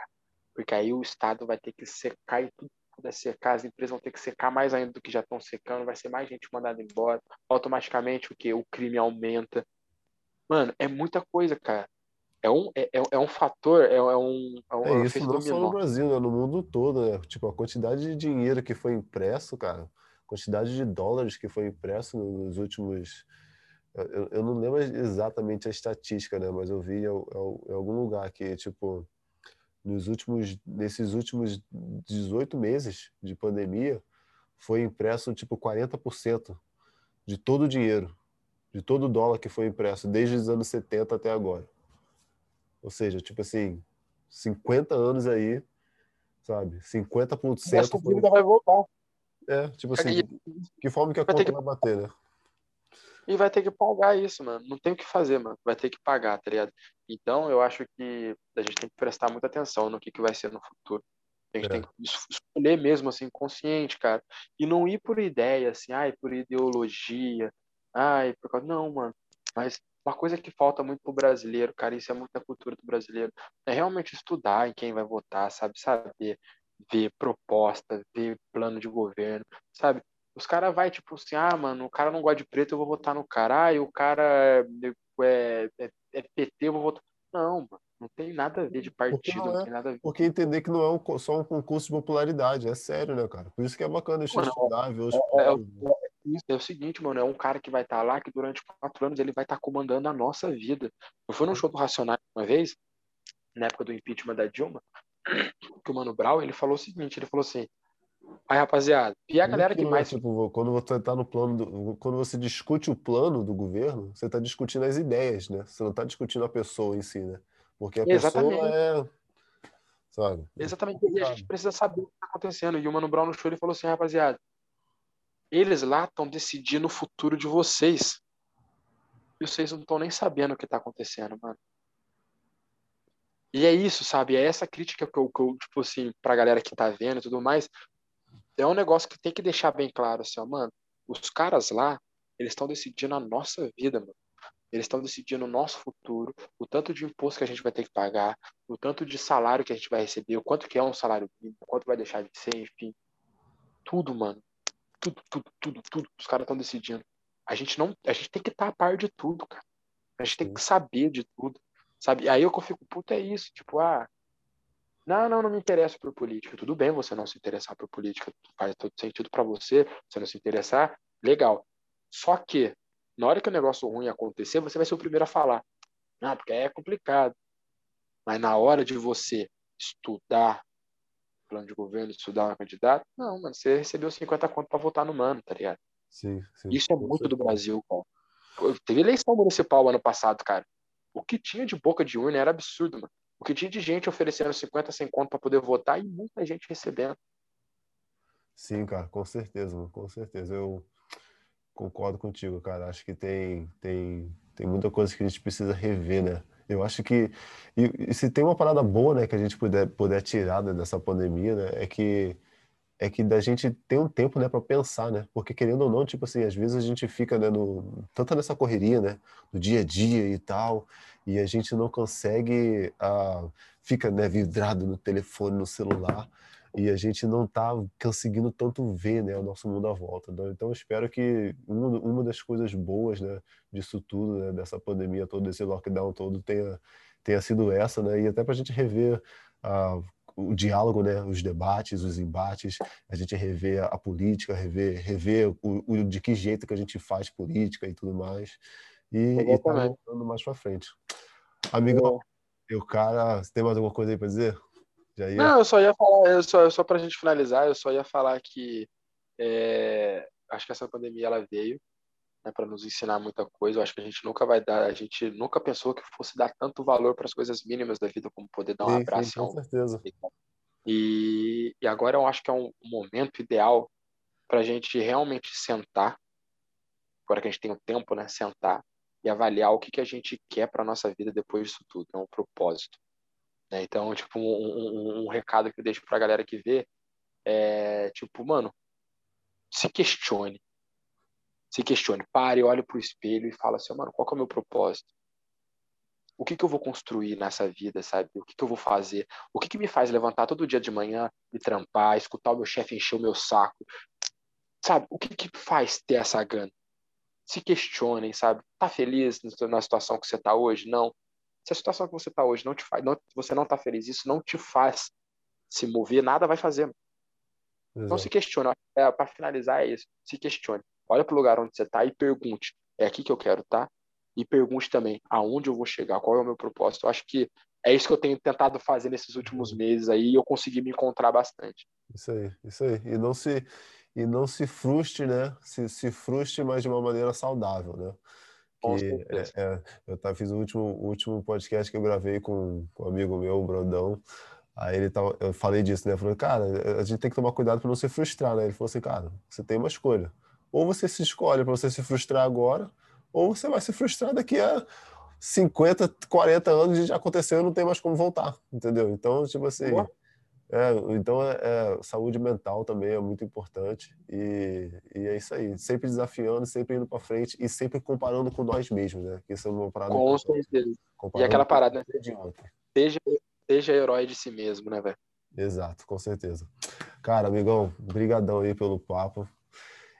B: porque aí o Estado vai ter que secar e tudo puder secar, as empresas vão ter que secar mais ainda do que já estão secando, vai ser mais gente mandada embora. Automaticamente o que? O crime aumenta. Mano, é muita coisa, cara. É um, é, é, é um fator, é, é um. É, um,
A: é isso não só no Brasil, né? no mundo todo, né? Tipo, a quantidade de dinheiro que foi impresso, cara, a quantidade de dólares que foi impresso nos últimos eu, eu não lembro exatamente a estatística, né? Mas eu vi em, em algum lugar que, tipo, nos últimos, nesses últimos 18 meses de pandemia, foi impresso, tipo, 40% de todo o dinheiro, de todo o dólar que foi impresso, desde os anos 70 até agora. Ou seja, tipo assim, 50 anos aí, sabe? 50%. Essa
B: foi... vai voltar.
A: É, tipo assim, que forma que a conta vai bater, né?
B: e vai ter que pagar isso, mano. Não tem o que fazer, mano. Vai ter que pagar, tá ligado? Então, eu acho que a gente tem que prestar muita atenção no que, que vai ser no futuro. A gente é. tem que escolher mesmo, assim, consciente, cara. E não ir por ideia, assim, ai, por ideologia, ai, por causa. Não, mano. Mas uma coisa que falta muito pro brasileiro, cara, isso é muita cultura do brasileiro, é realmente estudar em quem vai votar, sabe? Saber ver proposta, ver plano de governo, sabe? Os caras vai tipo assim, ah, mano, o cara não gosta de preto, eu vou votar no cara. Ah, e o cara é, é, é PT, eu vou votar. Não, mano, não tem nada a ver de partido, não,
A: não,
B: tem nada a ver.
A: Porque entender que não é um, só um concurso de popularidade, é sério, né, cara? Por isso que é bacana mano, estudar, ver os
B: é, é, é, é, o seguinte, mano, é um cara que vai estar tá lá, que durante quatro anos ele vai estar tá comandando a nossa vida. Eu fui num show do Racionais uma vez, na época do impeachment da Dilma, que o Mano Brown, ele falou o seguinte, ele falou assim, Aí, rapaziada, e a galera que mais.
A: tipo, quando você tá no plano do... Quando você discute o plano do governo, você está discutindo as ideias, né? Você não está discutindo a pessoa em si, né? Porque a Exatamente. pessoa é. Sabe?
B: Exatamente. E a gente precisa saber o que está acontecendo. E o Mano Brown no show ele falou assim, rapaziada. Eles lá estão decidindo o futuro de vocês. E vocês não estão nem sabendo o que está acontecendo, mano. E é isso, sabe? É essa crítica que eu, que eu, tipo assim, pra galera que tá vendo e tudo mais. É um negócio que tem que deixar bem claro, assim, ó, mano. Os caras lá, eles estão decidindo a nossa vida, mano. Eles estão decidindo o nosso futuro, o tanto de imposto que a gente vai ter que pagar, o tanto de salário que a gente vai receber, o quanto que é um salário mínimo, quanto vai deixar de ser, enfim. Tudo, mano. Tudo, tudo, tudo, tudo. Os caras estão decidindo. A gente não, a gente tem que estar a par de tudo, cara. A gente tem que saber de tudo, sabe? Aí eu fico, puta, é isso, tipo, ah, não, não, não me interessa por política. Tudo bem você não se interessar por política, faz todo sentido para você, você não se interessar, legal. Só que na hora que o negócio ruim acontecer, você vai ser o primeiro a falar. Ah, porque é complicado. Mas na hora de você estudar plano de governo, estudar uma candidata, não, mano, você recebeu 50 conto para votar no mano, tá ligado?
A: Sim, sim.
B: Isso é muito do Brasil, cara. Teve eleição municipal ano passado, cara. O que tinha de boca de urna era absurdo, mano. O que tinha de gente oferecendo 50, 100 conto para poder votar e muita gente recebendo.
A: Sim, cara, com certeza, mano, com certeza. Eu concordo contigo, cara. Acho que tem, tem, tem muita coisa que a gente precisa rever, né? Eu acho que. E, e se tem uma parada boa, né, que a gente puder, puder tirar né, dessa pandemia, né, é que é que da gente ter um tempo, né, para pensar, né? Porque querendo ou não, tipo assim, às vezes a gente fica, né, no, tanto nessa correria, né, do dia a dia e tal, e a gente não consegue, ah, fica, né, vidrado no telefone, no celular, e a gente não está conseguindo tanto ver né, o nosso mundo à volta. Então, eu espero que uma, uma das coisas boas né, disso tudo, né, dessa pandemia todo, desse lockdown todo, tenha, tenha sido essa, né? e até para a gente rever ah, o diálogo, né, os debates, os embates, a gente rever a política, rever, rever o, o de que jeito que a gente faz política e tudo mais, e, e tá voltando mais para frente. Amigão, o cara, você tem mais alguma coisa aí para dizer?
B: Ia... Não, eu só ia falar, eu só, só para a gente finalizar, eu só ia falar que é, acho que essa pandemia ela veio né, para nos ensinar muita coisa. Eu acho que a gente nunca vai dar, a gente nunca pensou que fosse dar tanto valor para as coisas mínimas da vida, como poder dar um sim, abraço. Sim,
A: com certeza.
B: E, e agora eu acho que é um momento ideal para a gente realmente sentar, agora que a gente tem o tempo, né, sentar e avaliar o que, que a gente quer para nossa vida depois disso tudo, é um propósito. Né? Então, tipo, um, um, um recado que eu deixo pra galera que vê é, tipo, mano, se questione. Se questione. Pare, olhe pro espelho e fala assim, mano, qual é o meu propósito? O que que eu vou construir nessa vida, sabe? O que que eu vou fazer? O que que me faz levantar todo dia de manhã e trampar, escutar o meu chefe encher o meu saco? Sabe? O que que faz ter essa gana? Se questionem, sabe? Tá feliz na situação que você tá hoje? Não. Se a situação que você está hoje não te faz, não, você não está feliz, isso não te faz se mover, nada vai fazer. Exato. Então se questione. É, para finalizar é isso. Se questione. Olha para o lugar onde você está e pergunte: é aqui que eu quero estar? Tá? E pergunte também aonde eu vou chegar, qual é o meu propósito. Eu acho que é isso que eu tenho tentado fazer nesses últimos uhum. meses aí e eu consegui me encontrar bastante.
A: Isso aí, isso aí. E não se, e não se frustre, né? Se, se frustre, mas de uma maneira saudável, né? Que é, é, eu tá, fiz o último, o último podcast que eu gravei com, com um amigo meu, o Brandão. Aí ele tava, eu falei disso, né? Falei, cara, a gente tem que tomar cuidado para não se frustrar, né? Ele falou assim, cara, você tem uma escolha. Ou você se escolhe para você se frustrar agora, ou você vai se frustrar daqui a 50, 40 anos e já aconteceu e não tem mais como voltar, entendeu? Então, tipo assim, Boa. É, então, é, é, saúde mental também é muito importante e, e, é isso aí. Sempre desafiando, sempre indo para frente e sempre comparando com nós mesmos, né? Isso é uma parada.
B: Com certeza. E aquela parada, né? De ontem. Seja, seja herói de si mesmo, né, velho?
A: Exato, com certeza. Cara, amigão, brigadão aí pelo papo.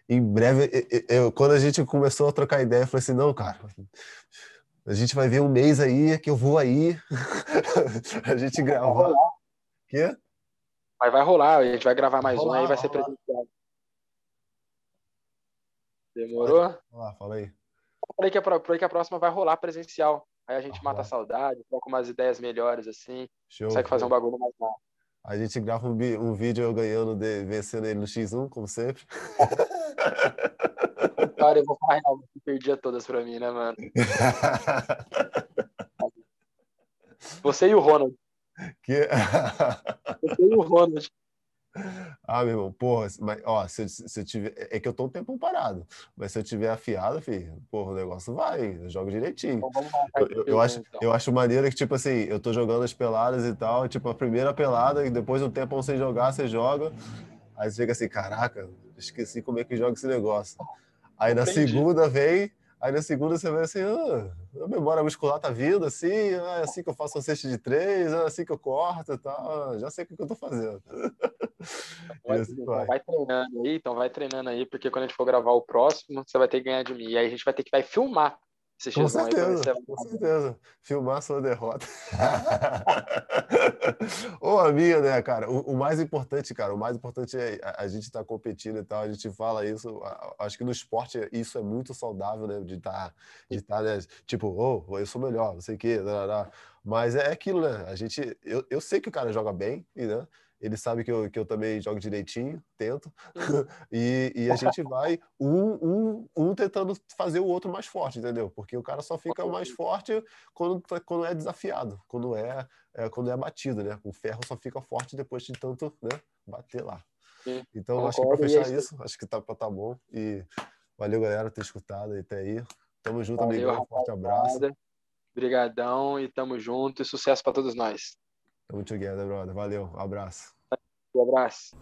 A: Em breve, eu, quando a gente começou a trocar ideia, eu falei assim, não, cara, a gente vai ver um mês aí que eu vou aí. <laughs> a gente gravar. Quê?
B: Mas vai rolar, a gente vai gravar mais rolar, um aí, vai ser presencial. Demorou?
A: Fala, fala aí.
B: Falei que, a, que a próxima vai rolar presencial. Aí a gente ah, mata a saudade, coloca umas ideias melhores assim. Show, consegue fazer um bagulho mais mal.
A: A gente grava um, um, vídeo eu ganhando, de, vencendo ele no X1, como sempre. <laughs>
B: Cara, eu vou falar real, perdia todas pra mim, né, mano? <laughs> Você e o Ronald.
A: Que...
B: Eu tenho o Ronald. <laughs>
A: Ah, meu irmão, porra, mas, ó, se, se eu tiver. É que eu tô um tempo parado. Mas se eu tiver afiado, filho, porra, o negócio vai, eu jogo direitinho. Então, eu, eu, eu, acho, então. eu acho maneiro que, tipo assim, eu tô jogando as peladas e tal, tipo, a primeira pelada, e depois de um tempo você jogar, você joga. Aí você fica assim, caraca, esqueci como é que joga esse negócio. Aí na Entendi. segunda vem, Aí na segunda você vê assim, ah, a memória muscular tá vindo assim, ah, é assim que eu faço um cesta de três, é assim que eu corto e tal, já sei o que eu tô fazendo.
B: Vai, <laughs> assim então vai treinando aí, então vai treinando aí, porque quando a gente for gravar o próximo, você vai ter que ganhar de mim. E aí a gente vai ter que vai filmar
A: com certeza, aí, com certeza. Filmar sua derrota. <laughs> Ou a minha, né, cara? O, o, mais importante, cara, o mais importante é a, a gente estar tá competindo e tal, a gente fala isso. acho que no esporte isso é muito saudável, né? De estar, tá, de tá, né? Tipo, oh, eu sou melhor, não sei o quê. Mas é aquilo, né? A gente, eu, eu sei que o cara joga bem, né? Ele sabe que eu, que eu também jogo direitinho, tento, uhum. <laughs> e, e a gente vai um, um, um tentando fazer o outro mais forte, entendeu? Porque o cara só fica mais forte quando, tá, quando é desafiado, quando é, é quando é batido, né? O ferro só fica forte depois de tanto né, bater lá. Então, acho que para fechar isso, acho que tá, tá bom. E valeu, galera, ter escutado até aí. Tamo junto, valeu, amigão. Forte abraço.
B: Obrigadão e tamo junto e sucesso para todos nós.
A: Tamo together, brother. Valeu, um abraço.
B: Um abraço.